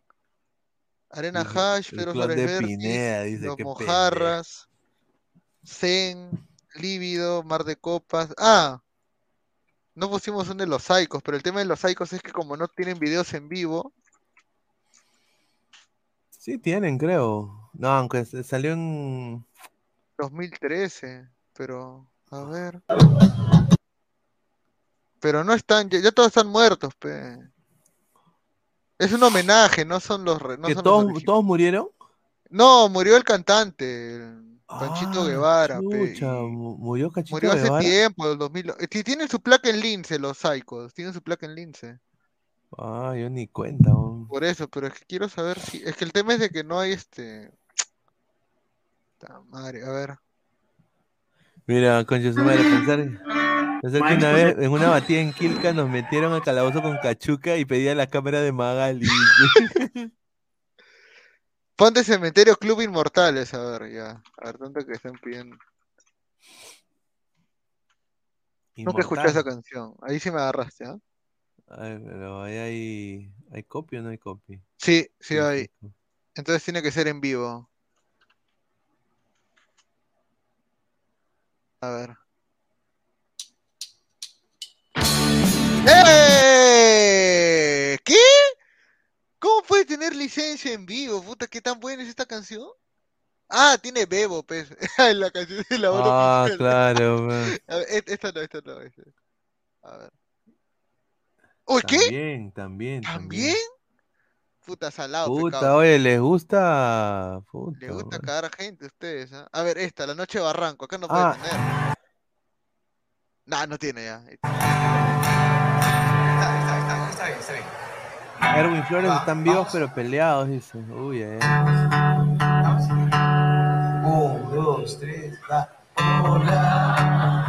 Arena Hash, Pedro Flores dice, Los Mojarras, Zen, Lívido, Mar de Copas. Ah, no pusimos un de los Saicos, pero el tema de los Saicos es que como no tienen videos en vivo, Sí, tienen, creo. No, aunque salió en. 2013, pero a ver. Pero no están, ya, ya todos están muertos, pe. Es un homenaje, no son los re- no ¿Que son todos, murieron? No, murió el cantante, el Panchito Guevara, Ah, Chucha, mu- murió Cachito Murió hace Guevara. tiempo, el 2000. eh, ti- Tienen su placa en lince, los Psychos. Tienen su placa en lince. Ah, yo ni cuenta. aún. Por eso, pero es que quiero saber si. Es que el tema es de que no hay este. *tsk* Ta madre, a ver. Mira, concha su madre, pensar, que una vez en una batida en Quilca nos metieron al calabozo con Cachuca y pedía la cámara de Magali. *laughs* Ponte Cementerio Club Inmortales, a ver, ya. A ver, tanto que están pidiendo. Nunca escuché esa canción. Ahí sí me agarraste, ¿ah? Ay, pero ahí hay, ¿hay copia o no hay copia? Sí, sí hay. Entonces tiene que ser en vivo. A ver. ¡Eh! ¿Qué? ¿Cómo puede tener licencia en vivo? Puta, ¿qué tan buena es esta canción? Ah, tiene Bebo, pues. *laughs* La canción de la Ah, *laughs* claro. A ver, et- esta no, esta no. esta. A ver. Uy, ¿qué? También, también, ¿También? Puta, salado, Puta, pecado. oye, les gusta. Puta, Le gusta weón. cagar a gente a ustedes, ¿ah? A ver, esta, La Noche de Barranco. Acá no puede Ah. tener. Nah, no tiene ya. Erwin Flores están vivos pero peleados, dice. Uy, eh. Un, dos, tres, va. rostro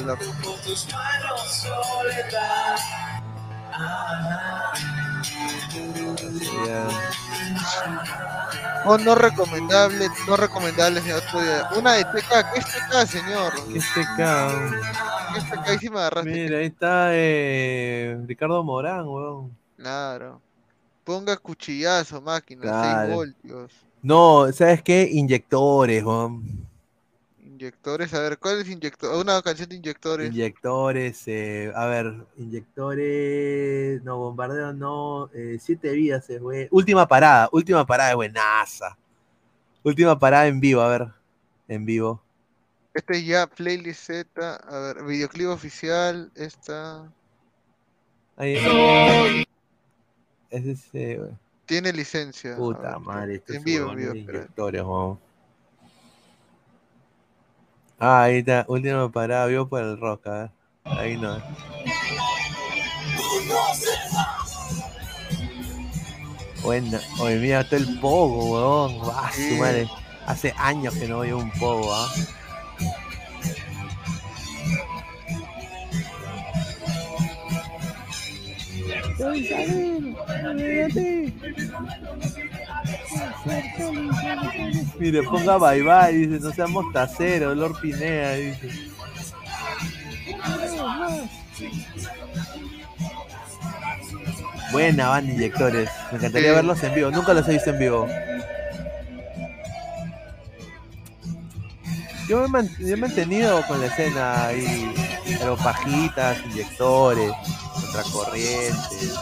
No es tan mala. Con tus manos soledad. Oh, no recomendable, no recomendable, señor. Una de TK, ¿qué es TK, señor? Este cabrón. ¿Qué es TK? Ahí sí me agarraste. Mira, ahí está eh, Ricardo Morán, weón. Claro. Ponga cuchillazo, máquina, Claro. 6 voltios. No, ¿sabes qué? Inyectores, weón. Inyectores, a ver, ¿cuál es inyector? Una canción de inyectores. Inyectores, eh, a ver, inyectores, no, bombardeo no, eh, siete vidas es buen- Última parada, última parada es buenaza. Última parada en vivo, a ver, en vivo. Este es ya playlist Z, a ver, videoclip oficial, esta Ahí. Ese es, eh, tiene licencia. puta ver, madre, estos en vivo, en vivo, inyectores. Ah, ahí está, última parada, vivo por el rock, a ver. Ahí no. Bueno, hoy mira todo el pogo, weón. Ah, su madre. Hace años que no veo un pogo, ¿ah? Mire, ponga bye bye, dice, no seamos taceros, Lord Pinea, dice. Buena banda inyectores. Me encantaría Sí. verlos en vivo. Nunca los he visto en vivo. Yo me, he man- yo me he mantenido con la escena ahí. Pero pajitas, inyectores, contracorrientes.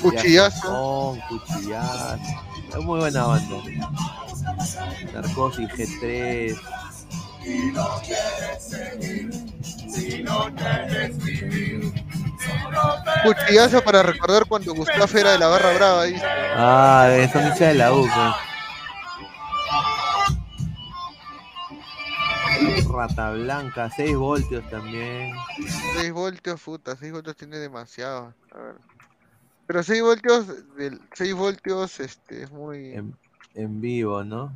Cuchillazo. Viajón, cuchillazo. Es muy buena banda. Narcosis G3. Cuchillazo para recordar cuando Gustavo era de la barra brava ahí. Ah, son hinchas de la U, pues. Rata Blanca, 6 voltios también. 6 voltios, puta, 6 voltios tiene demasiado. A ver. Pero 6 voltios, del 6 voltios, este, es muy... En, en vivo, ¿no?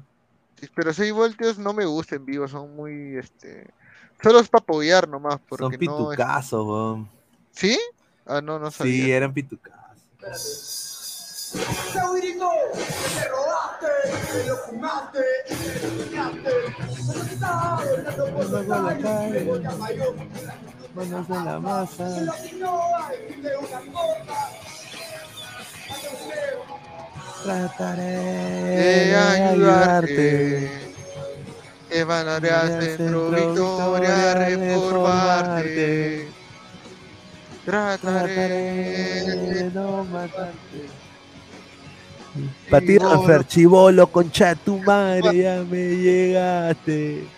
Sí, Pero 6 voltios no me gusta en vivo, son muy, este... Solo es para apoyar nomás, porque Son no... es- pitucazos, weón. ¿Sí? Ah, no, no sabía. Sí, eran pitucazos. Saurito, te robaste, te lo fumaste, te lo fumaste. Pero estaba hablando por los calles, voy a mayor. Manos en la masa. Lo afinó, ay, de una forma. Trataré de ayudarte. Emanaré al centro Victoria reformarte. Trataré de no matarte. Chivolo. Patino Ferchivolo, concha tu madre, ya me llegaste.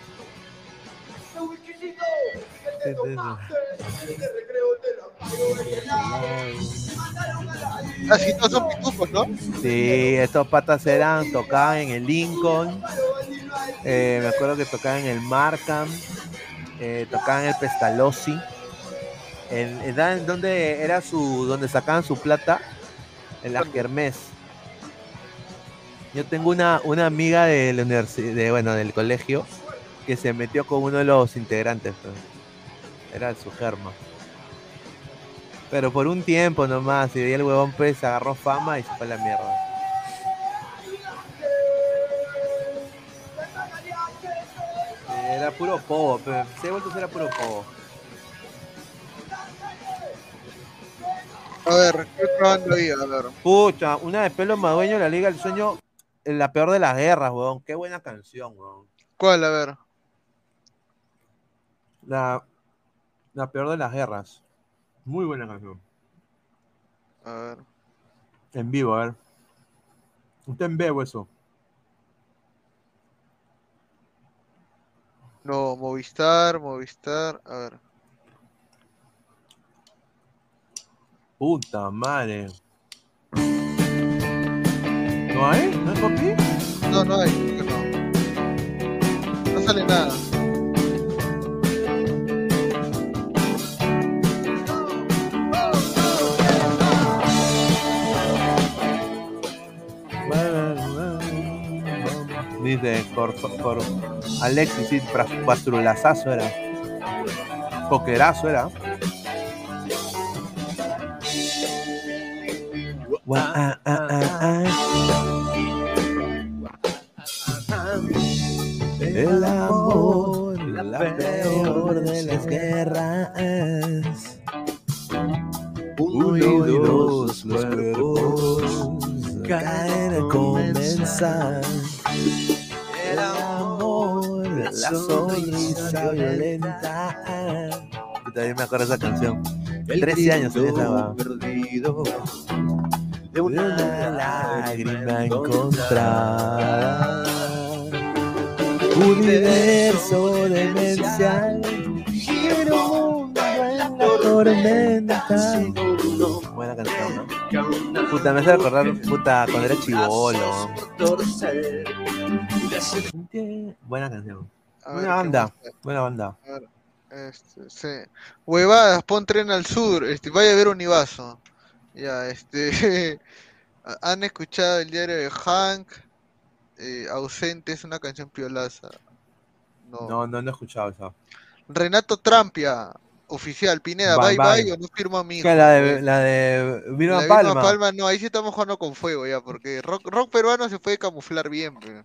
Así todos son pitufos, ¿no? Sí, estos patas eran, tocaban en el Lincoln, eh, me acuerdo que tocaban en el Markham, eh, tocaban en el Pestalozzi, en, en- ¿saben dónde era su, donde sacaban su plata? En la Kermés. Yo tengo una, una amiga de la de, bueno, del colegio, que se metió con uno de los integrantes, era su germa. Pero por un tiempo nomás, y de ahí el huevón pues agarró fama y se fue a la mierda. Era puro povo, pero seis vueltos era puro povo. A ver, ¿qué otra banda había? A ver. Pucha, una de pelo madueño de la Liga del Sueño, en la peor de las guerras, weón. Qué buena canción, weón. ¿Cuál? A ver. La, la peor de las guerras. Muy buena canción. A ver. En vivo, a ver. Usted en vivo eso. No, Movistar, Movistar. A ver. Puta madre. ¿No hay? ¿No hay papi? No, no hay. No sale nada. Dice por, por Alexis, sí, pastrulazazo era. Coquerazo era. Gua- ah, ah, ah, ah. El amor, la peor de las guerras. Uno y dos cuerpos caen a comenzar. El la sonrisa violenta. Yo también me acuerdo de esa canción. 13 años esa va. perdido de una lágrima encontrada. Universo demencial, quiero un mundo en la tormenta. Buena canción, ¿no? Puta, me hace recordar, puta, cuando era chivolo. Buena canción. Buena ¿qué banda, buena banda. A ver, este, sí. Huevadas, pon tren al sur, este, vaya a ver Univaso. Ya, este. *laughs* ¿Han escuchado el diario de Hank? Eh, ausente es una canción piolaza. No. No, no, no he escuchado eso. Renato Trampia, oficial, Pineda, Bye, bye o no firmo a. ¿Qué, la de, la de Vilma Palma. Palma, no, ahí sí estamos jugando con fuego ya, porque rock, rock peruano se puede camuflar bien, pe.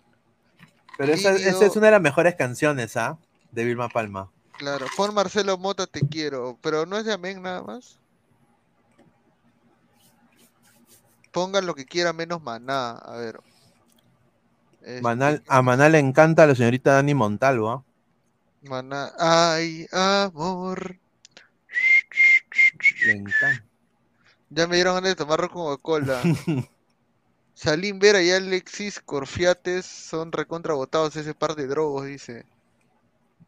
Pero esa, esa es una de las mejores canciones, ¿ah? De Vilma Palma. Claro, pon Marcelo Mota, te quiero, pero no es de Amén nada más. Pongan lo que quiera menos maná, a ver. Este, Manal- a Maná le encanta a la señorita Dani Montalvo, ¿ah? Maná, ay, amor. Le encanta. Ya me dieron ganas de tomar Coca-Cola. *laughs* Salim Vera y Alexis Corfiates son recontra botados ese par de drogos, dice.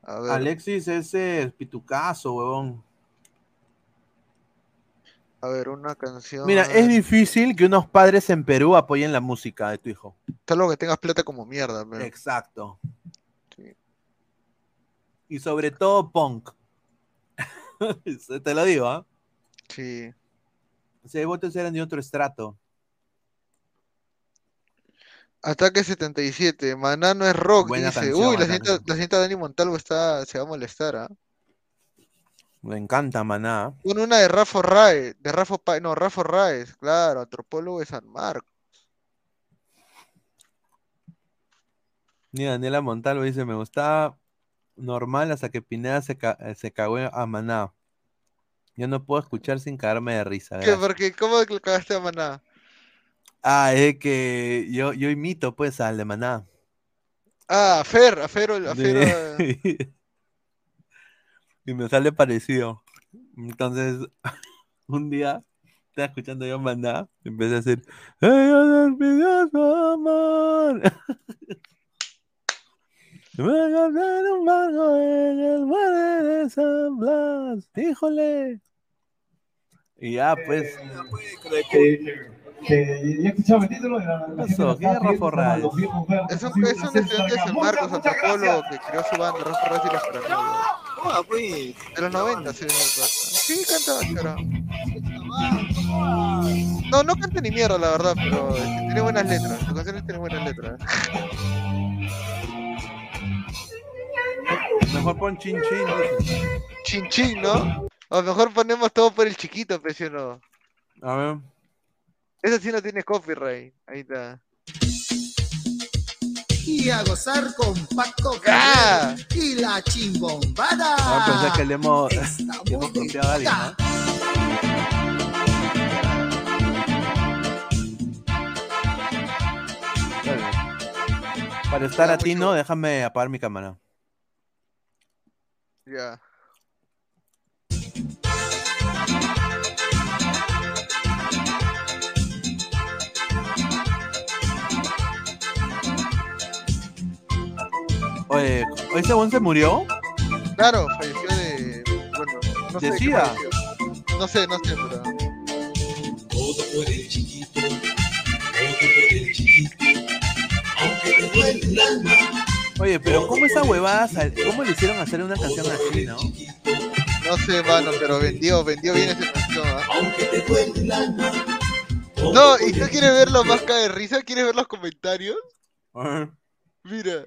A ver. Alexis ese es pitucazo, huevón. A ver, una canción. Mira, es difícil que unos padres en Perú apoyen la música de tu hijo. Tal que tengas plata como mierda, pero. Exacto. Y sobre todo punk. *laughs* Te lo digo, ¿ah? Sí. O sea, votos eran de otro estrato. Ataque 77, Maná no es rock, Buena dice. canción, Uy, la señorita Dani Montalvo está, se va a molestar, ¿ah? Me encanta Maná. Pon una de Rafa Raez, de Rafa Pa- no, Rafa claro, antropólogo de San Marcos. Mira, Daniela Montalvo dice, me gustaba normal hasta que Pineda se, ca- eh, se cagó a Maná. Yo no puedo escuchar sin cagarme de risa. ¿Qué? gracias". Porque, ¿cómo cagaste a Maná? Ah, es que yo, yo imito pues al de Maná. Ah, a Fer, a Fer, a Fer, eh, *laughs* y me sale parecido. Entonces, *laughs* un día estaba escuchando yo Maná y empecé a *laughs* gané un barco en el mar de San Blas. ¡Híjole! Y ya, pues. Que, que ya escuchaba el título de la ¿Qué pasó? ¿Qué es Rafa Raez? Es un, es un estudiante de San Marcos, antropólogo, que creó su banda, Rafa Raez y los Paranoicos. Ah, pues. De los 90, sí, sí, canta bachara. No, no canta ni mierda, la verdad, pero este, tiene buenas letras. Sus canciones tienen buenas letras. Mejor pon chin chin. Chin chin, ¿no? O mejor ponemos todo por el chiquito, pero no. A ver. Eso sí no tiene copyright. Ahí está. Y a gozar con Paco ¡Ah! Y la chimbombada. Ahora pensé que le hemos, le hemos copiado a alguien, ¿no? Para estar a ti, ¿no? Déjame apagar mi cámara. Ya. Oye, ¿ese buen se murió? Claro, falleció de. Bueno, no sé. ¿De SIDA? No sé, no sé, pero. Todo por el chiquito, todo por el chiquito, aunque te duele el alma. Oye, pero ¿cómo esa huevada, sal- cómo le hicieron hacer una canción así, no? No sé, mano, pero vendió, vendió bien esa canción, ¿ah? Aunque te duele el alma. No, ¿y tú quieres ver lo más cae de risa? ¿Quieres ver los comentarios? Mira,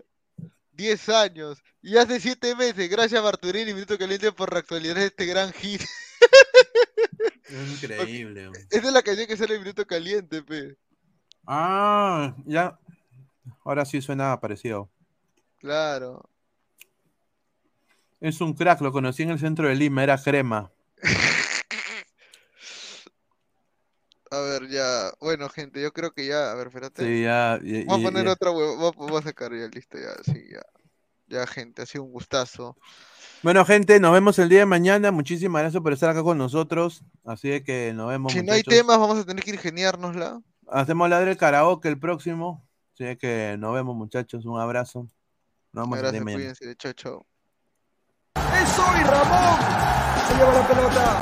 10 años. Y hace 7 meses, gracias Barturini, Minuto Caliente, por reactualizar este gran hit. *laughs* Es increíble. güey. Esa es la canción que sale en Minuto Caliente, pe. Ah, ya. Ahora sí suena parecido. Claro. Es un crack, lo conocí en el centro de Lima, era crema. A ver, ya. Bueno, gente, yo creo que ya. A ver, espérate. Sí, ya. y- Vamos y- a poner y- otra huevo. Vamos, vamos a sacar ya listo, ya. Sí, ya. Ya, gente, ha sido un gustazo. Bueno, gente, nos vemos el día de mañana. Muchísimas gracias por estar acá con nosotros. Así de que nos vemos. Si no hay temas, vamos a tener que ingeniárnosla. Hacemos la del karaoke el próximo. Así de que nos vemos, muchachos. Un abrazo. Nos vemos el día de Gracias, mañana. cuídense. Chao, chao. ¡Es hoy, Ramón! Se lleva la pelota.